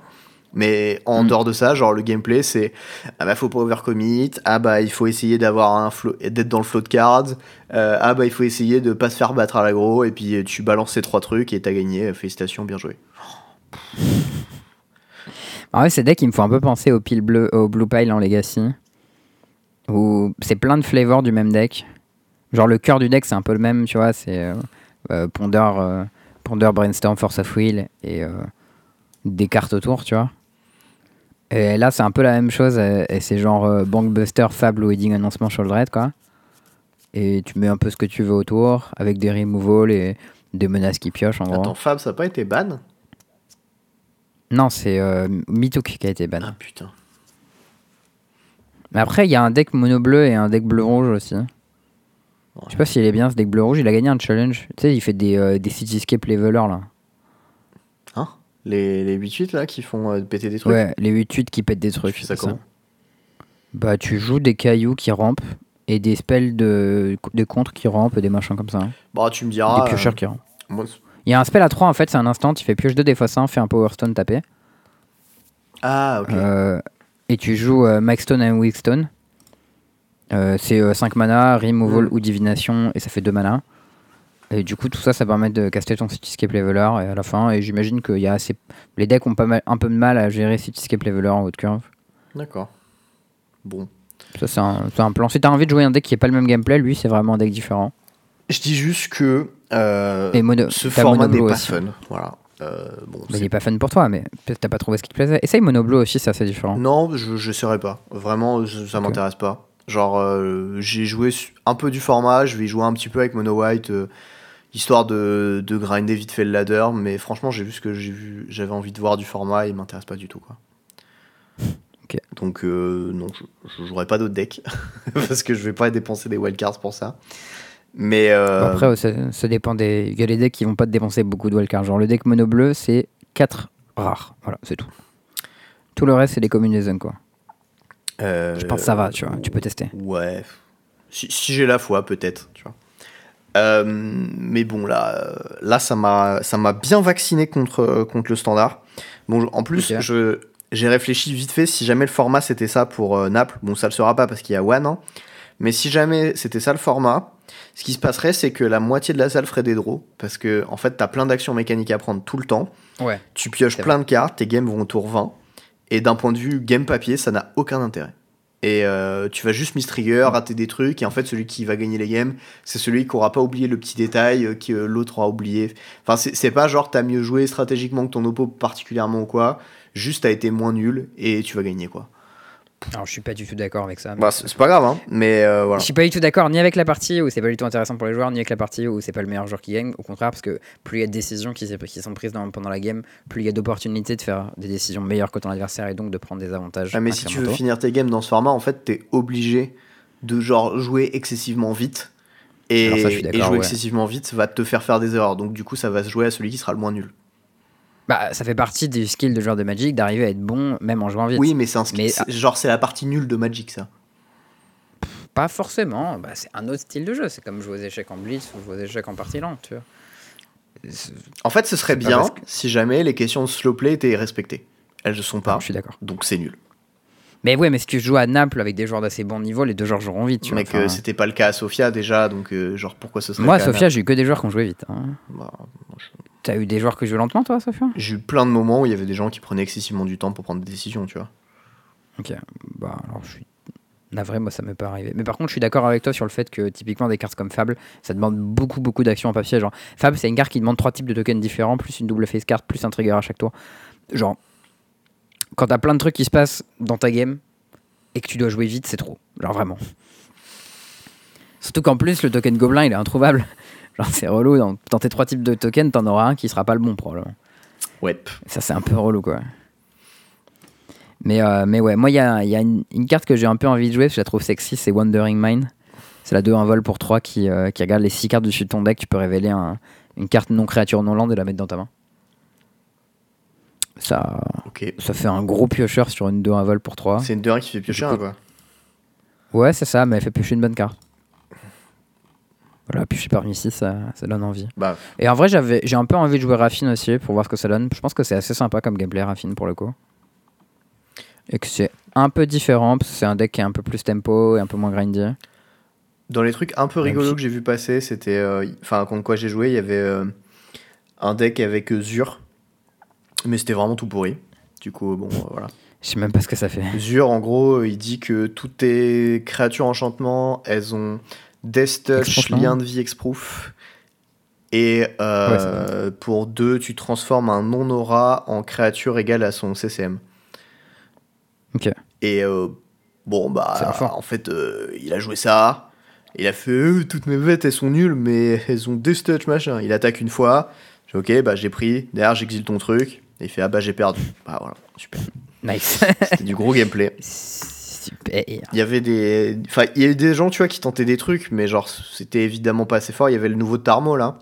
Mais en Mm. dehors de ça, genre le gameplay c'est ah bah faut pas overcommit, ah bah il faut essayer d'avoir un flow, d'être dans le flow de cards, euh, ah bah il faut essayer de pas se faire battre à l'aggro et puis tu balances ces trois trucs et t'as gagné, félicitations, bien joué. En vrai, ces decks, ils me font un peu penser au pile bleu, au Blue Pile en Legacy, où c'est plein de flavors du même deck. Genre le cœur du deck, c'est un peu le même, tu vois, c'est euh, euh, Ponder, euh, Brainstorm, Force of Will et des cartes autour, tu vois. Et là, c'est un peu la même chose. Et c'est genre Bankbuster, Fable, Wedding, Annoncement, Shoulder quoi. Et tu mets un peu ce que tu veux autour, avec des removals et des menaces qui piochent, en gros. Attends, Fab, ça n'a pas été ban? Non, c'est euh, Mitouk qui a été ban. Ah putain. Mais après, il y a un deck mono bleu et un deck bleu rouge aussi. Je sais pas s'il est bien ce deck bleu rouge. Il a gagné un challenge. Tu sais, il fait des, euh, des Cityscape levelers là. Hein? Les, les 8-8 là qui font euh, péter des trucs? Ouais, les 8-8 qui pètent des Tu trucs. fais ça comment? Bah, tu joues des cailloux qui rampent et des spells de, de contre qui rampent, des machins comme ça. hein. Bah, tu me diras. des piocheurs euh, qui rampent. moi, Il y a un spell à 3 en fait, c'est un instant. Tu fais pioche 2 des fois 1, fais un Power Stone tapé. Ah, ok. Euh, et tu joues euh, Max Stone et Weak Stone. Euh, c'est 5 mana, Removal Mm. ou Divination, et ça fait 2 mana. Et du coup, tout ça, ça permet de caster ton Cityscape Leveler et à la fin. Et j'imagine qu'il y a assez. Les decks ont pas mal, un peu de mal à gérer Cityscape Leveler en haute curve. D'accord. Bon. Ça, c'est un, un plan. Si t'as envie de jouer un deck qui est pas le même gameplay, lui, c'est vraiment un deck différent. Je dis juste que euh, Et mono, ce format n'est pas aussi. fun. Voilà. Euh, bon, il est pas fun pour toi, mais peut-être t'as pas trouvé ce qui te plaisait. Essaye Mono Blue aussi, c'est assez différent. Non, je j'essaierai pas. Vraiment, je- ça Ok. m'intéresse pas. Genre, euh, j'ai joué un peu du format, je vais y jouer un petit peu avec Mono White, euh, histoire de, de grinder vite fait le ladder, mais franchement, j'ai vu ce que j'ai vu, j'avais envie de voir du format, il m'intéresse pas du tout. Quoi. Ok. Donc, non, je, je jouerai pas d'autres decks, parce que je vais pas dépenser des wildcards pour ça. Mais euh, après, ça, ça dépend des. Il y a les decks qui vont pas te dépenser beaucoup de wildcards. Genre le deck mono bleu, c'est 4 rares. Voilà, c'est tout. Tout le reste, c'est des combinaisons, quoi. euh, Je pense que ça va, tu vois. Tu peux tester. Ouais. Si, si j'ai la foi, peut-être, tu vois. Euh, mais bon, là, là ça m'a ça m'a bien vacciné contre, contre le standard. Bon, en plus, je j'ai réfléchi vite fait, si jamais le format c'était ça pour Naples, bon, ça le sera pas parce qu'il y a One, hein, mais si jamais c'était ça le format, ce qui se passerait, c'est que la moitié de la salle ferait des draws, parce que, en fait, t'as plein d'actions mécaniques à prendre tout le temps, Ouais. tu pioches plein de cartes, tes games vont au tour 20, et d'un point de vue game papier, ça n'a aucun intérêt. Et euh, tu vas juste miss trigger, rater des trucs, et en fait, celui qui va gagner les games, c'est celui qui aura pas oublié le petit détail euh, que l'autre aura oublié. Enfin, c'est c'est pas genre t'as mieux joué stratégiquement que ton oppo particulièrement ou quoi, juste t'as été moins nul et tu vas gagner quoi. Alors, je suis pas du tout d'accord avec ça. Bah, c'est pas grave, hein, mais euh, voilà. Je suis pas du tout d'accord ni avec la partie où c'est pas du tout intéressant pour les joueurs, ni avec la partie où c'est pas le meilleur joueur qui gagne. Au contraire, parce que plus il y a de décisions qui, sont prises dans- pendant la game, plus il y a d'opportunités de faire des décisions meilleures que ton adversaire et donc de prendre des avantages. Ah, mais si tu veux finir tes games dans ce format, en fait, t'es obligé de genre jouer excessivement vite. Et, ça, et jouer ouais. excessivement vite va te faire faire des erreurs. Donc du coup, ça va se jouer à celui qui sera le moins nul. Bah, ça fait partie du skill de joueur de Magic d'arriver à être bon même en jouant vite. Oui, mais c'est un skill- Mais- genre c'est la partie nulle de Magic ça. Pas forcément, bah, c'est un autre style de jeu. C'est comme jouer aux échecs en blitz ou jouer aux échecs en partie lente, tu vois. En fait, ce serait bien que- si jamais les questions de slow play étaient respectées. Elles ne sont pas, Je suis d'accord. donc c'est nul. Mais ouais, mais si tu joues à Naples avec des joueurs d'assez bon niveau, les deux joueurs joueront vite. Tu. Mec, Enfin, euh, c'était pas le cas à Sofia déjà, donc euh, genre pourquoi ce serait moi, à Sofia, j'ai eu que des joueurs qui ont joué vite. hein. Bah, moi, je- T'as eu des joueurs qui jouent lentement, toi, Sofia J'ai eu plein de moments où il y avait des gens qui prenaient excessivement du temps pour prendre des décisions, tu vois. Ok, bah alors je suis navré, moi ça m'est pas arrivé. Mais par contre, je suis d'accord avec toi sur le fait que typiquement des cartes comme Fable, ça demande beaucoup beaucoup d'actions en papier. Genre, Fable, c'est une carte qui demande trois types de tokens différents, plus une double face card, plus un trigger à chaque tour. Genre, quand t'as plein de trucs qui se passent dans ta game et que tu dois jouer vite, c'est trop. Genre vraiment. Surtout qu'en plus, le token gobelin il est introuvable. Genre, c'est relou. Dans, dans tes trois types de tokens, t'en auras un qui sera pas le bon probablement. Ouais. Ça, c'est un peu relou, quoi. Mais, euh, mais ouais, moi, il y a, il y a une, une carte que j'ai un peu envie de jouer, parce que je la trouve sexy, c'est Wandering Mind. C'est la 2-1 vol pour 3 qui, euh, qui regarde les 6 cartes dessus de ton deck. Tu peux révéler un- une carte non créature non land et la mettre dans ta main. Ça, Ok. ça fait un gros piocheur sur une 2-1 vol pour 3. C'est une 2 qui fait piocher un quoi. Ouais, c'est ça, mais elle fait piocher une bonne carte. Voilà, piocher parmi 6, ça, ça donne envie. Bah, Et en vrai, j'avais, j'ai un peu envie de jouer Raffine aussi pour voir ce que ça donne. Je pense que c'est assez sympa comme gameplay Raffine pour le coup. Et que c'est un peu différent parce que c'est un deck qui est un peu plus tempo et un peu moins grindy. Dans les trucs un peu rigolos que j'ai vu passer, c'était. euh, Enfin, contre quoi j'ai joué, il y avait euh, un deck avec euh, Zur. Mais c'était vraiment tout pourri. Du coup, bon, euh, voilà. Je sais même pas ce que ça fait. Zur, en gros, il dit que toutes tes créatures enchantement, elles ont Death Touch, Exproof, non lien de vie, Exproof. Et euh, pour 2, tu transformes un non-aura en créature égale à son CCM. Ok. Et euh, bon, bah, en fait, euh, il a joué ça. Il a fait toutes mes bêtes, elles sont nulles, mais elles ont des touch machin. Il attaque une fois. J'ai ok, bah j'ai pris. Derrière, j'exile ton truc. Et il fait ah bah j'ai perdu. Bah voilà, super. Nice. C'était du gros gameplay. Super. Il y avait des. Enfin, il y a eu des gens, tu vois, qui tentaient des trucs, mais genre, c'était évidemment pas assez fort. Il y avait le nouveau Tarmo là.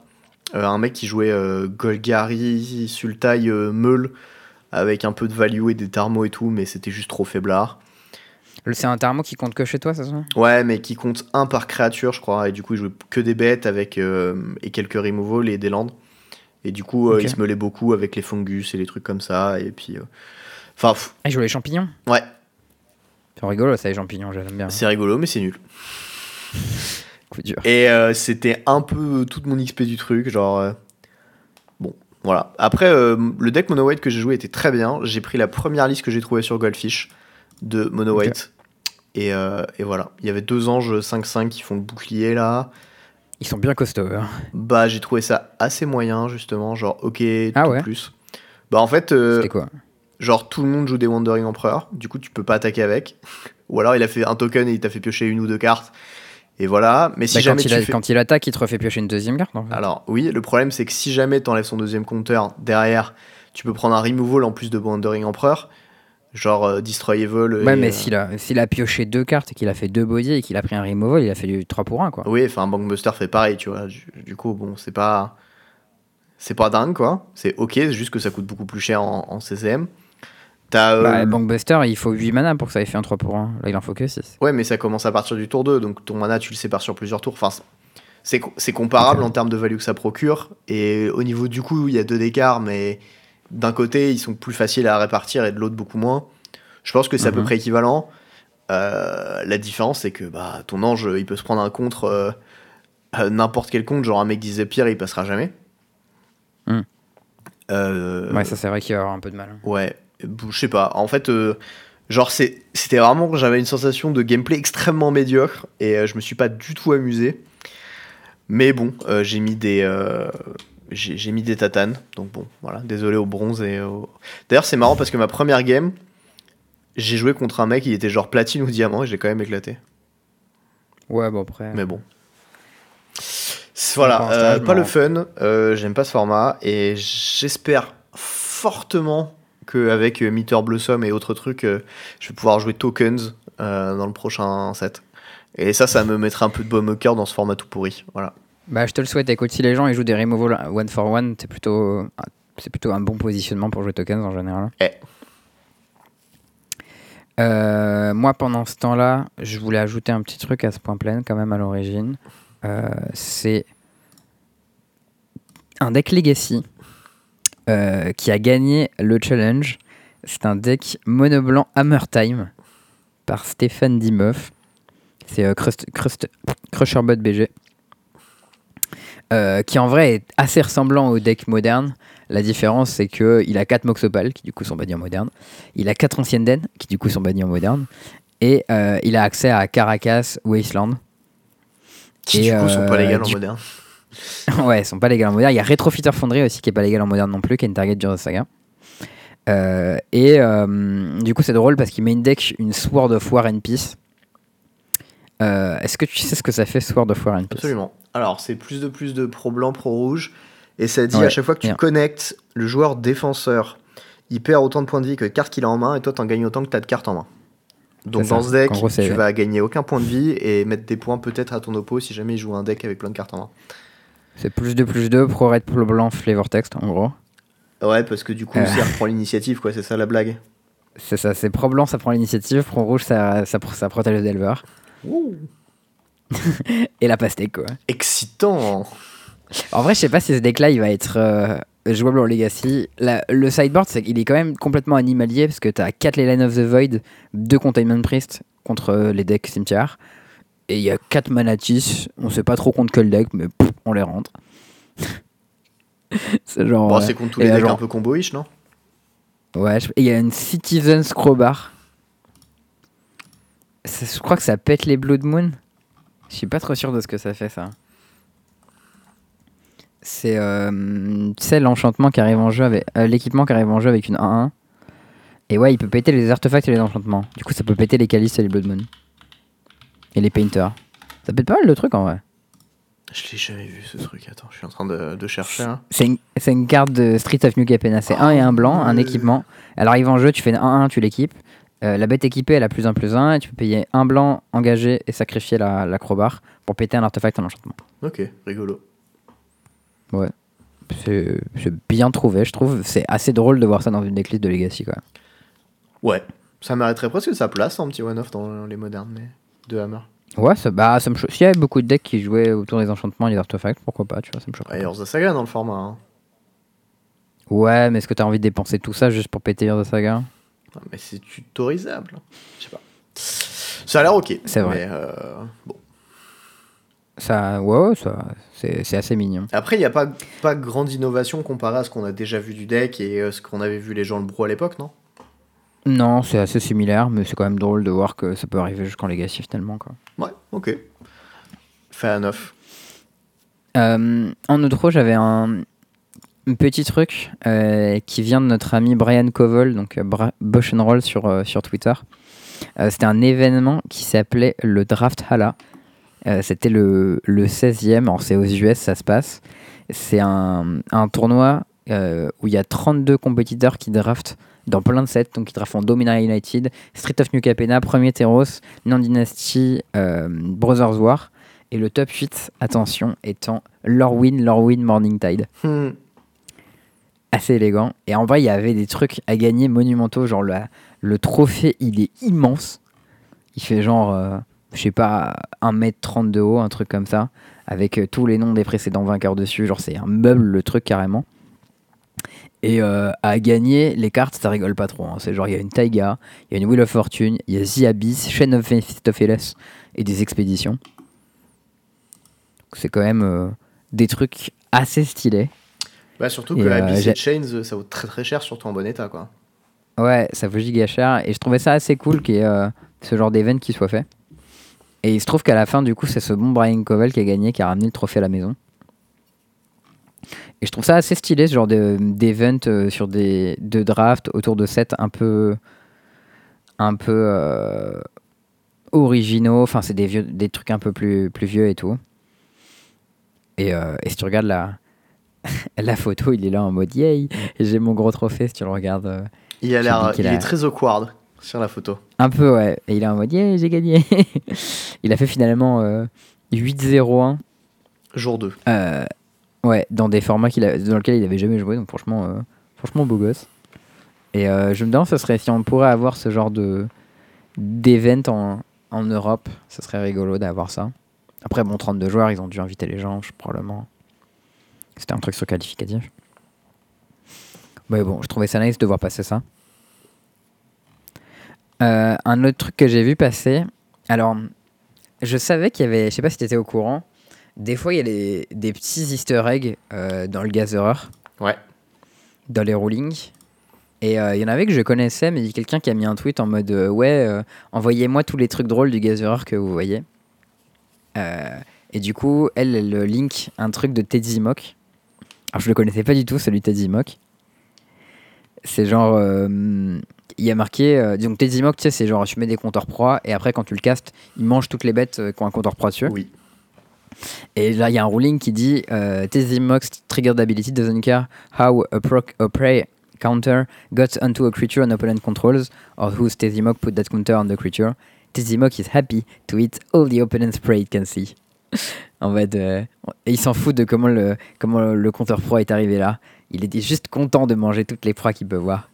Euh, un mec qui jouait euh, Golgari, Sultai, euh, Meul, avec un peu de value et des Tarmo et tout, mais c'était juste trop faiblard. Le- C'est un tarmo qui compte que chez toi, ça se Ouais, mais qui compte un par créature, je crois, et du coup, il jouait que des bêtes avec et quelques removals et des landes. Et du coup, il se meulait beaucoup avec les fungus et les trucs comme ça, et puis. Enfin, pff, Ah, il joue les champignons? Ouais, C'est rigolo, ça, les champignons, j'aime bien. c'est rigolo, mais c'est nul. Coup dur. Et euh, c'était un peu toute mon XP du truc, genre. euh, Bon, voilà. Après, euh, le deck Mono White que j'ai joué était très bien. J'ai pris la première liste que j'ai trouvée sur Goldfish de Mono Ok. White. Et, euh, et voilà. Il y avait deux anges 5-5 qui font le bouclier là. Ils sont bien costauds. hein. Bah, j'ai trouvé ça assez moyen, justement. Genre, ok, Ah tout ouais plus. Bah, en fait, euh, C'était quoi? Genre, tout le monde joue des Wandering Emperor. Du coup, tu peux pas attaquer avec. Ou alors, il a fait un token et il t'a fait piocher une ou deux cartes. Et voilà. Mais si Bah, jamais quand, il tu a- fais... quand il attaque, il te refait piocher une deuxième carte. en fait. Alors oui, le problème c'est que si jamais t'enlèves son deuxième compteur derrière, tu peux prendre un removal en plus de Wandering Emperor, genre euh, Destroy Evil. ouais, et, mais euh, s'il a, pioché deux cartes et qu'il a fait deux body et qu'il a pris un removal, il a fait du 3 pour 1, quoi. Oui, enfin Bankbuster fait pareil, tu vois. Du, du coup, bon, c'est pas c'est pas dingue quoi. C'est ok, c'est juste que ça coûte beaucoup plus cher en, en CCM. T'as euh, Bah, Bankbuster, il faut 8 mana pour que ça ait fait un 3 pour 1. Là, il en faut que 6. ouais, mais ça commence à partir du tour 2, donc ton mana tu le sépares sur plusieurs tours. Enfin, c'est co- c'est comparable en termes de value que ça procure. Et au niveau du coup, il y a deux d'écart, mais d'un côté, ils sont plus faciles à répartir et de l'autre, beaucoup moins. Je pense que c'est à peu Mhm. près équivalent. Euh, la différence, c'est que bah, ton ange, il peut se prendre un contre, euh, euh, n'importe quel contre, genre un mec disait pire, il passera jamais. Mhm. Euh, Ouais, ça, c'est vrai qu'il va avoir un peu de mal. Ouais, je sais pas. En fait, euh, genre, c'était vraiment. J'avais une sensation de gameplay extrêmement médiocre et euh, je me suis pas du tout amusé. Mais bon, euh, j'ai mis des. j'ai mis des tatanes, donc bon, voilà, désolé au bronze et au... D'ailleurs, c'est marrant parce que ma première game, j'ai joué contre un mec, il était genre platine ou diamant et j'ai quand même éclaté. Ouais, bon, après. Mais bon. Voilà, euh, pas le fun, euh, j'aime pas ce format et j'espère fortement qu'avec euh, Meter Blossom et autres trucs, euh, je vais pouvoir jouer tokens euh, dans le prochain set. Et ça, ça me mettra un peu de baume au cœur dans ce format tout pourri. Voilà. Bah, je te le souhaite. Écoute, si les gens ils jouent des removals one for one, c'est plutôt, c'est plutôt un bon positionnement pour jouer tokens en général. Eh. Euh, moi, pendant ce temps-là, je voulais ajouter un petit truc à ce point plein quand même à l'origine. Euh, c'est un deck Legacy euh, qui a gagné le challenge. C'est un deck mono blanc Hammer Time par Stéphane Dimeuf. C'est euh, Crust, Crust, Crusherbot BG. Euh, qui en vrai est assez ressemblant au deck moderne. La différence, c'est que il a 4 Moxopal, qui du coup sont bannis en moderne. Il a 4 anciennes Den, qui du coup sont bannis en moderne. Et euh, il a accès à Caracas, Wasteland. Qui Et, du coup sont pas légales en du- moderne. ouais, ils sont pas légales en moderne. Il y a Retrofitter Foundry aussi, qui est pas légal en moderne non plus, qui est une target du Saga. Euh, et euh, du coup, c'est drôle parce qu'il met une deck, une Sword of War and Peace. Euh, Est-ce que tu sais ce que ça fait, Sword of War and Peace? Absolument. Alors, c'est plus de plus de pro blanc, pro rouge. Et ça dit Ouais, à chaque fois que tu bien. connectes le joueur défenseur, il perd autant de points de vie que de cartes qu'il a en main et toi t'en gagnes autant que t'as de cartes en main. Donc dans ça. ce deck, gros, tu vas gagner aucun point de vie et mettre des points peut-être à ton oppo si jamais il joue un deck avec plein de cartes en main. C'est plus 2 plus 2, pro red, pro blanc, flavor text en gros. Ouais, parce que du coup, Euh. ça reprend l'initiative, quoi, c'est ça la blague. C'est ça, c'est pro blanc, ça prend l'initiative, pro rouge, ça, ça, ça protège le delver. Et la pastèque quoi. Excitant En vrai, je sais pas si ce deck-là, il va être euh, jouable en Legacy. La- le sideboard, c'est qu'il est quand même complètement animalier parce que t'as 4 les Line of the Void, 2 Containment Priest contre euh, les decks cimetière. Et il y a 4 Manatis. On sait pas trop contre quel deck, mais pff, on les rentre. c'est genre. Bon, euh, c'est contre tous les decks genre- un peu comboish, non? Ouais, il y a une Citizen Crowbar. Ça- Je crois que ça pète les Blood Moon. Je suis pas trop sûr de ce que ça fait ça. C'est euh, l'enchantement qui arrive en jeu avec. euh, L'équipement qui arrive en jeu avec une 1-1. Et ouais, il peut péter les artefacts et les enchantements. Du coup, ça peut péter les calices et les Blood Moon. Et les Painters. Ça pète pas mal de trucs en vrai. Je l'ai jamais vu ce truc. Attends, je suis en train de, de chercher. hein. C'est une, c'est une carte de Street of New Capenna. C'est un et un blanc, un ouais. équipement. Elle arrive en jeu, tu fais un 1, tu l'équipes. Euh, la bête équipée, elle a plus un plus un. Et tu peux payer un blanc, engager et sacrifier la- l'acrobar pour péter un artefact en enchantement. Ok, rigolo. C'est c'est bien trouvé, je trouve. C'est assez drôle de voir ça dans une decklist de Legacy. Quoi. Ouais, ça mériterait presque sa place en petit one-off dans les modernes, mais de Hammer. Ouais, ça, bah, ça me choque. S'il y avait beaucoup de decks qui jouaient autour des enchantements et des artefacts, pourquoi pas, tu vois, ça me choque. Heroes of Saga dans le format. Hein. Ouais, mais est-ce que t'as envie de dépenser tout ça juste pour péter of Saga? Ah, Mais c'est tutorisable. Je sais pas. Ça a l'air ok. C'est vrai. mais, euh, bon. Ça, ouais, ça, c'est c'est assez mignon. Après, il n'y a pas, pas grande innovation comparée à ce qu'on a déjà vu du deck et euh, ce qu'on avait vu les gens le bro à l'époque, non? Non, c'est assez similaire, mais c'est quand même drôle de voir que ça peut arriver jusqu'en Legacy finalement. Quoi. Ouais, ok. Fait à neuf. Euh, en outro, j'avais un, un petit truc euh, qui vient de notre ami Brian Covell, donc euh, Bra- Bush and Roll sur, euh, sur Twitter. C'était un événement qui s'appelait le Draft Hala. C'était le, le 16e, alors c'est aux US, ça se passe. C'est un, un tournoi où il y a 32 compétiteurs qui draftent dans plein de sets. Donc ils draftent en Domina United, Street of New Capenna, Premier Terros, Non Dynasty, euh, Brothers War. Et le top 8, attention, étant Lorwyn, Lorwyn Morningtide. Hmm. Assez élégant. Et en vrai, il y avait des trucs à gagner monumentaux. Genre, le, le trophée, il est immense. Il fait genre, euh, je sais pas, 1m30 de haut, un truc comme ça. Avec euh, tous les noms des précédents vainqueurs dessus. Genre, c'est un meuble, le truc, carrément. Et euh, à gagner, les cartes, ça rigole pas trop. hein. C'est genre, il y a une Taiga, il y a une Wheel of Fortune, il y a The Abyss, Chain of Mephistopheles et des expéditions. C'est quand même euh, des trucs assez stylés. Bah, surtout Et, que euh, Abyss j'ai- et Chains, euh, ça vaut très très cher, surtout en bon état, quoi. Ouais, ça vaut giga cher. Et je trouvais ça assez cool qu'il y ait euh, ce genre d'event qui soit fait. Et il se trouve qu'à la fin, du coup, c'est ce bon Brian Covell qui a gagné, qui a ramené le trophée à la maison. Et je trouve ça assez stylé, ce genre de- d'event euh, sur des de draft autour de sets un peu. un peu. euh, originaux. Enfin, c'est des, vieux, des trucs un peu plus, plus vieux et tout. Et, euh, et si tu regardes la, la photo, il est là en mode yay, j'ai mon gros trophée si tu le regardes. euh, Il a l'air, il a- est très awkward sur la photo. Un peu, ouais. Et il est en mode, yeah, j'ai gagné. il a fait finalement euh, 8-0-1. Jour 2. euh, ouais, dans des formats a, dans lesquels il avait jamais joué. Donc franchement, euh, franchement beau gosse. Et euh, je me demande, ce serait si on pourrait avoir ce genre de d'event en, en Europe. Ce serait rigolo d'avoir ça. Après, bon, 32 joueurs, ils ont dû inviter les gens, je- probablement. C'était un truc sur qualificatif. Mais bon, je trouvais ça nice de voir passer ça. Euh, un autre truc que j'ai vu passer. Alors, je savais qu'il y avait, je sais pas si tu étais au courant, des fois il y a les- des petits easter eggs euh, dans le Gatherer, Ouais. dans les rulings. Et euh, il y en avait que je connaissais, mais il y a quelqu'un qui a mis un tweet en mode euh, Ouais, euh, envoyez-moi tous les trucs drôles du Gatherer que vous voyez. Et du coup, elle, elle link un truc de Teddy Mock. Alors, je le connaissais pas du tout, celui de Teddy Mock. C'est genre. il y a marqué. donc, Teddy Mock, tu sais, c'est genre tu mets des compteurs proies et après, quand tu le castes, il mange toutes les bêtes qui ont un compteur proie dessus. Oui. Et là, il y a un ruling qui dit euh, triggered ability doesn't care how a, prey counter got onto a creature an opponent controls or whose Mock put that counter on the creature. Mock is happy to eat all the opponent's prey it can see. en mode, euh, il s'en fout de comment le, comment le compteur proie est arrivé là. Il était juste content de manger toutes les proies qu'il peut voir.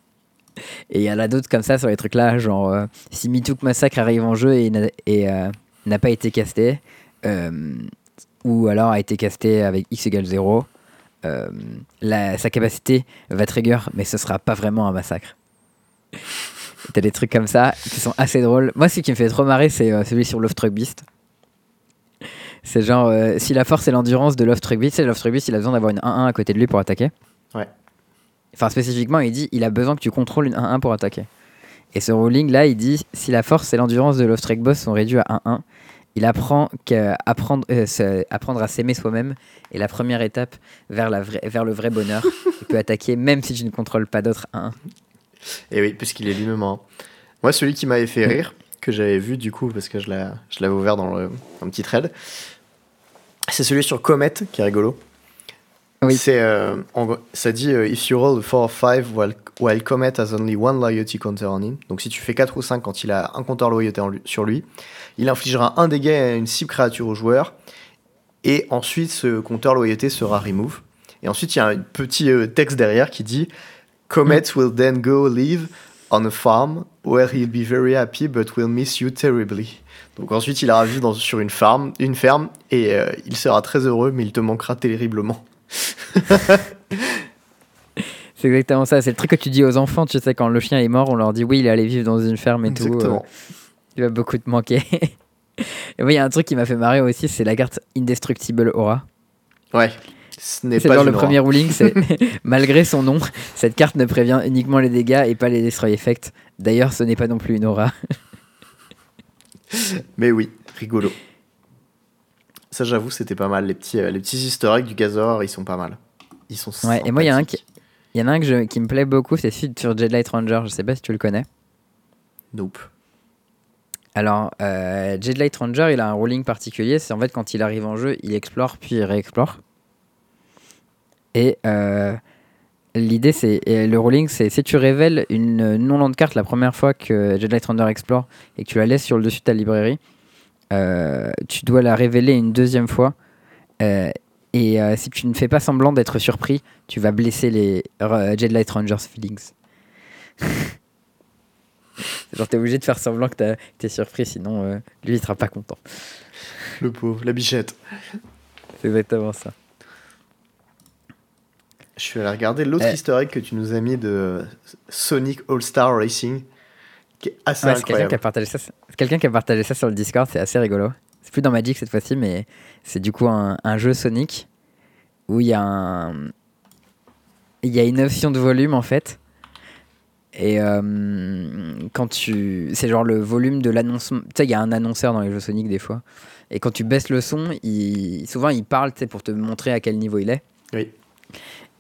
Et il y en a d'autres comme ça sur les trucs là, genre euh, si Mitouk Massacre arrive en jeu et n'a euh, pas été casté, euh, ou alors a été casté avec x égale 0, euh, la- sa capacité va trigger, mais ce sera pas vraiment un massacre. T'as des trucs comme ça qui sont assez drôles. Moi, ce qui me fait trop marrer, c'est euh, celui sur Love Truck Beast. C'est genre, euh, si la force et l'endurance de Love Truck Beast, c'est Love Truck Beast, il a besoin d'avoir une 1-1 à côté de lui pour attaquer. Ouais. Enfin, spécifiquement, il dit il a besoin que tu contrôles une 1-1 pour attaquer. Et ce ruling là, il dit si la force et l'endurance de Love Truck Boss sont réduits à 1-1, il apprend qu'apprendre apprendre à s'aimer soi-même est la première étape vers, la vraie- vers le vrai bonheur. il peut attaquer même si tu ne contrôles pas d'autres un. Et oui, puisqu'il est lui-même un. Moi, celui qui m'avait fait rire, que j'avais vu du coup, parce que je l'ai- je l'avais ouvert dans le, un petit thread, c'est celui sur Comet, qui est rigolo. Oui. C'est, euh, ça dit euh, If you roll a 4 or 5 while, while Comet has only one loyalty counter on him. Donc si tu fais 4 ou 5 quand il a un compteur loyauté en lui- sur lui, il infligera un dégât à une cible créature au joueur. Et ensuite, ce compteur loyauté sera remove. Et ensuite, il y a un petit euh, texte derrière qui dit Comet will then go live on a farm where he'll be very happy but will miss you terribly. Donc ensuite, il ira vivre dans, sur une ferme, une ferme et il sera très heureux, mais il te manquera terriblement. C'est exactement ça. C'est le truc que tu dis aux enfants, tu sais, quand le chien est mort, on leur dit oui, il allait vivre dans une ferme et tout. Exactement. euh, il va beaucoup te manquer. et moi, il y a un truc qui m'a fait marrer aussi, c'est la carte Indestructible Aura. Ouais. Ce n'est C'est pas genre le aura. premier ruling, c'est malgré son nom, cette carte ne prévient uniquement les dégâts et pas les destroy effects. D'ailleurs, ce n'est pas non plus une aura. Mais oui, rigolo. Ça, j'avoue, c'était pas mal. Les petits, euh, les petits easter eggs du Gazor, ils sont pas mal. Ils sont Ouais, et moi, il y a un qui, y en a un que je- qui me plaît beaucoup, c'est celui sur Jedlight Ranger. Je sais pas si tu le connais. Nope. Alors, euh, Jedlight Ranger, il a un ruling particulier. C'est en fait quand il arrive en jeu, il explore puis il réexplore. Et euh, l'idée, c'est le ruling, c'est si tu révèles une non-land carte la première fois que Jedlight Ranger explore et que tu la laisses sur le dessus de ta librairie, euh, tu dois la révéler une deuxième fois. Euh, et euh, si tu ne fais pas semblant d'être surpris, tu vas blesser les euh, Jedlight Rangers feelings. Genre, t'es obligé de faire semblant que t'es surpris, sinon lui, il sera pas content. Le pauvre, la bichette. C'est exactement ça. Je suis allé regarder l'autre egg que tu nous as mis de Sonic All-Star Racing, qui est assez Ouais, c'est quelqu'un qui, a partagé ça, quelqu'un qui a partagé ça sur le Discord, c'est assez rigolo. C'est plus dans Magic cette fois-ci, mais c'est du coup un, un jeu Sonic où il y a un. Il y a une option de volume en fait. Et euh, quand tu. C'est genre le volume de l'annoncement. Tu sais, il y a un annonceur dans les jeux Sonic des fois. Et quand tu baisses le son, il, souvent il parle pour te montrer à quel niveau il est. Oui.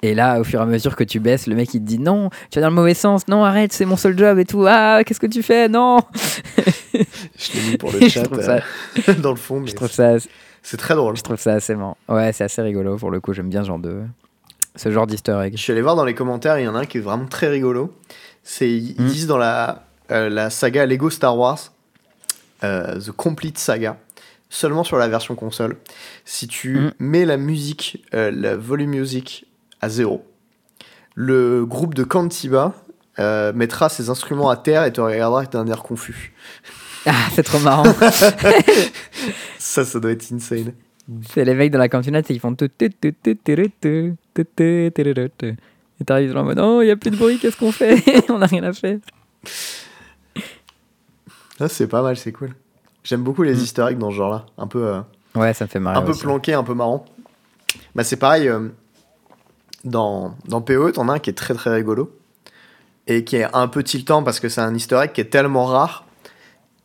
Et là, au fur et à mesure que tu baisses, le mec il te dit non, tu vas dans le mauvais sens, non, arrête, c'est mon seul job et tout. Ah, qu'est-ce que tu fais? Non Je l'ai mis pour le Je chat trouve ça- euh, dans le fond, mais Je trouve ça, c'est très drôle. je trouve ça assez marrant. Ouais, c'est assez rigolo pour le coup. J'aime bien ce genre de, ce genre d'Easter egg. Je suis allé voir dans les commentaires, il y en a un qui est vraiment très rigolo. C'est ils ils Mm. disent dans la, euh, la saga Lego Star Wars, euh, The Complete Saga, seulement sur la version console. Si tu Mm. mets la musique, euh, la volume music à zéro. Le groupe de Cantiba mettra ses instruments à terre et te regardera d'un air confus. Ah, c'est trop marrant. ça, ça doit être insane. C'est les la cantinette et ils font tout, tout, tout, tout, Et t'arrives dans le mode, oh, il n'y a plus de bruit, qu'est-ce qu'on fait On n'a rien à faire. Ah, c'est pas mal, c'est cool. J'aime beaucoup les historiques dans ce genre-là. Un peu. Euh, ouais, ça me fait marrer. Un peu planqué, un peu marrant. Bah, c'est pareil dans, dans PoE, t'en as un qui est très très rigolo. Et qui est un peu tiltant parce que c'est un easter egg qui est tellement rare.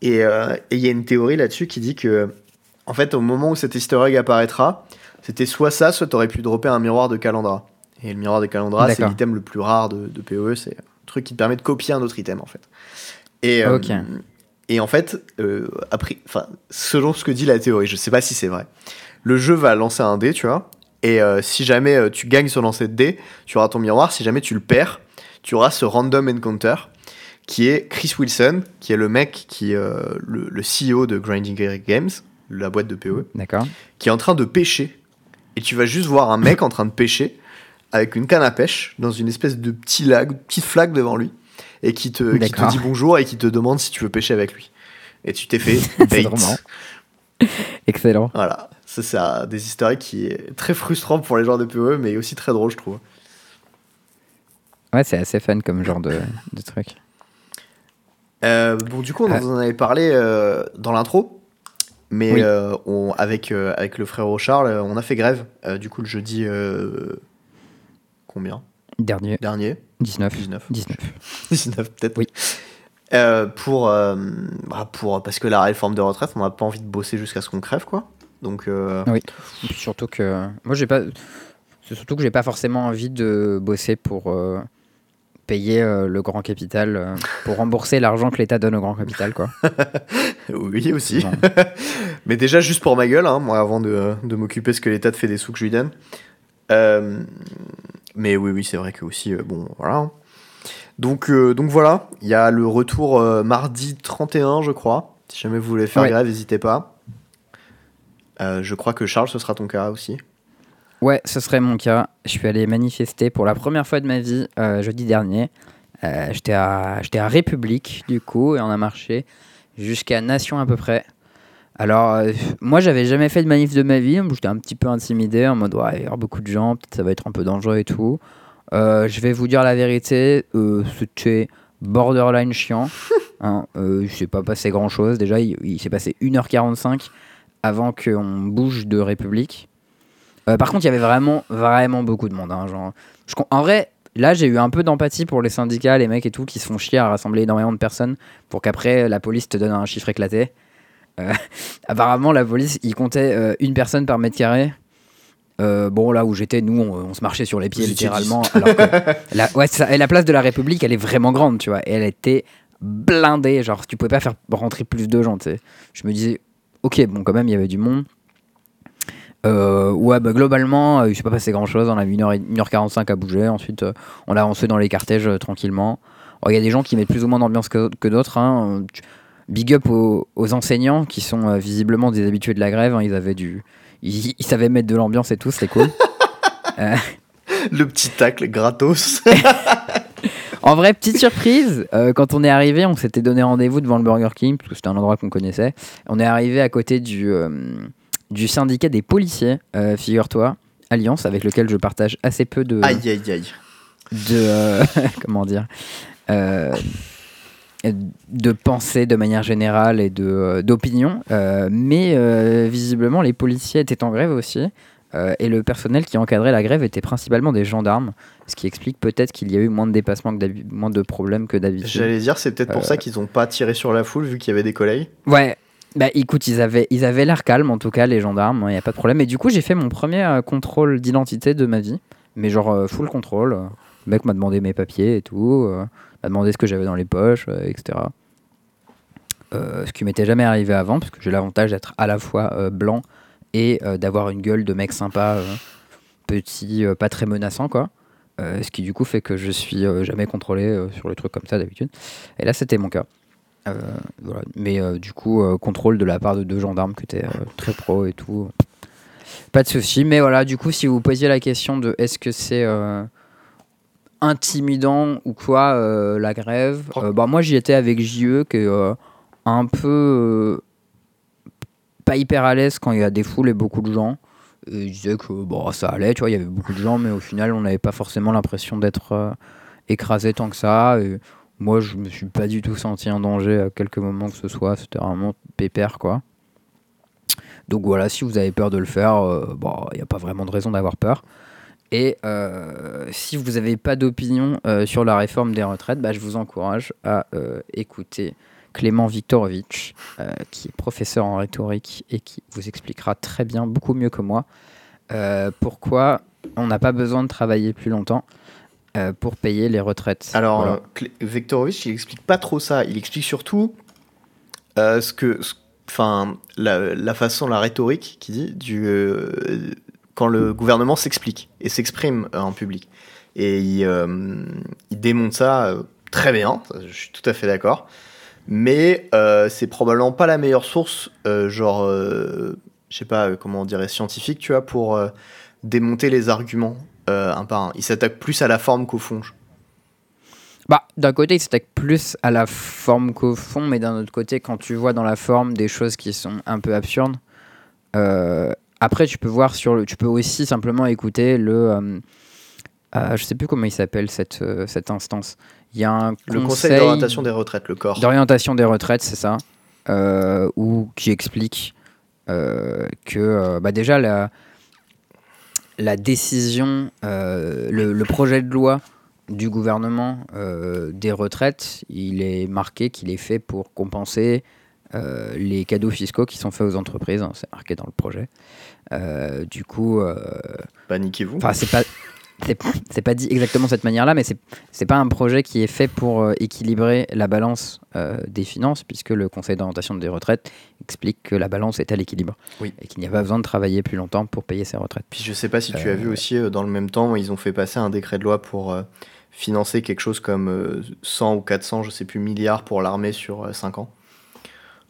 Et euh, et il y a une théorie là-dessus qui dit que, en fait, au moment où cet easter egg apparaîtra, c'était soit ça, soit t'aurais pu dropper un miroir de Calandra. Et le miroir de Calandra, c'est l'item le plus rare de, de PoE. C'est un truc qui te permet de copier un autre item, en fait. Et, euh, et en fait, euh, après, selon ce que dit la théorie, je sais pas si c'est vrai, le jeu va lancer un dé, tu vois. Et euh, si jamais euh, tu gagnes sur lancer de dé, tu auras ton miroir. Si jamais tu le perds, tu auras ce random encounter qui est Chris Wilson, qui est le mec qui euh, le, le CEO de Grinding Games, la boîte de D'accord. qui est en train de pêcher. Et tu vas juste voir un mec en train de pêcher avec une canne à pêche dans une espèce de petit lac, petite flaque devant lui, et qui te, qui te dit bonjour et qui te demande si tu veux pêcher avec lui. Et tu t'es fait bait. marrant. Excellent. Voilà, ça c'est un des eggs qui est très frustrant pour les joueurs de PoE, mais aussi très drôle, je trouve. Ouais, c'est assez fun comme genre de, de truc. Euh, bon, du coup, on Ah. en avait parlé euh, dans l'intro, mais Oui. euh, on, avec, avec le frère Charles, on a fait grève, du coup, le jeudi. combien? Dernier, Dernier 19. 19. 19. 19 peut-être. Oui. Pour, bah, pour, parce que la réforme de retraite, on n'a pas envie de bosser jusqu'à ce qu'on crève, quoi. Donc, euh, Oui. Surtout que moi j'ai pas c'est surtout que j'ai pas forcément envie de bosser pour euh, payer euh, le grand capital pour rembourser l'argent que l'État donne au grand capital quoi. oui aussi. Mais déjà, juste pour ma gueule, hein, moi, avant de, de m'occuper ce que l'État te fait des sous que je lui donne. Mais oui, oui, c'est vrai que aussi, bon, voilà. hein. Donc, donc voilà, il y a le retour mardi 31, je crois. Si jamais vous voulez faire Ouais. grève, n'hésitez pas. Euh, je crois que Charles, ce sera ton cas aussi. Ouais, ce serait mon cas. Je suis allé manifester pour la première fois de ma vie euh, jeudi dernier. Euh, J'étais à, à République, du coup, et on a marché jusqu'à Nation à peu près. Alors, euh, moi, j'avais jamais fait de manif de ma vie. J'étais un petit peu intimidé, en mode, ouais, il y avoir beaucoup de gens, peut-être ça va être un peu dangereux et tout. Euh, je vais vous dire la vérité, euh, c'était borderline chiant. Hein, il s'est pas passé grand-chose. Déjà, il, il s'est passé 1h45 avant qu'on bouge de République. Euh, par contre, il y avait vraiment, vraiment beaucoup de monde. hein, genre, je com- en vrai, là, j'ai eu un peu d'empathie pour les syndicats, les mecs et tout, qui se font chier à rassembler énormément de personnes pour qu'après, la police te donne un chiffre éclaté. Euh, apparemment, la police, ils comptaient euh, une personne par mètre carré. Euh, bon, là où j'étais, nous, on, on se marchait sur les pieds littéralement. Alors que la, ouais, c'est ça. Et la place de la République, elle est vraiment grande, tu vois. Et elle était blindée. Genre, tu pouvais pas faire rentrer plus de gens, tu sais. Je me disais, ok, bon, quand même, il y avait du monde. Euh, ouais, bah, globalement, euh, il s'est pas passé grand chose. On a mis 1h, 1h45 à bouger. Ensuite, euh, on a avancé dans les cortèges euh, tranquillement. Oh, Il y a des gens qui mettent plus ou moins d'ambiance que, que d'autres. hein. Big up aux, aux enseignants qui sont visiblement des habitués de la grève. hein. Ils avaient du. Ils, ils savaient mettre de l'ambiance et tout, c'était cool. Le petit tacle gratos. En vrai, petite surprise, euh, quand on est arrivé, on s'était donné rendez-vous devant le Burger King, parce que c'était un endroit qu'on connaissait. On est arrivé à côté du, euh, du syndicat des policiers, euh, figure-toi, Alliance, avec lequel je partage assez peu de. aïe, aïe, aïe. de comment dire de pensée de manière générale et de d'opinion mais visiblement les policiers étaient en grève aussi euh, et le personnel qui encadrait la grève était principalement des gendarmes ce qui explique peut-être qu'il y a eu moins de dépassements que moins de problèmes que d'habitude J'allais dire, c'est peut-être pour Euh, ça qu'ils ont pas tiré sur la foule vu qu'il y avait des collègues. Ouais. Bah écoute, ils avaient ils avaient l'air calmes en tout cas les gendarmes, il n'y a pas de problème. Et du coup, j'ai fait mon premier euh, contrôle d'identité de ma vie, mais genre euh, full contrôle. euh. Le mec m'a demandé mes papiers et tout, euh, m'a demandé ce que j'avais dans les poches, euh, etc. Euh, ce qui m'était jamais arrivé avant, parce que j'ai l'avantage d'être à la fois euh, blanc et euh, d'avoir une gueule de mec sympa, euh, petit, euh, pas très menaçant quoi. Euh, ce qui du coup fait que je suis euh, jamais contrôlé euh, sur les trucs comme ça d'habitude. Et là, c'était mon cas. Voilà. Mais du coup, contrôle de la part de deux gendarmes qui étaient très pro et tout. Pas de souci. Mais voilà, du coup, si vous posiez la question de est-ce que c'est intimidant ou quoi la grève, bah, moi j'y étais avec JE qui est un peu pas hyper à l'aise quand il y a des foules et beaucoup de gens. Et il disait que bon, ça allait, tu vois, il y avait beaucoup de gens, mais au final, on n'avait pas forcément l'impression d'être euh, écrasé tant que ça. Et moi, je me suis pas du tout senti en danger à quelques moments que ce soit. C'était vraiment pépère, quoi. Donc voilà, si vous avez peur de le faire, euh, bon, il n'y a pas vraiment de raison d'avoir peur. Et euh, si vous n'avez pas d'opinion sur la réforme des retraites, bah, je vous encourage à écouter Clément Viktorovitch, euh, qui est professeur en rhétorique et qui vous expliquera très bien, beaucoup mieux que moi, euh, pourquoi on n'a pas besoin de travailler plus longtemps euh, pour payer les retraites. Alors, Voilà. Vektorovich, il explique pas trop ça. Il explique surtout ce que, enfin, la, la façon, la rhétorique qui dit du quand le gouvernement s'explique et s'exprime en public. Et il, il démonte ça très bien. Je suis tout à fait d'accord. Mais euh, c'est probablement pas la meilleure source, euh, genre, euh, je sais pas comment on dirait, scientifique, tu vois, pour démonter les arguments un par un. Il s'attaque plus à la forme qu'au fond. Bah, d'un côté, il s'attaque plus à la forme qu'au fond, mais d'un autre côté, quand tu vois dans la forme des choses qui sont un peu absurdes, après, tu peux voir sur le, tu peux aussi simplement écouter le, je sais plus comment il s'appelle cette cette instance. Il y a un Le conseil d'orientation des retraites, le corps. d'orientation des retraites, c'est ça, euh, ou qui explique euh, que euh, bah déjà la, la décision, euh, le, le projet de loi du gouvernement des retraites, il est marqué qu'il est fait pour compenser euh, les cadeaux fiscaux qui sont faits aux entreprises. hein, c'est marqué dans le projet. Euh, du coup, euh, Bah, niquez-vous. enfin, c'est pas. C'est pas dit exactement de cette manière-là, mais c'est pas un projet qui est fait pour euh, équilibrer la balance euh, des finances, puisque le Conseil d'orientation des retraites explique que la balance est à l'équilibre Oui. et qu'il n'y a pas besoin de travailler plus longtemps pour payer ses retraites. Puis je sais pas si tu as vu aussi, euh, dans le même temps, ils ont fait passer un décret de loi pour financer quelque chose comme euh, 100 ou 400, je sais plus, milliards pour l'armée sur euh, 5 ans.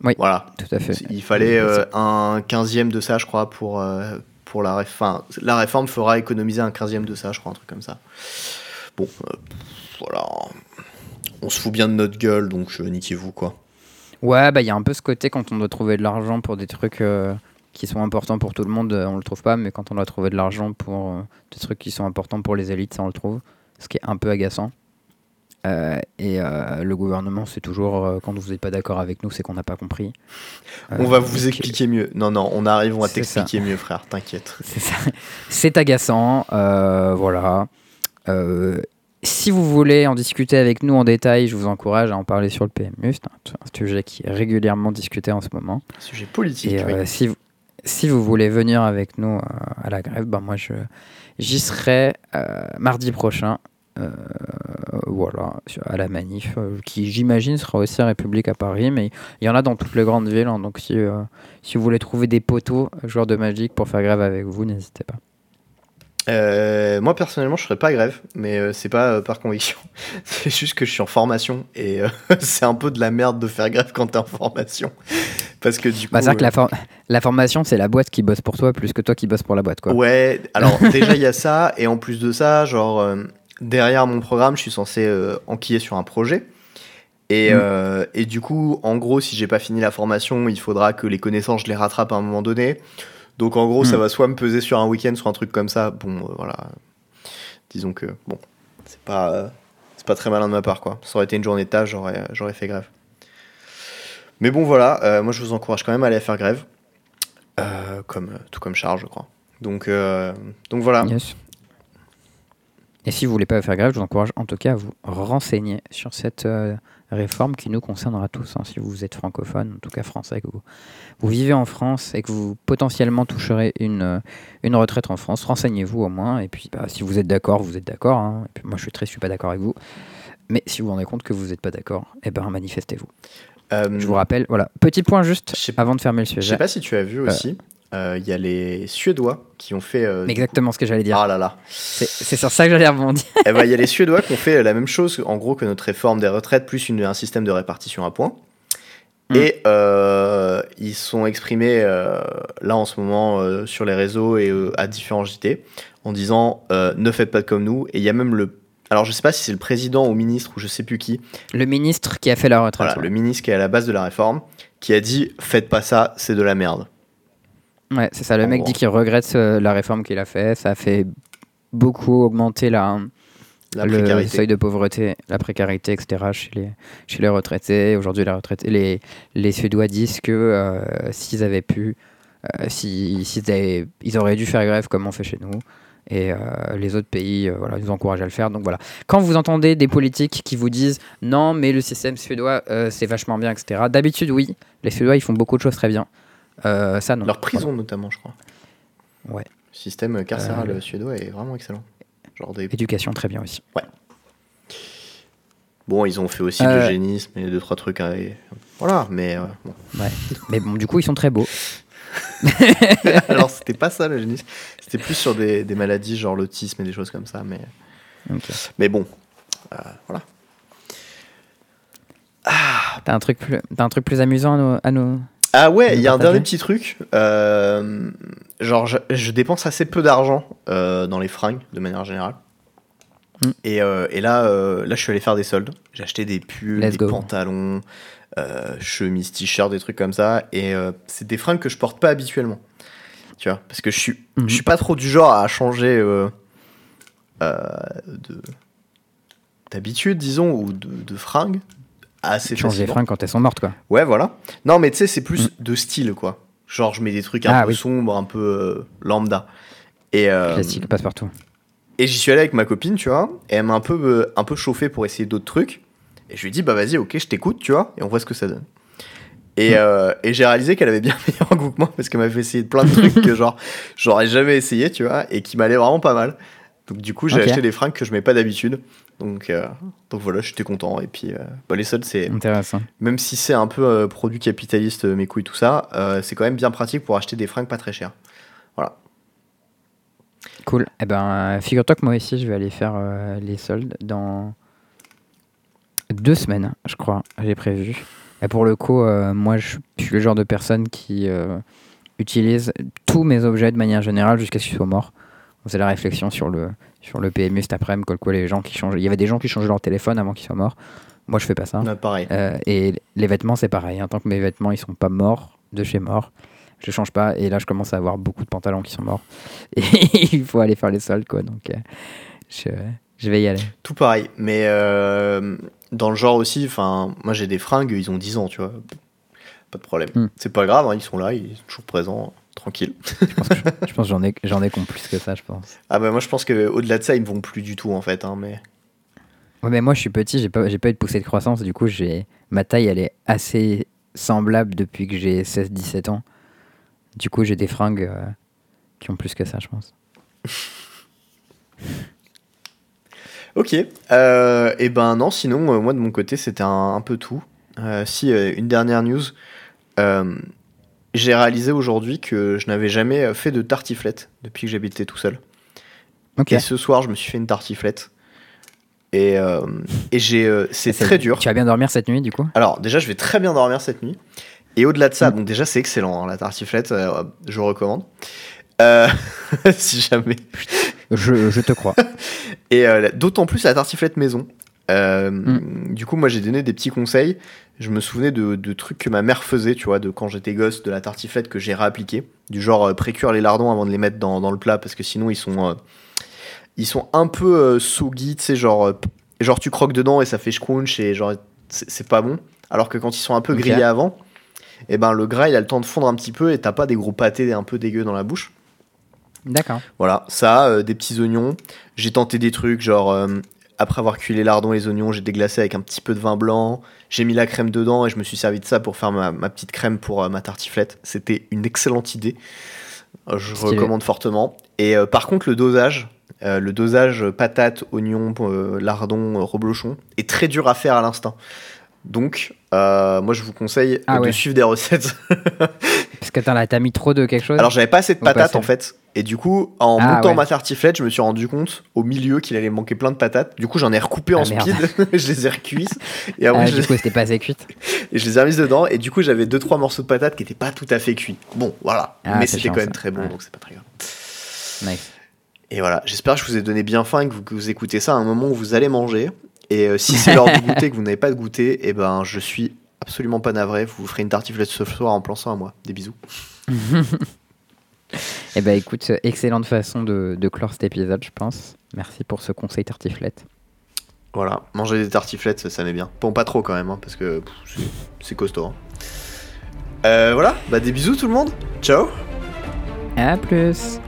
Oui. Voilà. Tout à fait. Il fallait euh, un quinzième de ça, je crois, pour, euh, pour la réforme. la réforme fera économiser un quinzième de ça, je crois, un truc comme ça. Bon, euh, voilà. On se fout bien de notre gueule, donc euh, niquez-vous, quoi. Ouais, bah il y a un peu ce côté quand on doit trouver de l'argent pour des trucs euh, qui sont importants pour tout le monde, euh, on le trouve pas, mais quand on doit trouver de l'argent pour des trucs qui sont importants pour les élites, ça on le trouve, ce qui est un peu agaçant. Euh, et euh, le gouvernement, c'est toujours euh, quand vous n'êtes pas d'accord avec nous, c'est qu'on n'a pas compris. on va vous expliquer mieux. Non, non, on arrive, on va t'expliquer mieux, frère, t'inquiète. C'est ça. C'est agaçant, voilà. Si vous voulez en discuter avec nous en détail, je vous encourage à en parler sur le PMU. C'est un, un sujet qui est régulièrement discuté en ce moment. Sujet politique, Et oui. si, vous, si vous voulez venir avec nous à la grève, ben moi j'y serai mardi prochain. Euh, voilà, à la manif, euh, qui j'imagine sera aussi à République à Paris, mais il y en a dans toutes les grandes villes. hein, donc si, euh, si vous voulez trouver des poteaux joueurs de Magic pour faire grève avec vous, n'hésitez pas. Euh, moi personnellement, je ferais pas grève, mais euh, c'est pas euh, par conviction. c'est juste que je suis en formation et c'est un peu de la merde de faire grève quand t'es en formation, parce que du coup. Bah, c'est vrai que la, for- la formation, c'est la boîte qui bosse pour toi plus que toi qui bosse pour la boîte. Quoi. Ouais, alors déjà il y a ça, et en plus de ça, genre derrière mon programme, je suis censé euh, enquiller sur un projet. Et, Mm. euh, et du coup, en gros, si j'ai pas fini la formation, il faudra que les connaissances, je les rattrape à un moment donné. Donc en gros, ça Mm. va soit me peser sur un week-end, soit un truc comme ça. Bon, euh, voilà. Disons que, bon, c'est pas, euh, c'est pas très malin de ma part, quoi. Ça aurait été une journée de tâche, j'aurais, j'aurais fait grève. Mais bon, voilà, moi je vous encourage quand même à aller faire grève. Comme, tout comme Charles, je crois. Donc, donc voilà. Yes. Et si vous voulez pas faire grève, je vous encourage en tout cas à vous renseigner sur cette euh, réforme qui nous concernera tous. hein. si vous êtes francophone, en tout cas français, que vous, vous vivez en France et que vous potentiellement toucherez une, euh, une retraite en France, renseignez-vous au moins. Et puis bah, si vous êtes d'accord, vous êtes d'accord. hein. Et puis, moi je suis très, je suis pas d'accord avec vous. Mais si vous vous rendez compte que vous n'êtes pas d'accord, eh ben manifestez-vous. Euh, Je vous rappelle, voilà, petit point juste avant de fermer le Je sujet. sais pas si tu as vu aussi, euh, il y a les Suédois qui ont fait. euh, Exactement ce que j'allais dire. Ah là là. C'est sur ça que j'allais rebondir. Eh ben, il y a les Suédois qui ont fait la même chose, en gros, que notre réforme des retraites, plus une- un système de répartition à points. Mm. Et euh, ils sont exprimés euh, là en ce moment euh, sur les réseaux et euh, à différents JT en disant euh, ne faites pas comme nous. Et il y a même le. Alors je sais pas si c'est le président ou ministre ou je sais plus qui, Le ministre qui a fait la retraite. voilà, ouais. le ministre qui est à la base de la réforme, qui a dit faites pas ça, c'est de la merde. Ouais, c'est ça. Le En mec gros. dit qu'il regrette euh, la réforme qu'il a fait. Ça a fait beaucoup augmenter la, La le seuil de pauvreté, la précarité, etc. chez les, chez les retraités. Aujourd'hui, les retraités, les, les Suédois disent que euh, s'ils avaient pu, euh, si, s'ils avaient- ils auraient dû faire grève comme on fait chez nous. Et euh, les autres pays, voilà, ils nous encouragent à le faire. Donc voilà. Quand vous entendez des politiques qui vous disent non, mais le système suédois, c'est vachement bien, etc. D'habitude, oui, les Suédois, ils font beaucoup de choses très bien. Euh, ça, non. Leur prison notamment, je crois. Ouais. Le système carcéral Euh, suédois est vraiment excellent. Genre des... Éducation, très bien aussi. Bon, ils ont fait aussi Euh, l'eugénisme et deux trois trucs. à- Voilà, mais euh, bon. Mais bon, du coup, ils sont très beaux. Alors c'était pas ça l'eugénisme. C'était plus sur des, des maladies genre l'autisme et des choses comme ça. Mais, mais bon, voilà. T'as un truc plus, un truc plus amusant à nous, à nous- Ah ouais, il y a un dernier petit truc. euh, genre, je, je dépense assez peu d'argent euh, dans les fringues de manière générale. Mm. Et, euh, et là, là, je suis allé faire des soldes. J'ai acheté des pulls, Let's des go. pantalons, chemises, t-shirts, des trucs comme ça. Et c'est des fringues que je porte pas habituellement. Tu vois, parce que je suis, Mhm. je suis pas trop du genre à changer de d'habitude, disons, ou de, de fringues assez changer les facilement. fringues quand elles sont mortes, quoi. Ouais, voilà. Non, mais tu sais, c'est plus de style, quoi. Genre, je mets des trucs un Mm. Ah, peu oui. sombres, un peu euh, lambda. Et, euh, Classique, passe partout. Et j'y suis allé avec ma copine, tu vois, et elle m'a un peu, euh, un peu chauffé pour essayer d'autres trucs. Et je lui ai dit, bah vas-y, ok, je t'écoute, tu vois, et on voit ce que ça donne. Et, euh, et j'ai réalisé qu'elle avait bien meilleur goût que moi parce qu'elle m'a fait essayer plein de trucs que genre j'aurais jamais essayé, tu vois, et qui m'allaient vraiment pas mal. Donc du coup, j'ai acheté des fringues que je mets pas d'habitude. Donc, euh, donc voilà, j'étais content. Et puis, euh, bah, les soldes, c'est Intéressant. même si c'est un peu euh, produit capitaliste, euh, mes couilles, tout ça, c'est quand même bien pratique pour acheter des fringues pas très chères. Cool. Eh ben, figure-toi que moi aussi, je vais aller faire les soldes dans deux semaines, je crois, j'ai prévu. Et pour le coup, moi, je suis le genre de personne qui utilise tous mes objets de manière générale jusqu'à ce qu'ils soient morts. C'est la réflexion sur le, sur le PMU cet après-midi, quoi les gens qui changent. Il y avait des gens qui changeaient leur téléphone avant qu'ils soient morts. Moi, je fais pas ça. Ouais, pareil. Euh, et les vêtements, c'est pareil. hein. Tant que mes vêtements, ils sont pas morts de chez mort, je change pas. Et là, je commence à avoir beaucoup de pantalons qui sont morts. Et il faut aller faire les soldes, quoi. Donc, euh, je, je vais y aller. Tout pareil. Mais euh, dans le genre aussi, enfin, moi j'ai des fringues, ils ont 10 ans, tu vois. Pas de problème. Hmm. C'est pas grave, hein, ils sont là, ils sont toujours présents, tranquille. Je pense que j'en ai, j'en ai qui ont plus que ça, je pense. Ah bah moi je pense qu'au-delà de ça, ils me vont plus du tout en fait. Hein, mais... Ouais, mais moi, je suis petit, j'ai pas, j'ai pas eu de poussée de croissance. Du coup, j'ai ma taille, elle est assez semblable depuis que j'ai 16-17 ans. Du coup, j'ai des fringues euh, qui ont plus que ça, je pense. Ok. Euh, et ben non, sinon, euh, moi de mon côté, c'était un, un peu tout. Euh, si, une dernière news. J'ai réalisé aujourd'hui que je n'avais jamais fait de tartiflette depuis que j'habitais tout seul. Et ce soir, je me suis fait une tartiflette. Et, euh, et j'ai, euh, c'est très dur. Tu vas bien dormir cette nuit, du coup? Alors, déjà, je vais très bien dormir cette nuit. Et au-delà de ça, Mm. donc déjà, c'est excellent, hein, la tartiflette, euh, je recommande. Euh, si jamais. je, je te crois. Et d'autant plus la tartiflette maison. Euh, Mm. Du coup, moi, j'ai donné des petits conseils. Je me souvenais de, de trucs que ma mère faisait, tu vois, de quand j'étais gosse, de la tartiflette que j'ai réappliqué. Du genre euh, précuire les lardons avant de les mettre dans, dans le plat, parce que sinon, ils sont, euh, ils sont un peu euh, soggy, tu sais, genre, genre tu croques dedans et ça fait scrunch et genre, c'est pas bon. Alors que quand ils sont un peu grillés avant, et ben le gras, il a le temps de fondre un petit peu et t'as pas des gros pâtés un peu dégueux dans la bouche. D'accord. Voilà, ça, euh, des petits oignons. J'ai tenté des trucs, genre, euh, après avoir cuit les lardons et les oignons, j'ai déglacé avec un petit peu de vin blanc. J'ai mis la crème dedans et je me suis servi de ça pour faire ma, ma petite crème pour euh, ma tartiflette. C'était une excellente idée. Euh, Je Stylé. recommande fortement. Et euh, par contre, le dosage, euh, le dosage patate, oignon, lardon, reblochon, est très dur à faire à l'instant. Donc, euh, moi, je vous conseille Ah de ouais. suivre des recettes Parce que attends, là, t'as mis trop de quelque chose alors j'avais pas assez de patates en fait. Et du coup, en Ah, montant ouais. ma tartiflette, je me suis rendu compte au milieu qu'il allait manquer plein de patates. Du coup, j'en ai recoupé en Ah, merde. speed, je les ai recuites et Ah, je, du coup, c'était pas assez cuite. et je les ai remises dedans. Et du coup, j'avais deux trois morceaux de patates qui étaient pas tout à fait cuits. Bon, voilà. Ah, Mais c'était quand même très bon, Ouais. donc c'est pas très grave. Nice. Et voilà, j'espère que je vous ai donné bien faim et que vous, que vous écoutez ça à un moment où vous allez manger. Et euh, si c'est l'heure de goûter que vous n'avez pas de goûter, et ben je suis absolument pas navré. Vous vous ferez une tartiflette ce soir en pensant à moi. Des bisous. Eh ben, écoute, excellente façon de, de clore cet épisode, je pense. Merci pour ce conseil tartiflette. Voilà, manger des tartiflettes, ça, ça m'est bien. Bon, pas trop quand même, hein, parce que c'est costaud. hein. Euh, voilà, bah des bisous tout le monde. Ciao À plus